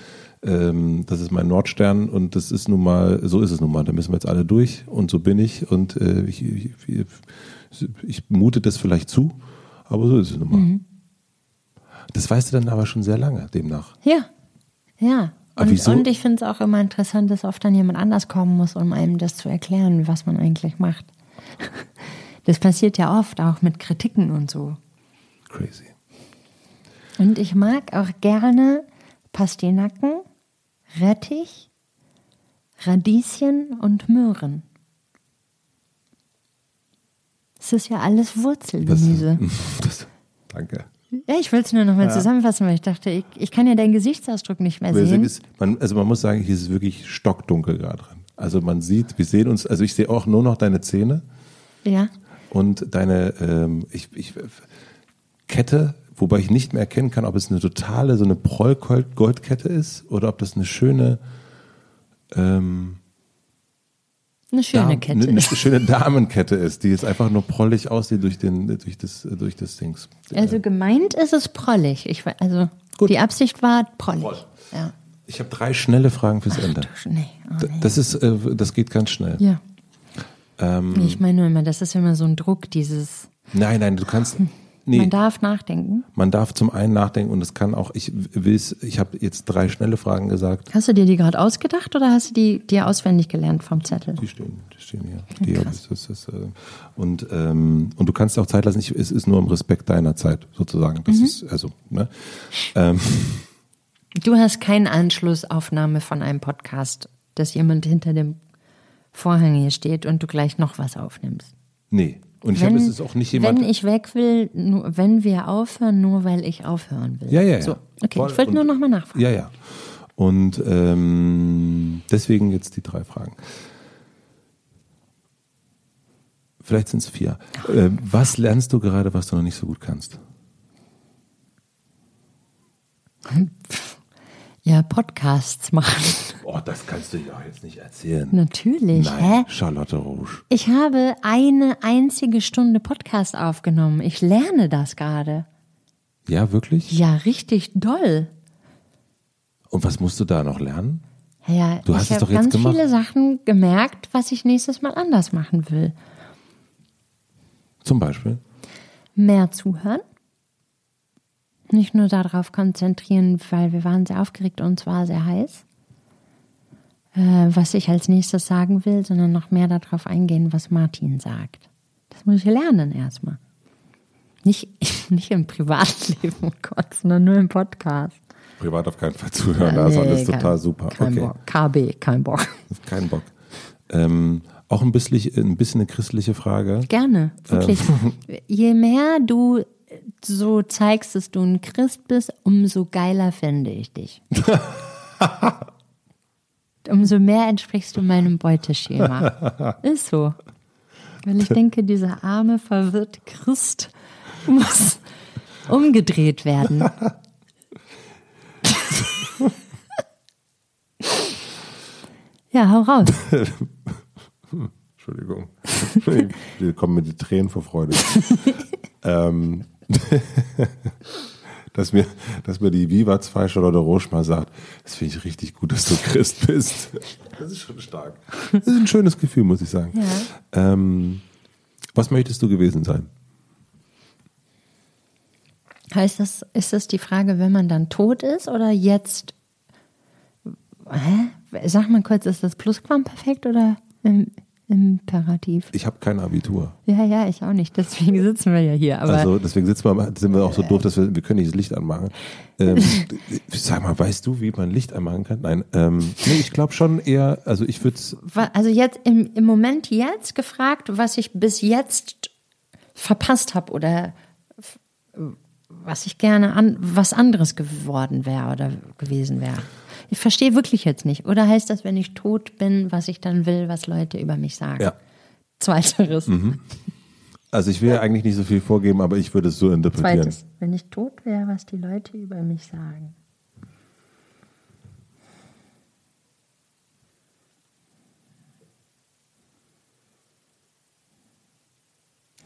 Speaker 2: ähm, das ist mein Nordstern und das ist nun mal, so ist es nun mal, da müssen wir jetzt alle durch und so bin ich und äh, ich, ich, ich, ich, mute das vielleicht zu, aber so ist es nun mal. Mhm. Das weißt du dann aber schon sehr lange, demnach.
Speaker 1: Ja, ja. Und, und, ich finde es auch immer interessant, dass oft dann jemand anders kommen muss, um einem das zu erklären, was man eigentlich macht. Das passiert ja oft, auch mit Kritiken und so.
Speaker 2: Crazy.
Speaker 1: Und ich mag auch gerne Pastinaken, Rettich, Radieschen und Möhren. Es ist ja alles Wurzelgemüse.
Speaker 2: Das, das, danke.
Speaker 1: Ja, ich will es nur nochmal ja. zusammenfassen, weil ich dachte, ich, ich, kann ja deinen Gesichtsausdruck nicht mehr sehen.
Speaker 2: Ist, man, also man muss sagen, hier ist es wirklich stockdunkel gerade drin. Also man sieht, wir sehen uns, also ich sehe auch nur noch deine Zähne.
Speaker 1: Ja.
Speaker 2: Und deine ähm, ich, ich, Kette, wobei ich nicht mehr erkennen kann, ob es eine totale, so eine Proll-Goldkette ist oder ob das eine schöne ähm,
Speaker 1: eine schöne Dam Kette. Eine,
Speaker 2: eine schöne Damenkette ist, die jetzt einfach nur prollig aussieht durch, den, durch, das, durch das Dings.
Speaker 1: Also gemeint ist es prollig. Ich, also Gut. die Absicht war prollig. Proll. Ja.
Speaker 2: Ich habe drei schnelle Fragen fürs Ach, Ende. Nee. Oh, nee. Das ist, äh, das geht ganz schnell.
Speaker 1: Ja. Ähm, ich meine nur immer, das ist immer so ein Druck, dieses.
Speaker 2: Nein, nein, du kannst.
Speaker 1: Nee. Man darf nachdenken.
Speaker 2: Man darf zum einen nachdenken und es kann auch, ich will's, ich habe jetzt drei schnelle Fragen gesagt.
Speaker 1: Hast du dir die gerade ausgedacht oder hast du die dir auswendig gelernt vom Zettel?
Speaker 2: Die stehen, die stehen hier. Die, das, das, das, äh, und, ähm, und du kannst auch Zeit lassen, ich, es ist nur im Respekt deiner Zeit, sozusagen. Das mhm. ist, also, ne? Ähm.
Speaker 1: Du hast keine Anschlussaufnahme von einem Podcast, dass jemand hinter dem Vorhang hier steht und du gleich noch was aufnimmst.
Speaker 2: Nee. Und ich habe es ist auch nicht jemand.
Speaker 1: Wenn ich weg will, nur, wenn wir aufhören, nur weil ich aufhören will.
Speaker 2: Ja, ja, ja.
Speaker 1: So, okay, Voll. ich wollte nur noch mal nachfragen.
Speaker 2: Ja, ja. Und ähm, deswegen jetzt die drei Fragen. Vielleicht sind es vier. Äh, was lernst du gerade, was du noch nicht so gut kannst?
Speaker 1: Ja, Podcasts machen.
Speaker 2: Oh, das kannst du ja jetzt nicht erzählen.
Speaker 1: Natürlich.
Speaker 2: Nein,
Speaker 1: Hä?
Speaker 2: Charlotte Rouge.
Speaker 1: Ich habe eine einzige Stunde Podcast aufgenommen. Ich lerne das gerade.
Speaker 2: Ja, wirklich?
Speaker 1: Ja, richtig doll.
Speaker 2: Und was musst du da noch lernen?
Speaker 1: Ja,
Speaker 2: Du hast es doch jetzt
Speaker 1: ganz
Speaker 2: gemacht.
Speaker 1: viele Sachen gemerkt, was ich nächstes Mal anders machen will.
Speaker 2: Zum Beispiel?
Speaker 1: Mehr zuhören. Nicht nur darauf konzentrieren, weil wir waren sehr aufgeregt und es war sehr heiß. Äh, was ich als nächstes sagen will, sondern noch mehr darauf eingehen, was Martin sagt. Das muss ich lernen erstmal. Nicht, nicht im Privatleben, oh Gott, sondern nur im Podcast.
Speaker 2: Privat auf keinen Fall zuhören, da ist alles total super.
Speaker 1: Kein
Speaker 2: okay,
Speaker 1: Bock. KB, kein Bock.
Speaker 2: kein Bock. Ähm, auch ein bisschen, ein bisschen eine christliche Frage.
Speaker 1: Gerne, wirklich.
Speaker 2: Ähm.
Speaker 1: Je mehr du so zeigst, dass du ein Christ bist, umso geiler finde ich dich. Umso mehr entsprichst du meinem Beuteschema. Ist so. Weil ich denke, dieser arme, verwirrte Christ muss umgedreht werden. Ja, hau raus.
Speaker 2: Entschuldigung. Hier kommen mir die Tränen vor Freude. ähm, dass, mir, dass mir die Viva 2 Charlotte Roche mal sagt, das finde ich richtig gut, dass du Christ bist. Das ist schon stark. Das ist ein schönes Gefühl, muss ich sagen.
Speaker 1: Ja.
Speaker 2: Ähm, was möchtest du gewesen sein?
Speaker 1: Heißt das, ist das die Frage, wenn man dann tot ist oder jetzt? Hä? Sag mal kurz, ist das Plusquamperfekt oder Imperativ?
Speaker 2: Ich habe kein Abitur.
Speaker 1: Ja, ja, ich auch nicht. Deswegen sitzen wir ja hier.
Speaker 2: Also deswegen sitzen wir, sind wir auch so doof, dass wir, wir können nicht das Licht anmachen. Ähm, sag mal, weißt du, wie man Licht anmachen kann? Nein, ähm, nee, ich glaube schon eher, also ich würde es,
Speaker 1: also jetzt im, im Moment jetzt gefragt, was ich bis jetzt verpasst habe oder was ich gerne an was anderes geworden wäre oder gewesen wäre. Ich verstehe wirklich jetzt nicht. Oder heißt das, wenn ich tot bin, was ich dann will, was Leute über mich sagen?
Speaker 2: ja.
Speaker 1: Zweiteres.
Speaker 2: Also ich will ja eigentlich nicht so viel vorgeben, aber ich würde es so interpretieren.
Speaker 1: Zweites. Wenn ich tot wäre, was die Leute über mich sagen.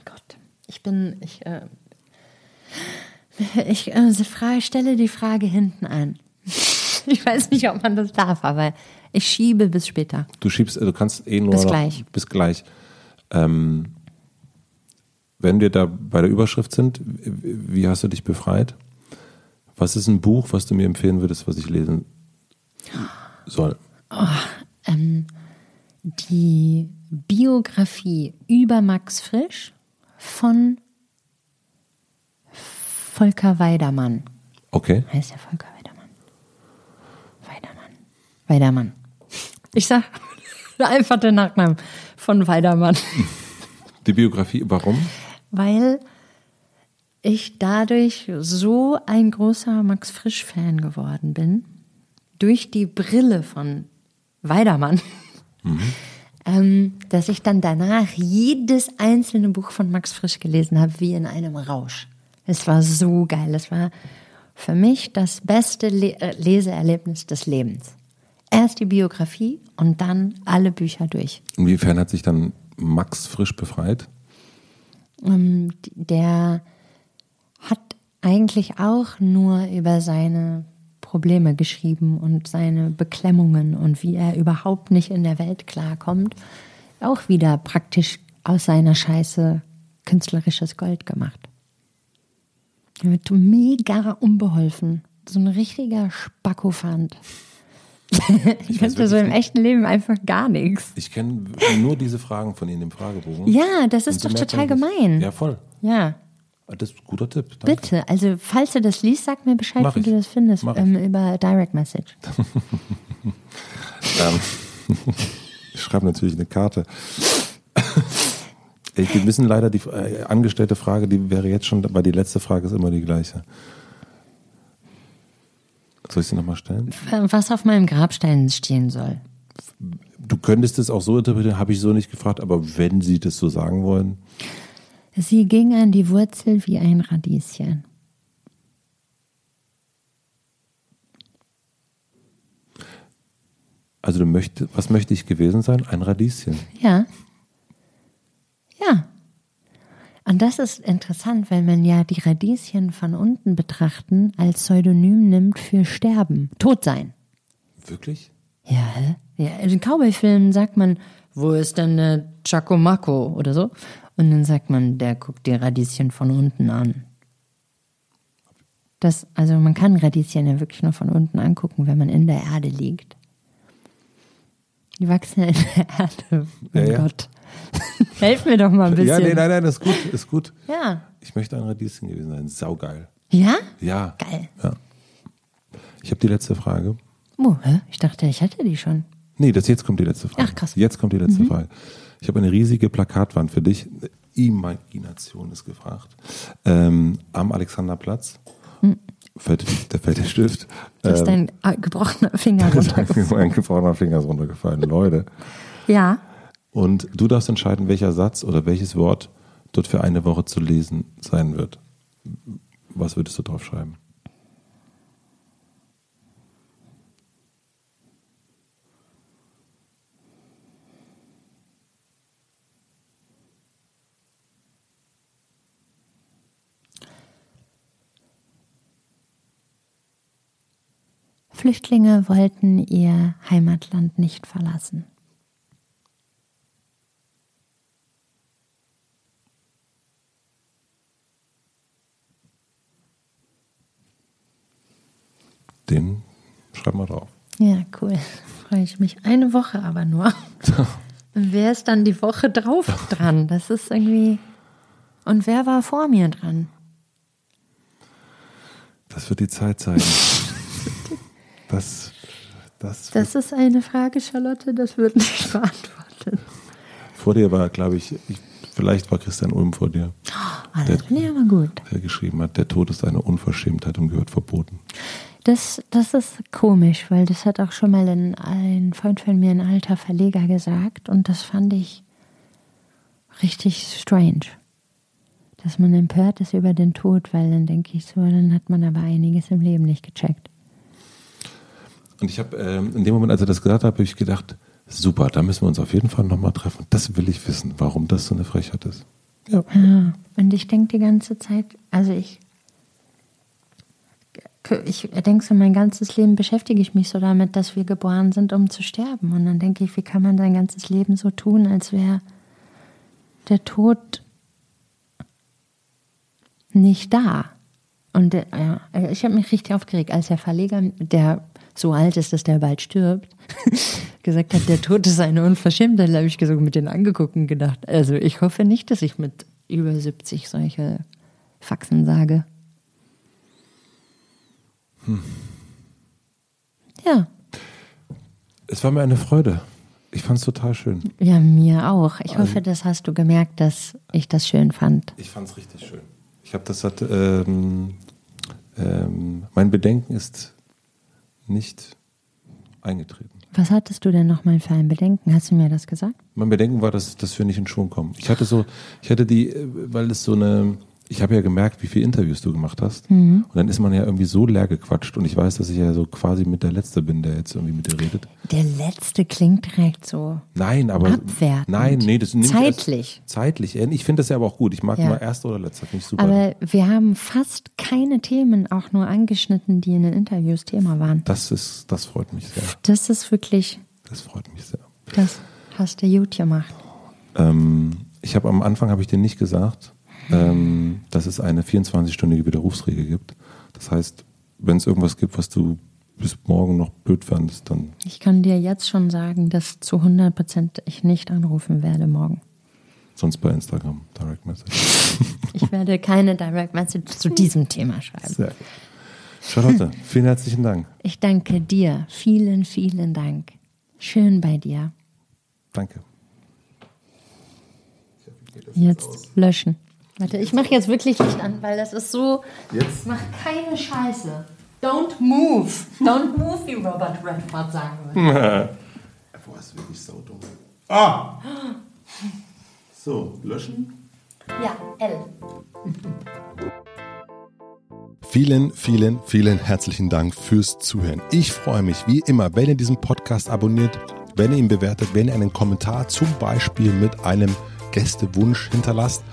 Speaker 1: Gott, ich bin, ich, äh, ich äh, stelle die Frage hinten an. Ich weiß nicht, ob man das darf, aber ich schiebe bis später.
Speaker 2: Du schiebst, du kannst eh nur
Speaker 1: Bis
Speaker 2: noch,
Speaker 1: gleich.
Speaker 2: Bis gleich. Ähm, wenn wir da bei der Überschrift sind, wie hast du dich befreit? Was ist ein Buch, was du mir empfehlen würdest, was ich lesen soll?
Speaker 1: ähm, die Biografie über Max Frisch von Volker Weidermann.
Speaker 2: Okay.
Speaker 1: Heißt der Volker Weidermann? Weidermann. Weidermann. Ich sag einfach den Nachnamen von Weidermann.
Speaker 2: Die Biografie, warum?
Speaker 1: Weil ich dadurch so ein großer Max Frisch-Fan geworden bin. Durch die Brille von Weidermann. Ähm, dass ich dann danach jedes einzelne Buch von Max Frisch gelesen habe, wie in einem Rausch. Es war so geil. Es war für mich das beste Le äh, Leseerlebnis des Lebens. Erst die Biografie und dann alle Bücher durch.
Speaker 2: Inwiefern hat sich dann Max frisch befreit?
Speaker 1: Ähm, der hat eigentlich auch nur über seine Probleme geschrieben und seine Beklemmungen und wie er überhaupt nicht in der Welt klarkommt. Auch wieder praktisch aus seiner Scheiße künstlerisches Gold gemacht. Wird mega unbeholfen. So ein richtiger Spackofant. ich könnte so im echten Leben einfach gar nichts.
Speaker 2: Ich kenne nur diese Fragen von Ihnen im Fragebogen.
Speaker 1: Ja, das ist doch total
Speaker 2: ich
Speaker 1: gemein.
Speaker 2: Ja, voll.
Speaker 1: Ja.
Speaker 2: Das ist ein guter Tipp. Danke.
Speaker 1: Bitte, also falls du das liest, sag mir Bescheid,
Speaker 2: Mach
Speaker 1: wie
Speaker 2: ich.
Speaker 1: du das findest,
Speaker 2: ich.
Speaker 1: ähm, über Direct Message.
Speaker 2: Ähm, ich schreibe natürlich eine Karte. Ich, wir müssen leider die äh, angestellte Frage, die wäre jetzt schon, weil die letzte Frage ist immer die gleiche. Soll ich sie nochmal stellen?
Speaker 1: Was auf meinem Grabstein stehen soll.
Speaker 2: du könntest es auch so interpretieren, habe ich so nicht gefragt, aber wenn Sie das so sagen wollen.
Speaker 1: Sie ging an die Wurzel wie ein Radieschen.
Speaker 2: Also du möchtest, was möchte ich gewesen sein? Ein Radieschen.
Speaker 1: Ja. Ja. Und das ist interessant, weil man ja die Radieschen von unten betrachten als Pseudonym nimmt für Sterben, Todsein.
Speaker 2: Wirklich?
Speaker 1: Ja, ja. In Cowboy-Filmen sagt man, wo ist denn der Chacomaco oder so? Und dann sagt man, der guckt die Radieschen von unten an. Das, also man kann Radieschen ja wirklich nur von unten angucken, wenn man in der Erde liegt. Die wachsen ja in der Erde. Oh ja, ja. Helf mir doch mal ein bisschen. Ja,
Speaker 2: nee, nein, nein, ist gut, ist gut.
Speaker 1: Ja.
Speaker 2: Ich möchte ein Radieschen gewesen sein. Saugeil.
Speaker 1: Ja?
Speaker 2: Ja.
Speaker 1: Geil.
Speaker 2: Ja. Ich habe die letzte Frage.
Speaker 1: Oh, hä? Ich dachte, ich hatte die schon.
Speaker 2: Nee, das jetzt kommt die letzte Frage.
Speaker 1: Ach, krass.
Speaker 2: Jetzt kommt die letzte mhm. Frage. Ich habe eine riesige Plakatwand für dich. Imagination ist gefragt. Ähm, am Alexanderplatz. Mhm fällt, da fällt der Stift.
Speaker 1: Da ist ähm, dein gebrochener Finger runtergefallen.
Speaker 2: mein gebrochener Finger ist runtergefallen, Leute.
Speaker 1: Ja.
Speaker 2: Und du darfst entscheiden, welcher Satz oder welches Wort dort für eine Woche zu lesen sein wird. Was würdest du drauf schreiben?
Speaker 1: Flüchtlinge wollten ihr Heimatland nicht verlassen.
Speaker 2: Den schreiben wir drauf.
Speaker 1: Ja, cool. Freue ich mich. Eine Woche aber nur. Wer ist dann die Woche drauf dran? Das ist irgendwie. Und wer war vor mir dran?
Speaker 2: Das wird die Zeit zeigen. Das, das,
Speaker 1: das ist eine Frage, Charlotte, das wird nicht beantwortet.
Speaker 2: Vor dir war, glaube ich, ich, vielleicht war Christian Ulm vor dir.
Speaker 1: Oh, das finde ich aber gut.
Speaker 2: Der geschrieben hat, der Tod ist eine Unverschämtheit und gehört verboten.
Speaker 1: Das, das ist komisch, weil das hat auch schon mal ein, ein Freund von mir, ein alter Verleger, gesagt und das fand ich richtig strange. Dass man empört ist über den Tod, weil dann denke ich so, dann hat man aber einiges im Leben nicht gecheckt.
Speaker 2: Und ich habe ähm, in dem Moment, als er das gesagt hat, habe ich gedacht, super, da müssen wir uns auf jeden Fall nochmal treffen. Das will ich wissen, warum das so eine Frechheit ist.
Speaker 1: Ja. ja und ich denke die ganze Zeit, also ich, ich denke so, mein ganzes Leben beschäftige ich mich so damit, dass wir geboren sind, um zu sterben. Und dann denke ich, wie kann man sein ganzes Leben so tun, als wäre der Tod nicht da. Und ja, ich habe mich richtig aufgeregt, als der Verleger, der so alt ist, dass der bald stirbt, gesagt hat, der Tod ist eine Unverschämtheit, habe ich gesagt, mit denen angeguckt und gedacht, also ich hoffe nicht, dass ich mit über 70 solche Faxen sage. Hm. Ja.
Speaker 2: Es war mir eine Freude. Ich fand es total schön.
Speaker 1: Ja, mir auch. Ich hoffe, das hast du gemerkt, dass ich das schön fand.
Speaker 2: Ich fand es richtig schön. Ich habe das hat, ähm, ähm, mein Bedenken ist nicht eingetreten.
Speaker 1: Was hattest du denn nochmal für ein Bedenken? Hast du mir das gesagt?
Speaker 2: Mein Bedenken war, dass, dass wir nicht in Schwung kommen. Ich hatte so, ich hatte die, weil es so eine, ich habe ja gemerkt, wie viele Interviews du gemacht hast. Mhm. Und dann ist man ja irgendwie so leer gequatscht. Und ich weiß, dass ich ja so quasi mit der Letzte bin, der jetzt irgendwie mit dir redet.
Speaker 1: Der Letzte klingt direkt so.
Speaker 2: Nein, aber.
Speaker 1: Abwertend.
Speaker 2: Nein, nee, das
Speaker 1: ist Zeitlich.
Speaker 2: Zeitlich. Ich finde das ja aber auch gut. Ich mag ja. mal Erster oder Letzter. Finde ich super.
Speaker 1: Aber wir haben fast keine Themen auch nur angeschnitten, die in den Interviews Thema waren.
Speaker 2: Das ist, das freut mich sehr.
Speaker 1: Das ist wirklich.
Speaker 2: Das freut mich sehr.
Speaker 1: Das hast du gut gemacht.
Speaker 2: Ähm, ich habe am Anfang, habe ich dir nicht gesagt, ähm, dass es eine 24-stündige Widerrufsregel gibt. Das heißt, wenn es irgendwas gibt, was du bis morgen noch blöd fandest, dann.
Speaker 1: Ich kann dir jetzt schon sagen, dass zu 100 Prozent ich nicht anrufen werde morgen.
Speaker 2: Sonst bei Instagram, Direct Message.
Speaker 1: ich werde keine Direct Message zu diesem Thema schreiben. Sehr gut.
Speaker 2: Charlotte, vielen herzlichen Dank.
Speaker 1: Ich danke dir. Vielen, vielen Dank. Schön bei dir.
Speaker 2: Danke.
Speaker 1: Jetzt löschen. Warte, ich mache jetzt wirklich Licht an, weil das ist so. Jetzt? Mach keine Scheiße. Don't move. Don't move, wie Robert Redford sagen würde.
Speaker 2: Boah, ist wirklich saudumm. Ah! So, löschen?
Speaker 1: Ja, L.
Speaker 2: Vielen, vielen, vielen herzlichen Dank fürs Zuhören. Ich freue mich wie immer, wenn ihr diesen Podcast abonniert, wenn ihr ihn bewertet, wenn ihr einen Kommentar zum Beispiel mit einem Gästewunsch hinterlasst.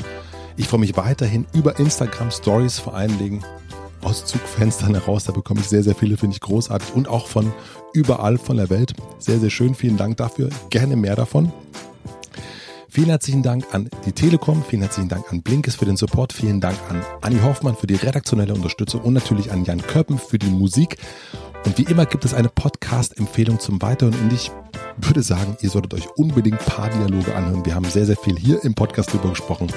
Speaker 2: Ich freue mich weiterhin über Instagram Stories vor allen Dingen aus Zugfenstern heraus. Da bekomme ich sehr, sehr viele, finde ich großartig und auch von überall von der Welt. Sehr, sehr schön. Vielen Dank dafür. Gerne mehr davon. Vielen herzlichen Dank an die Telekom, vielen herzlichen Dank an Blinkes für den Support, vielen Dank an Anni Hoffmann für die redaktionelle Unterstützung und natürlich an Jan Köppen für die Musik. Und wie immer gibt es eine Podcast-Empfehlung zum Weiteren und ich würde sagen, ihr solltet euch unbedingt Paar-Dialoge anhören. Wir haben sehr, sehr viel hier im Podcast drüber gesprochen.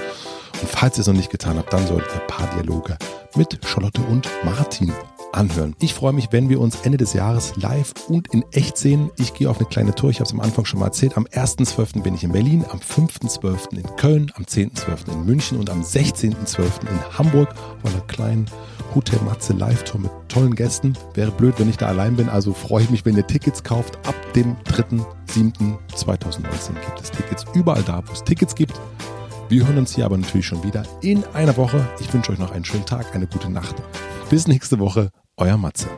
Speaker 2: Und falls ihr es noch nicht getan habt, dann solltet ihr Paar-Dialoge mit Charlotte und Martin anhören. Ich freue mich, wenn wir uns Ende des Jahres live und in echt sehen. Ich gehe auf eine kleine Tour, ich habe es am Anfang schon mal erzählt. Am 1.12. bin ich in Berlin, am 5.12. in Köln, am 10.12. in München und am 16.12. in Hamburg auf einer kleinen Hotel Matze Live-Tour mit tollen Gästen. Wäre blöd, wenn ich da allein bin, also freue ich mich, wenn ihr Tickets kauft. Ab dem 3.7.2019 gibt es Tickets überall da, wo es Tickets gibt. Wir hören uns hier aber natürlich schon wieder in einer Woche. Ich wünsche euch noch einen schönen Tag, eine gute Nacht. Bis nächste Woche, euer Matze.